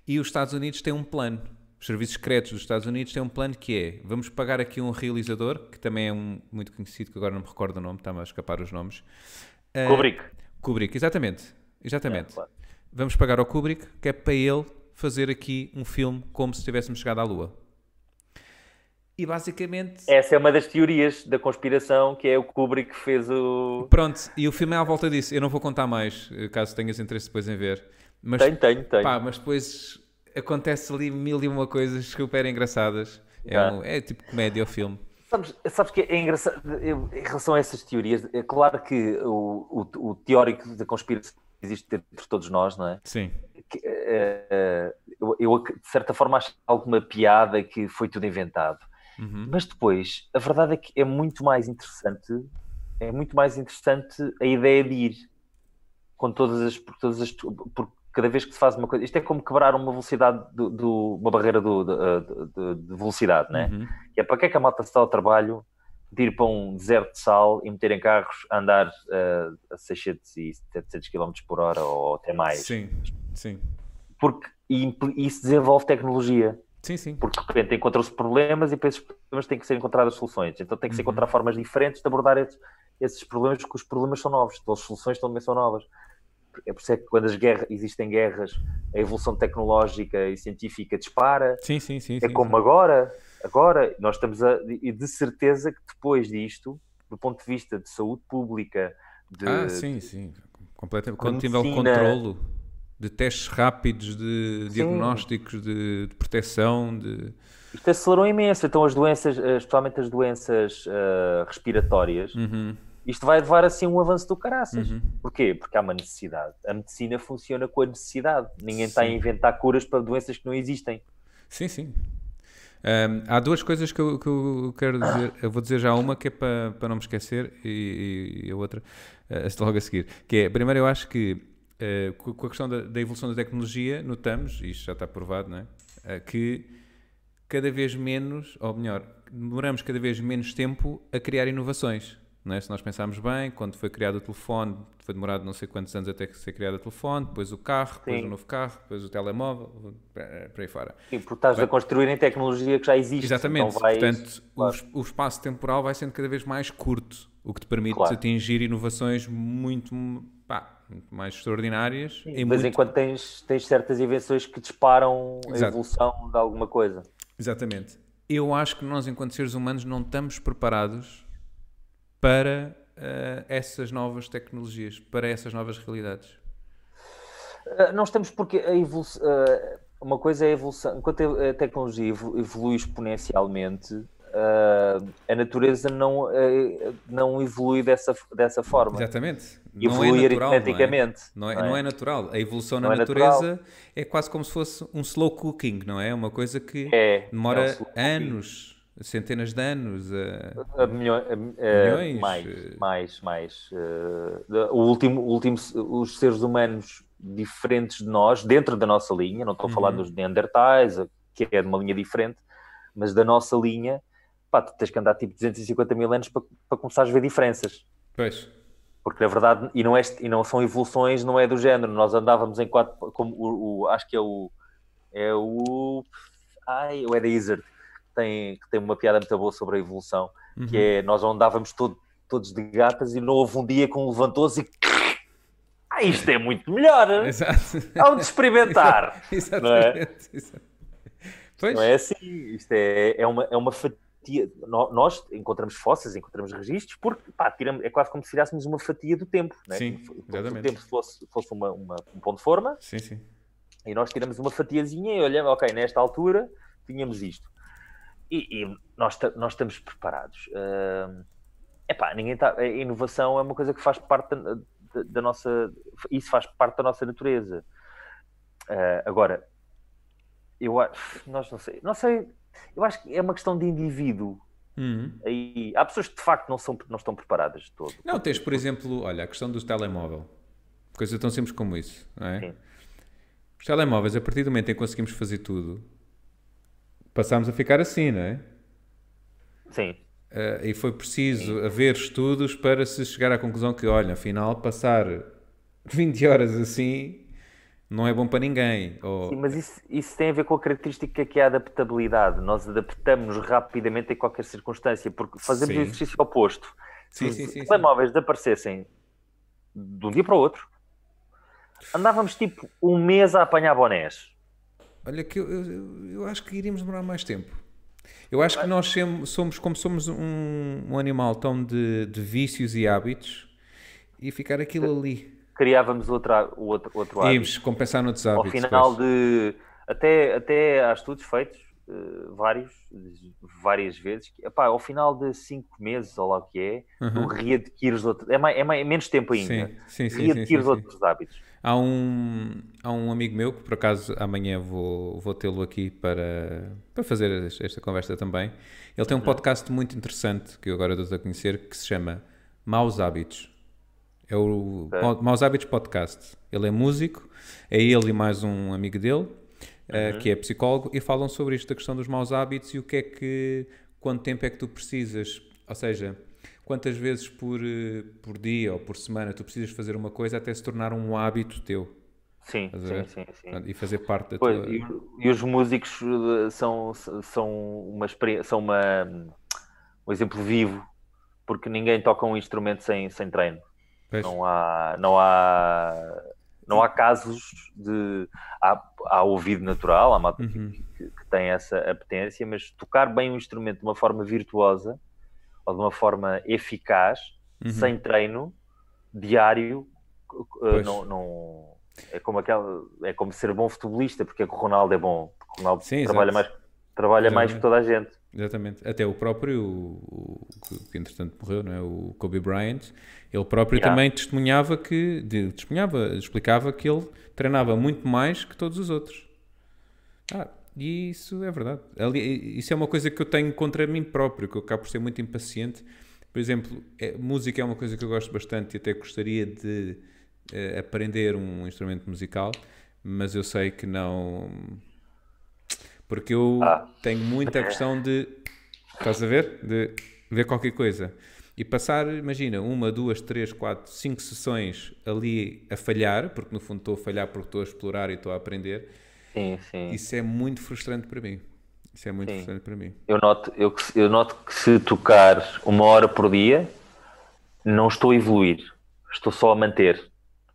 e os Estados Unidos têm um plano. Os serviços secretos dos Estados Unidos têm um plano que é: vamos pagar aqui um realizador, que também é um muito conhecido, que agora não me recordo o nome, está-me a escapar os nomes Uh, Kubrick. Kubrick, exatamente. Exatamente. É, claro. Vamos pagar ao Kubrick, que é para ele fazer aqui um filme como se tivéssemos chegado à Lua. E basicamente. Essa é uma das teorias da conspiração, que é o Kubrick que fez o. Pronto, e o filme é à volta disso. Eu não vou contar mais, caso tenhas interesse depois em ver. Mas, tenho, tenho, tenho. Pá, mas depois acontece ali mil e uma coisas super engraçadas. É, um, é tipo comédia o filme. Sabes, sabes que é engraçado, eu, em relação a essas teorias, é claro que o, o, o teórico da conspiração existe entre todos nós, não é? Sim. Que, uh, eu, eu, de certa forma, acho alguma piada que foi tudo inventado. Uhum. Mas depois, a verdade é que é muito mais interessante, é muito mais interessante a ideia de ir com todas as, por todas as, por cada vez que se faz uma coisa, isto é como quebrar uma velocidade, do, do uma barreira do, de, de, de, velocidade, né? Uhum. E é para que é que a malta está ao trabalho de ir para um deserto de sal e meterem carros a andar uh, a 600 e 700 km por hora ou até mais? Sim, sim. Porque e, isso desenvolve tecnologia. Sim, sim. Porque de repente encontram-se problemas e para esses problemas têm que ser encontradas soluções. Então tem que se uhum. encontrar formas diferentes de abordar esses, esses problemas, porque os problemas são novos, então as soluções também são novas é por isso é que quando as guerras, existem guerras, a evolução tecnológica e científica dispara. Sim, sim, sim. É sim, como sim. agora. Agora, nós estamos a. E de certeza que depois disto, do ponto de vista de saúde pública. De, ah, sim, sim. Completamente. Quando tiver o controlo de testes rápidos, de sim. diagnósticos, de, de, proteção. De... Isto acelerou imenso. Então, as doenças, eh, especialmente as doenças uh, respiratórias. Uhum isto vai levar assim um avanço do caraças. Uhum. Porquê? Porque há uma necessidade. A medicina funciona com a necessidade. Ninguém sim. está a inventar curas para doenças que não existem. Sim, sim. Um, há duas coisas que eu, que eu quero dizer. Eu vou dizer já uma que é para, para não me esquecer e, e a outra uh, logo a seguir. Que é, primeiro eu acho que uh, com a questão da, da, evolução da tecnologia, notamos, e isto já está provado, não é? Uh, que cada vez menos, ou melhor, demoramos cada vez menos tempo a criar inovações. Não é? Se nós pensarmos bem, quando foi criado o telefone, foi demorado não sei quantos anos até que ser criado o telefone, depois o carro, depois Sim. o novo carro, depois o telemóvel, para aí fora. Sim, porque estás bem, a construir em tecnologia que já existe. Exatamente, então vais, portanto claro. o, o, espaço temporal vai sendo cada vez mais curto, o que te permite claro. atingir inovações muito, pá, muito mais extraordinárias. Sim, de vez muito... em quando tens, tens certas invenções que disparam Exato. a evolução de alguma coisa. Exatamente. Eu acho que nós, enquanto seres humanos, não estamos preparados para uh, essas novas tecnologias, para essas novas realidades? Uh, nós temos porque a evolução. Uh, uma coisa é a evolução. Enquanto a tecnologia evolui exponencialmente, a natureza não, não evolui dessa, dessa forma. Exatamente. Evolui não é natural, aritmeticamente. Não é? Não, é, não é natural. A evolução não na é natureza natural. é quase como se fosse um slow cooking, não é? Uma coisa que é, demora é um anos centenas de anos, a, a, milho, a, milhões, mais, mais, mais. Uh, o último, o último, os seres humanos diferentes de nós, dentro da nossa linha, não estou a falar uhum. dos Neandertais, que é de uma linha diferente, mas da nossa linha, pá, tu tens que andar tipo 250 mil anos para, para começar a ver diferenças. Pois. Porque na verdade, e não, é, e não são evoluções, não é do género, nós andávamos em quatro, como o, o acho que é o, é o, ai, o Ed Izzard, tem, que tem uma piada muito boa sobre a evolução, uhum. que é nós andávamos todo, todos de gatas e não houve um dia que um levantou-se e ah, isto é muito melhor. Exato. Ao de experimentar. Exatamente. Não é? Não é assim. Isto é, é, uma, é uma fatia. Nós encontramos fósseis, encontramos registros, porque pá, tiramos, é quase como se tirássemos uma fatia do tempo. Não é? Sim, exatamente. Se o tempo fosse, fosse uma, uma, um ponto de forma, sim, sim. e nós tiramos uma fatiazinha e olhamos, ok, nesta altura tínhamos isto e, e nós, nós estamos preparados. Uh, epá, ninguém tá, a inovação é uma coisa que faz parte da, da, da nossa. Isso faz parte da nossa natureza. Uh, agora, eu acho. Nós não sei. Não sei. Eu acho que é uma questão de indivíduo. Uhum. Aí, há pessoas que de facto não, são, não estão preparadas de todo. Não, tens, por exemplo, olha, a questão do telemóvel. Coisa tão simples como isso, não é? Sim. Os telemóveis, a partir do momento em que conseguimos fazer tudo, passámos a ficar assim, não é? Sim. Uh, e foi preciso Sim. haver estudos para se chegar à conclusão que, olha, afinal, passar 20 horas assim não é bom para ninguém. Ou... Sim, mas isso, isso, tem a ver com a característica que é a adaptabilidade. Nós adaptamos-nos rapidamente em qualquer circunstância, porque fazemos sim. o exercício oposto. Sim, Se os telemóveis desaparecessem de um dia para o outro, andávamos tipo um mês a apanhar bonés. Olha, que eu, eu, eu, acho que iríamos demorar mais tempo. Eu acho que nós somos, como somos um, um animal tão de, de, vícios e hábitos, e ficar aquilo ali. Criávamos outra, outro, outro hábito. Íamos compensar noutros hábitos. Ao final depois. de. Até, até há estudos feitos, uh, vários, várias vezes, que, epá, ao final de 5 meses, ou lá o que é, uhum. tu readquires outro. É, mais, é mais, menos tempo ainda. Sim, sim, sim. Readquires outros hábitos. Há um, há um amigo meu que por acaso amanhã vou, vou tê-lo aqui para, para fazer esta conversa também. Ele tem um podcast muito interessante que eu agora dou a conhecer que se chama Maus Hábitos. É o é. Maus Hábitos Podcast. Ele é músico, é ele e mais um amigo dele, eh, uhum. uh, que é psicólogo, e falam sobre isto, da questão dos maus hábitos e o que é que, quanto tempo é que tu precisas. Ou seja, quantas vezes por, eh, por dia ou por semana tu precisas fazer uma coisa até se tornar um hábito teu. Sim, sim, sim, sim, E fazer parte da pois, tua... E, e, os músicos eh, são, são, uma, são uma, um exemplo vivo, porque ninguém toca um instrumento sem, sem treino. Não há, não há, não há casos de. Há, há ouvido natural, há malta uhum. que, que, tem essa apetência, mas tocar bem um instrumento de uma forma virtuosa ou de uma forma eficaz, uhum. sem treino diário, uh, não, não, é como aquela, é como ser bom futebolista, porque é que o Ronaldo é bom, porque o Ronaldo Sim, trabalha, mais, trabalha mais que toda a gente. Exatamente, até o próprio, o, o, que entretanto morreu, não é? o Kobe Bryant, ele próprio yeah. também testemunhava que, de, testemunhava, explicava que ele treinava muito mais que todos os outros. Ah, e isso é verdade. Ali, isso é uma coisa que eu tenho contra mim próprio, que eu acabo por ser muito impaciente. Por exemplo, é, música é uma coisa que eu gosto bastante e até gostaria de uh, aprender um instrumento musical, mas eu sei que não. Porque eu ah. tenho muita questão de. Estás a ver? De ver qualquer coisa. E passar, imagina, uma, duas, três, quatro, cinco sessões ali a falhar, porque no fundo estou a falhar porque estou a explorar e estou a aprender Sim, sim. Isso é muito frustrante para mim. Isso é muito sim. frustrante para mim. Eu noto, eu, eu noto que se tocar uma hora por dia, não estou a evoluir. Estou só a manter.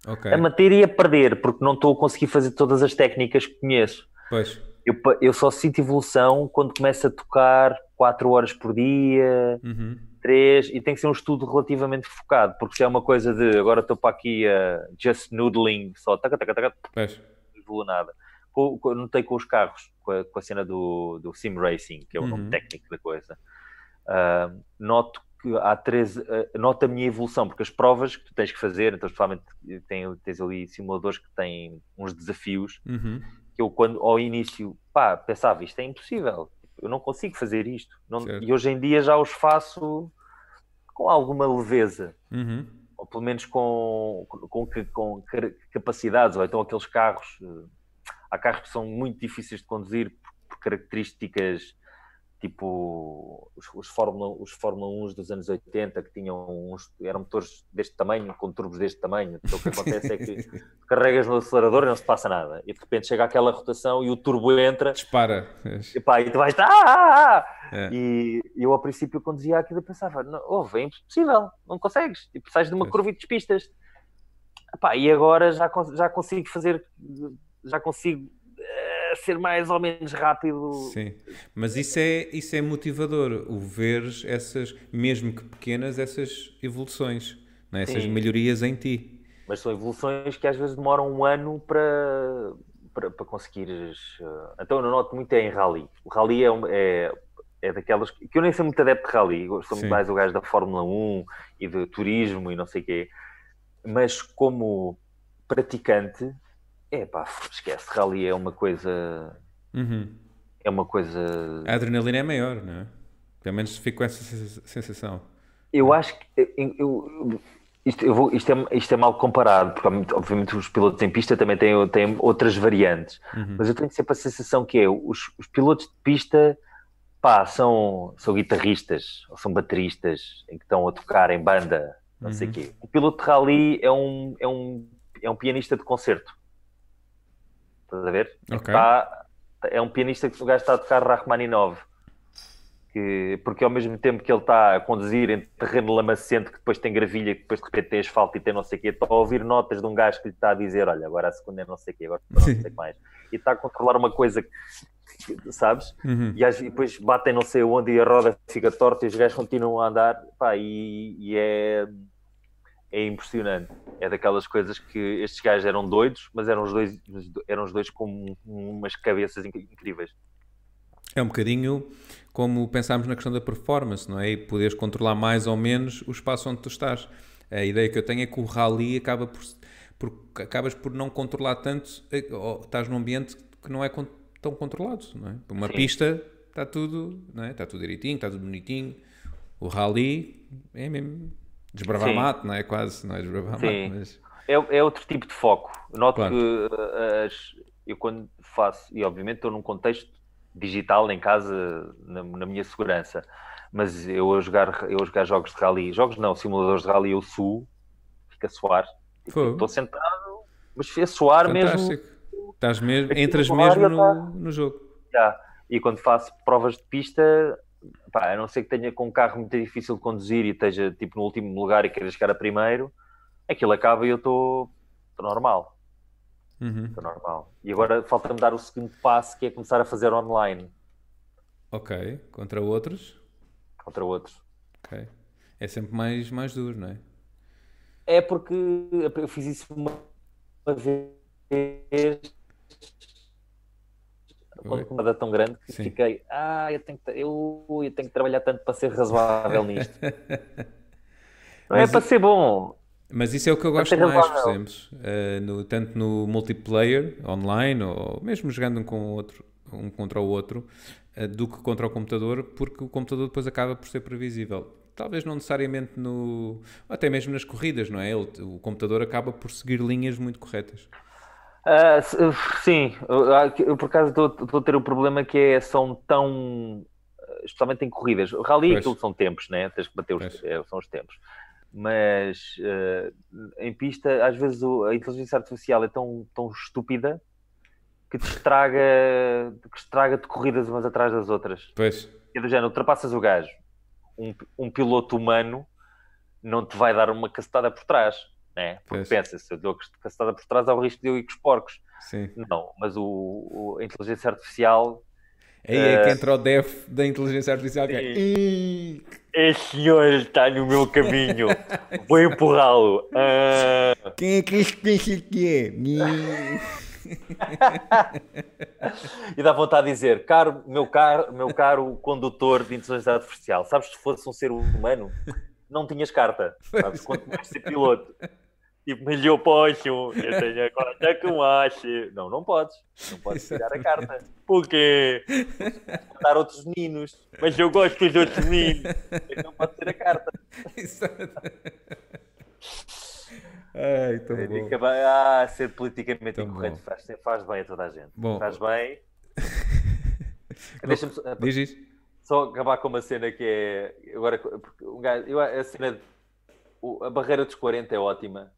Okay. A manter e a perder, porque não estou a conseguir fazer todas as técnicas que conheço. Pois. Eu, eu só sinto evolução quando começo a tocar 4 horas por dia. Uhum. E tem que ser um estudo relativamente focado, porque se é uma coisa de agora estou para aqui a uh, just noodling, só taca, taca, taca, não evolua nada. Com, com, notei com os carros, com a, com a cena do, do Sim Racing, que é o uhum. nome técnico da coisa, uh, noto que há três, uh, noto a minha evolução, porque as provas que tu tens que fazer, então provavelmente tem, tens ali simuladores que têm uns desafios, uhum. que eu quando ao início, pá, pensava, isto é impossível, eu não consigo fazer isto. Não, e hoje em dia já os faço com alguma leveza. Uhum. Ou pelo menos com, com, com, capacidades. Ou então aqueles carros. Há carros que são muito difíceis de conduzir por características tipo os, os, Fórmula, os Fórmula 1 dos anos 80 que tinham uns, eram motores deste tamanho, com turbos deste tamanho. Então o que acontece é que carregas no acelerador e não se passa nada. E de repente chega aquela rotação e o turbo entra. Dispara. E, pá, e tu vais. Ah, ah, ah. É. E eu ao princípio conduzia aquilo e pensava: não, oh, é impossível, não consegues. Tipo, sais de uma é. curva e despistas. Epá, e agora já, já consigo fazer, já consigo ser mais ou menos rápido. Sim, mas isso é, isso é motivador, o ver essas, mesmo que pequenas, essas evoluções, é? essas melhorias em ti. Mas são evoluções que às vezes demoram um ano para, para, para conseguires. Eh, então eu não noto muito é em rally. O rally é, é, é daquelas. que eu nem sou muito adepto de rally, sou muito mais o gajo da Fórmula 1 e de turismo e não sei o quê. Mas como praticante, é pá, esquece, rally é uma coisa. Uhum. É uma coisa. A adrenalina é maior, não é? Pelo menos fico com essa sensação. Eu acho que. Eu, eu, isto, eu vou, isto, é, isto é mal comparado, porque obviamente os pilotos em pista também têm, têm outras variantes, uhum. mas eu tenho sempre a sensação que é os, os pilotos de pista pá, são, são guitarristas ou são bateristas em que estão a tocar em banda, não uhum. sei o quê. O piloto de rally é um, é um, é um pianista de concerto. Estás a ver? Okay. Está, é um pianista que o gajo está a tocar Rachmaninoff. Que, porque ao mesmo tempo que ele está a conduzir em terreno lamacento, que depois tem gravilha, que depois de repente tem asfalto e tem não sei o quê, está a ouvir notas de um gajo que lhe está a dizer: Olha, agora a segunda é não sei o quê, agora não sei o mais. E está a controlar uma coisa, sabes? Uhum. E, e, depois batem não sei onde e a roda fica torta e os gajos continuam a andar. Pá, e, e é é impressionante. É daquelas coisas que estes gajos eram doidos, mas eram os dois, eram os dois com umas cabeças incríveis. É um bocadinho como pensámos na questão da performance, não é? E poderes controlar mais ou menos o espaço onde tu estás. A ideia que eu tenho é que o rally acaba por, por acabas por não controlar tanto, eh, ou estás num ambiente que não é tão controlado, não é? Uma Sim. pista está tudo, não é? Está tudo direitinho, está tudo bonitinho. O rally é mesmo Desbravar Sim. mato, não é? Quase, não é desbravar Sim. mato, mas... É, é outro tipo de foco. Noto claro. que uh, as, eu quando faço, e obviamente estou num contexto digital em casa, na, na minha segurança, mas eu a, jogar, eu a jogar jogos de rally, jogos não, simuladores de rally, eu suo, fica a suar. Estou sentado, mas a suar Fantástico. mesmo. Estás mesmo, entras mesmo no, no jogo. Já. E quando faço provas de pista, pá, a não ser que tenha com um carro muito difícil de conduzir e esteja tipo no último lugar e queira chegar a primeiro, aquilo acaba e eu estou normal. Estou uhum. normal. E agora falta-me dar o segundo passo que é começar a fazer online. Ok. Contra outros? Contra outros. Ok. É sempre mais, mais duro, não é? É porque eu fiz isso uma vez quando uma dá tão grande que Sim. fiquei, ah, eu tenho, que, eu, eu tenho que trabalhar tanto para ser razoável nisto. Não é mas, é para ser bom. Mas isso é o que eu gosto mais, por exemplo, uh, no, tanto no multiplayer, online, ou mesmo jogando um, com o outro, um contra o outro, uh, do que contra o computador, porque o computador depois acaba por ser previsível. Talvez não necessariamente no. até mesmo nas corridas, não é? Ele, o computador acaba por seguir linhas muito corretas. Uh, sim, eu, por acaso estou a ter o um problema que é, são tão. especialmente em corridas. O rally aquilo são tempos, né? Tens que bater os, é, são os tempos. Mas uh, em pista, às vezes o, a inteligência artificial é tão, tão estúpida que te estraga, que estraga-te corridas umas atrás das outras. Pois. É do género, ultrapassas o gajo. Um, um piloto humano não te vai dar uma cacetada por trás né? Porque pois. pensa, se eu dou cacetada por trás, há o risco de eu ir com os porcos. Sim. Não, mas o, o a inteligência artificial Aí é que entra o def da inteligência artificial. Que é... "Ih". Este senhor está no meu caminho. Vou empurrá-lo. Ah, Quem é que isto pensa que é? E dá vontade de dizer, caro, meu, caro, meu caro condutor de inteligência artificial, sabes se fosse um ser humano, não tinhas carta. Sabes? Quanto mais ser piloto. Tipo, mas eu posso, eu tenho a que eu acho. Não, não podes. Não podes tirar a carta. Porquê? Dar outros meninos. Mas eu gosto dos outros meninos. Não pode ter a carta. Exato. Ai, tão bom. acabar- Ah, ser politicamente Tão incorreto faz, faz bem a toda a gente. Bom. Faz bem. Deixa-me só- Diz isso. só acabar com uma cena que é. Agora, porque um gajo, eu, a cena. o- a barreira dos 40 é ótima.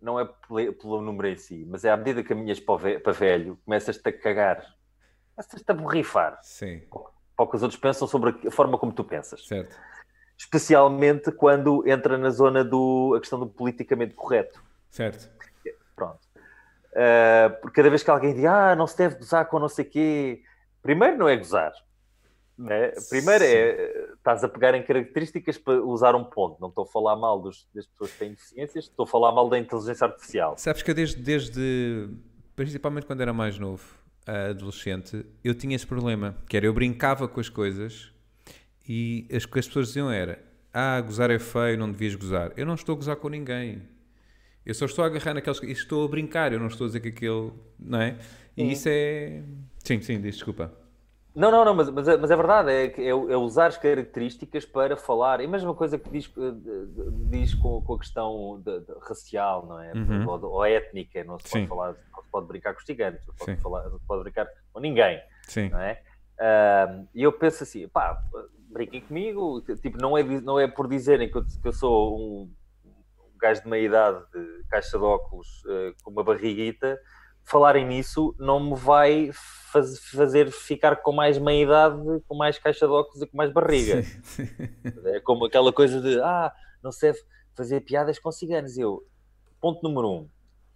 Não é pelo, número em si, mas é à medida que caminhas para velho, começas-te a cagar. Começas-te a borrifar Sim, para o que os outros pensam sobre a forma como tu pensas. certo. Especialmente quando entra na zona do. a questão do politicamente correto. Certo. Pronto. Uh, porque cada vez que alguém diz, ah, não se deve gozar com não sei quê, primeiro não é gozar. Né? Primeiro é, estás a pegar em características para usar um ponto. Não estou a falar mal dos, das pessoas que têm deficiências, estou a falar mal da inteligência artificial. Sabes que eu desde, desde principalmente quando era mais novo, adolescente, eu tinha esse problema, que era eu brincava com as coisas e as que as pessoas diziam era ah, gozar é feio, não devias gozar. Eu não estou a gozar com ninguém. Eu só estou a agarrar naqueles e estou a brincar, eu não estou a dizer que aquele, não é? E isso é... Sim, sim, diz, desculpa. Não, não, não, mas, mas, é, mas é verdade, é, é, é usar as características para falar. É a mesma coisa que diz, eh, diz com, com a questão de- de racial, não é? Uhum. Ou, ou étnica, não se pode Sim. falar, não se pode brincar com os ciganos, não se pode, falar, não se pode brincar com ninguém. Sim, não é? E eu penso assim, pá, brinquem comigo, tipo, não é, não é por dizerem que eu, que eu sou um, um gajo de meia idade, de caixa de óculos, eh, com uma barriguita, falarem nisso não me vai faz- fazer ficar com mais meia idade, com mais caixa de óculos e com mais barriga. Sim. É como aquela coisa de, ah, não se deve fazer piadas com ciganos. Eu, ponto número um,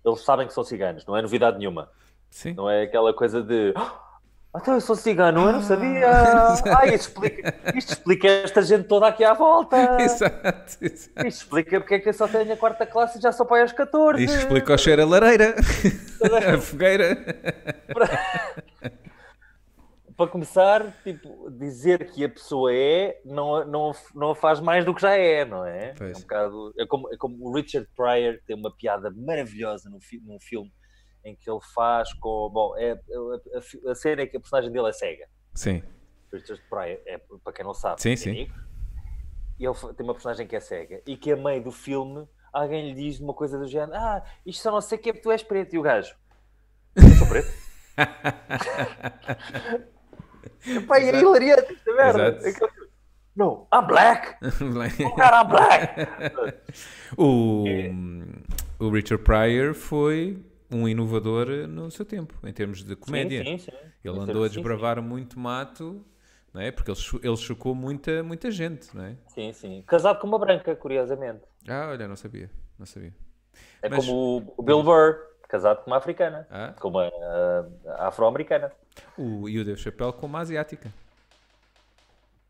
eles sabem que são ciganos, não é novidade nenhuma. Sim. Não é aquela coisa de. "Ah, então eu sou cigano, eu não sabia. Ah, isto explica, isto explica esta gente toda aqui à volta. Exato, exato. Isto explica porque é que eu só tenho a quarta classe e já sou pai aos 14. Isto explica o cheiro a lareira, a fogueira. Para começar, tipo, dizer que a pessoa é não, não, não a faz mais do que já é, não é? Pois. É, um bocado, é, como, é como o Richard Pryor tem uma piada maravilhosa num filme em que ele faz com. Bom, é, a, a, a cena é que a personagem dele é cega. Sim, Richard Pryor, é, para quem não sabe, Sim, é sim. negro. E ele tem uma personagem que é cega. E que a meio do filme alguém lhe diz uma coisa do género: Ah, isto só não sei o que é porque tu és preto. E o gajo: Eu sou preto. Pai, é hilariante esta merda. Exato. É Não, I'm black. Oh, cara, I'm black. o, o Richard Pryor foi um inovador no seu tempo, em termos de comédia. Sim, sim, sim. Ele andou a desbravar muito mato, não é? porque ele, ele chocou muita, muita gente, não é? Sim, sim. Casado com uma branca, curiosamente. Ah, olha, não sabia, não sabia. É Mas- como o- Bill Burr, casado com uma africana. Ah, Com uma ah, afro-americana. o, e o Dave Chappelle com uma asiática.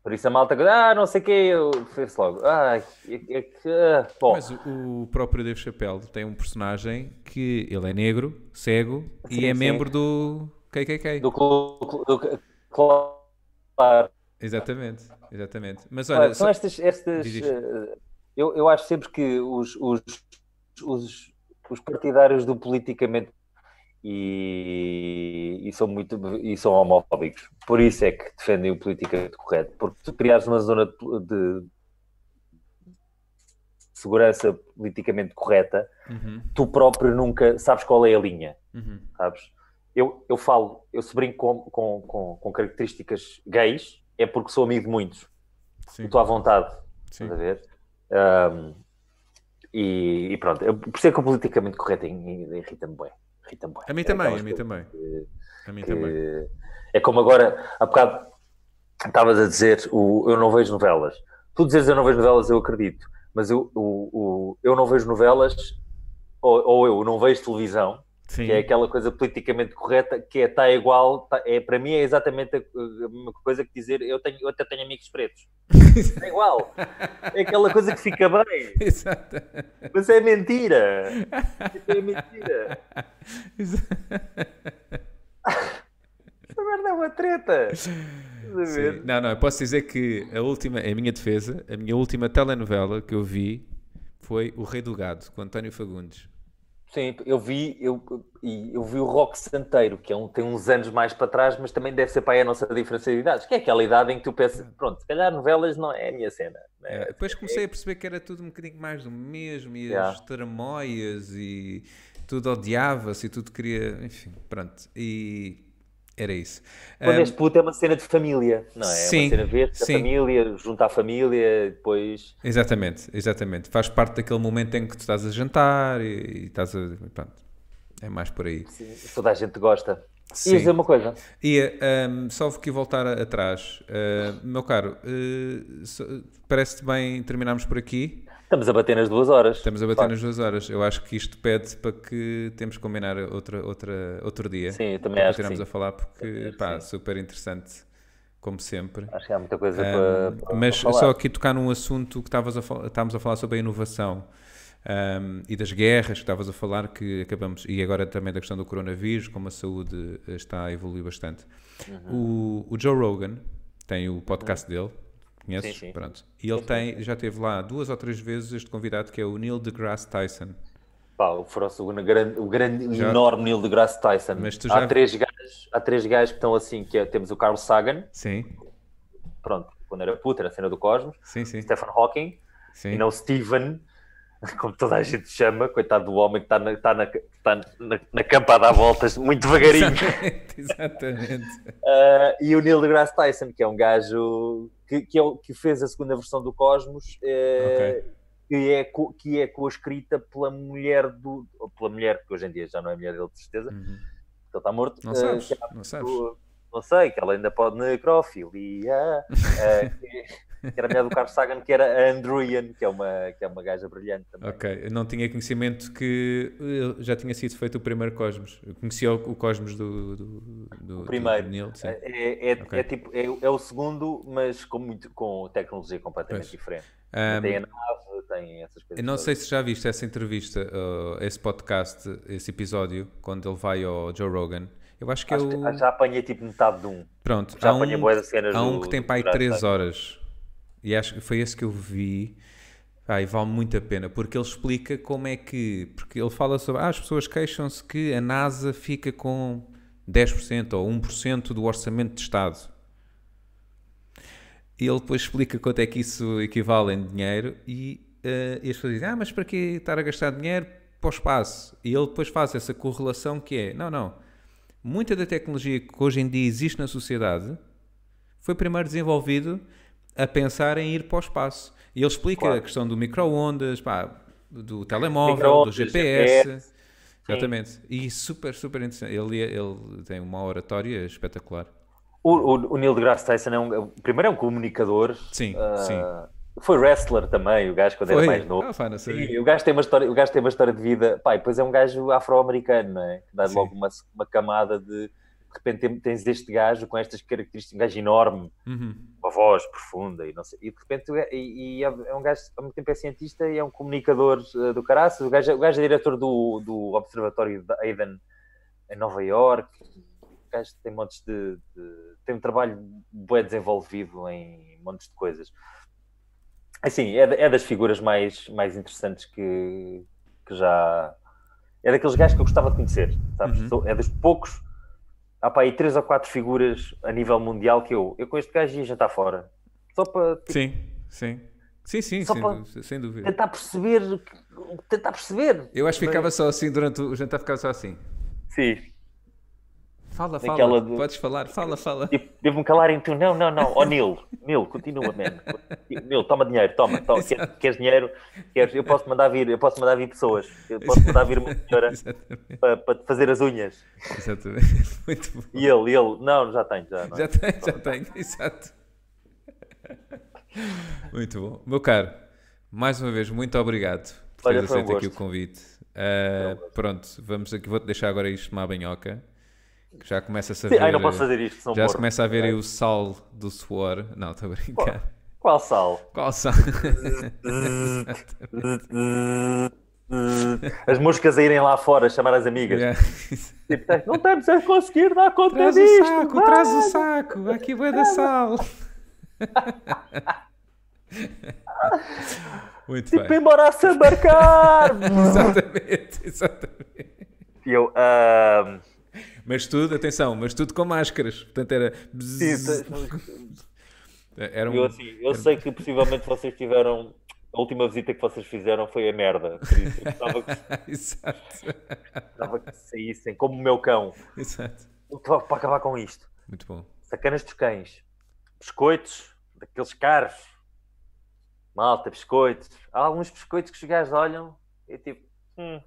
Por isso a malta, ah, não sei o que, eu fez logo. Ah, é, é que. ah, bom, Mas o, o próprio Dave Chappelle tem um personagem que ele é negro, cego e Sim, é sim. membro do KKK. do clube. Claro. Exatamente, exatamente. Mas Olha, olha, são só- estas. estas eh, eu, eu acho sempre que os, os, os, os partidários do politicamente e, e são muito e são homofóbicos. Por isso é que defendem o politicamente correto. Porque tu criares uma zona de, de segurança politicamente correta, Uhum, tu próprio nunca sabes qual é a linha. uhum. sabes? Eu, eu falo, eu se brinco com, com, com, com características gays, é porque sou amigo de muitos. Sim, Estou à vontade, sim. estás a ver? Ahm, e, e pronto, eu, por isso é que o politicamente correto irrita-me bem. Irrita-me bem. A mim também, a mim também. A mim também. É como agora, há bocado estavas a dizer, o, eu não vejo novelas. Tu dizes eu não vejo novelas, eu acredito. Mas eu, o, o, eu não vejo novelas, ou, ou eu não vejo televisão, Sim. que é aquela coisa politicamente correta, que é está igual, tá- é, para mim é exatamente a, a mesma coisa que dizer eu, tenho, eu até tenho amigos pretos. É igual. É aquela coisa que fica bem. Exato. Mas é mentira. Isso é mentira. Essa merda é uma treta. A. Não, não, eu posso dizer que a última, em minha defesa, a minha última telenovela que eu vi foi O Rei do Gado, com António Fagundes. Sim, eu vi, eu, eu vi o Rock Santeiro, que é um, tem uns anos mais para trás, mas também deve ser para aí a nossa diferença de idades, que é aquela idade em que tu pensas, pronto, se calhar novelas não é a minha cena. né? É, depois comecei a perceber que era tudo um bocadinho mais do mesmo, e Yeah. as tramóias, e tudo odiava-se, e tudo queria. Enfim, pronto. E era isso. Quando Ahm, és puto é uma cena de família, não é? É Sim, uma cena ver a sim. família, juntar a família, depois. Exatamente, exatamente. Faz parte daquele momento em que tu estás a jantar e, e estás a. Pronto. É mais por aí. sim, toda a gente gosta. Sim. E dizer uma coisa, E ahm, só vou aqui voltar a- atrás. Ah, meu caro, so- parece-te bem terminarmos por aqui. Estamos a bater nas duas horas. Estamos a bater nas duas horas. Eu acho que isto pede para que temos que combinar outra, outra, outro dia. Sim, eu também acho que sim. a falar porque, pá, sim. super interessante, como sempre. Acho que há muita coisa Um, para, para mas para só aqui tocar num assunto que estavas a fal- estávamos a falar sobre a inovação um, e das guerras que estavas a falar, que acabamos, e agora também da questão do coronavírus, como a saúde eh, está a evoluir bastante. Uhum. O, o Joe Rogan tem o podcast dele, conheces? Sim, sim. Pronto. E ele tem, já teve lá duas ou três vezes este convidado que é o Neil deGrasse Tyson. Pá, o, Frost, o grande, o grande Já- enorme Neil deGrasse Tyson. Mas tu há, já- três gajos, há três gajos que estão assim, que é- temos o Carl Sagan, Sim, pronto, quando era puto, era a cena do Cosmos, sim, sim. Stephen Hawking, sim. e não Steven, como toda a gente chama, coitado do homem que está na, está na, está na, na campa a dar voltas muito devagarinho. Exatamente, exatamente. Ah, e o Neil deGrasse Tyson, que é um gajo que, que, é o- que fez a segunda versão do Cosmos, eh, que, é, co- que é co-escrita pela mulher do. pela mulher, que hoje em dia já não é mulher dele, de certeza, Uhum. ele está morto. Não eh, sabes, é não sabes. do- não sei, que ela ainda pode necrofilia. que, que era a mulher do Carl Sagan, que era a Andrian, que é uma, que é uma gaja brilhante também. Ok, eu não tinha conhecimento que eh, já tinha sido feito o primeiro Cosmos. Eu conhecia o, Cosmos do, do, do, O primeiro. do Neil, sim. É, é, Ok. é tipo, é, é o segundo, mas com, muito, com tecnologia completamente Pois. diferente. Ahm, Tem a nave, tem essas coisas. eu não todas. sei se já viste essa entrevista, uh, esse podcast, esse episódio, quando ele vai ao Joe Rogan. Eu acho que Acho eu. que- já apanhei tipo metade de um. Pronto, Já há apanhei um, bué de cenas há um do- que tem para aí Brad 3 Pitt. horas. E acho que foi esse que eu vi. Pá, e vale muito a pena, porque ele explica como é que. Porque ele fala sobre. Ah, as pessoas queixam-se que a NASA fica com 10% ou 1% do orçamento de Estado. E ele depois explica quanto é que isso equivale em dinheiro e, eh, e as pessoas dizem, ah, mas para que estar a gastar dinheiro para o espaço? E ele depois faz essa correlação que é, não, não, muita da tecnologia que hoje em dia existe na sociedade foi primeiro desenvolvido a pensar em ir para o espaço. E ele explica Claro. a questão do micro-ondas, pá, do telemóvel, do GPS. GPS. Exatamente. E super, super interessante. Ele, ele tem uma oratória espetacular. O, o, o Neil deGrasse Tyson é um. Primeiro é um comunicador. Sim, ah, sim. Foi wrestler também, o gajo quando Foi? era mais novo. Ah, sabia. Sim, o gajo tem uma história, o gajo tem uma história de vida. Pá, e depois é um gajo afro-americano, não é? Que dá Sim. logo uma, uma camada de. De repente tens este gajo com estas características, um gajo enorme, Uhum. uma voz profunda e não sei. E de repente ga- e, e é é um gajo, ao mesmo tempo é cientista e é um comunicador eh, do caraças. O gajo, é- o gajo é diretor do, do Observatório de Aiden em Nova York. O gajo tem montes de, de- tem um trabalho bem desenvolvido em montes de coisas. Assim, é, é das figuras mais, mais interessantes que, que já. É daqueles gajos que eu gostava de conhecer, sabes? Uhum. É dos poucos. Há para aí três ou quatro figuras a nível mundial que eu, eu com este gajo ia jantar fora. Só para tipo, Sim, sim. Sim, sim, sem, para- dú- sem dúvida. tentar perceber. Tentar perceber. Eu acho que ficava só assim durante o jantar, ficava só assim. Sim. Fala, fala, do- podes falar, fala, fala. Tipo, Devo-me calar em tu. Não, não, não. Ó Nil, Nil, continua, man. Nil, toma dinheiro, toma. toma. Queres, queres dinheiro? Queres? Eu posso mandar vir, eu posso mandar vir pessoas. Eu posso mandar vir uma senhora para, para te fazer as unhas. exatamente. Muito bom. E ele, ele, não, já tenho, já. Não. é? Já tenho, já tenho, exato. Muito bom. Meu caro, mais uma vez, muito obrigado por Olha, teres foi um aceito aqui o convite. Uh, pronto, vamos aqui. Vou-te deixar agora isto uma banhoca. Já começa a Sim, ver. ai, não posso fazer isto, Já se morro. começa a ver É. aí o sal do suor. Não, estou a brincar. Qual sal? Qual sal? As moscas a irem lá fora chamar as amigas. Yeah. Tipo, não estamos a conseguir dar conta Traz o disto. saco, vai. traz o saco. Aqui vai da sal. Muito Tipo, bem. embora a se embarcar. Exatamente, exatamente. E eu, ah, Mas tudo, atenção, mas tudo com máscaras. Portanto, era. sim, Era um. eu, assim, eu sei que possivelmente vocês tiveram. A última visita que vocês fizeram foi a merda. Por isso, eu gostava que, Exato. gostava que saíssem, como o meu cão. Exato. Para para acabar com isto. Muito bom. Sacanas dos cães. Biscoitos, daqueles caros. Malta, biscoitos. Há alguns biscoitos que os gajos olham e tipo, hum,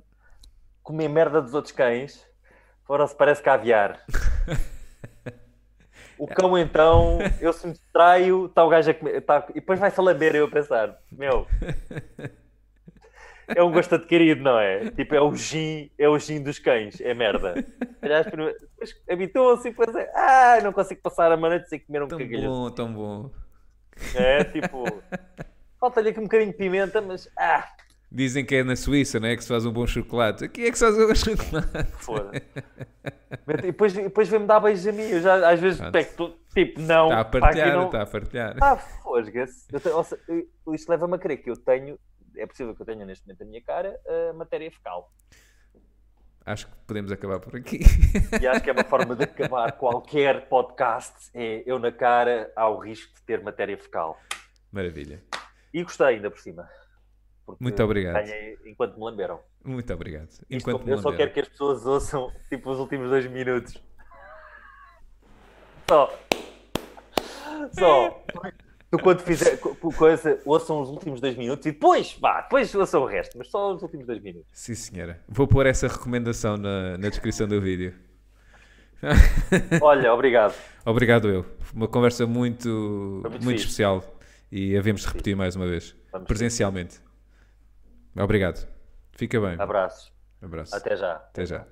comer merda dos outros cães. Fora se parece caviar. O cão então, eu se me distraio, está o gajo a comer. tá- e depois vai-se a lamber eu a pensar, meu. É um gosto adquirido, não é? Tipo, é o gin, é o gin dos cães, é merda. Aliás, depois habituam-se e depois é, ah, não consigo passar a noite sem comer um Tão cagalho. bom, tão bom. É tipo, falta-lhe aqui um bocadinho de pimenta, mas ah, Dizem que é na Suíça, não é? Que se faz um bom chocolate. Aqui é que se faz um bom chocolate. foda. e depois, depois vem-me dar beijos a mim. Eu já às vezes pego, tipo, não. Está a pá, aqui partilhar, não- está a partilhar. Ah, fosga-se. Isto leva-me a crer que eu tenho, é possível que eu tenha neste momento na minha cara, a matéria fecal. Acho que podemos acabar por aqui. E acho que é uma forma de acabar qualquer podcast. É eu na cara ao risco de ter matéria fecal. Maravilha. E gostei ainda por cima. Muito obrigado. ganhei enquanto me lamberam. Muito obrigado. Isto Enquanto me eu só quero que as pessoas ouçam tipo os últimos dois minutos. Só. Só. Tu quando fizer co- co- coisa, ouçam os últimos dois minutos e depois, vá, depois ouçam o resto, mas só os últimos dois minutos. Sim, senhora. Vou pôr essa recomendação na, na descrição do vídeo. Olha, obrigado. Obrigado eu. Uma conversa muito, muito, muito especial e havemos de repetir mais uma vez. Vamos presencialmente. Obrigado. Fica bem. Abraços. Abraço. Até já. Até já.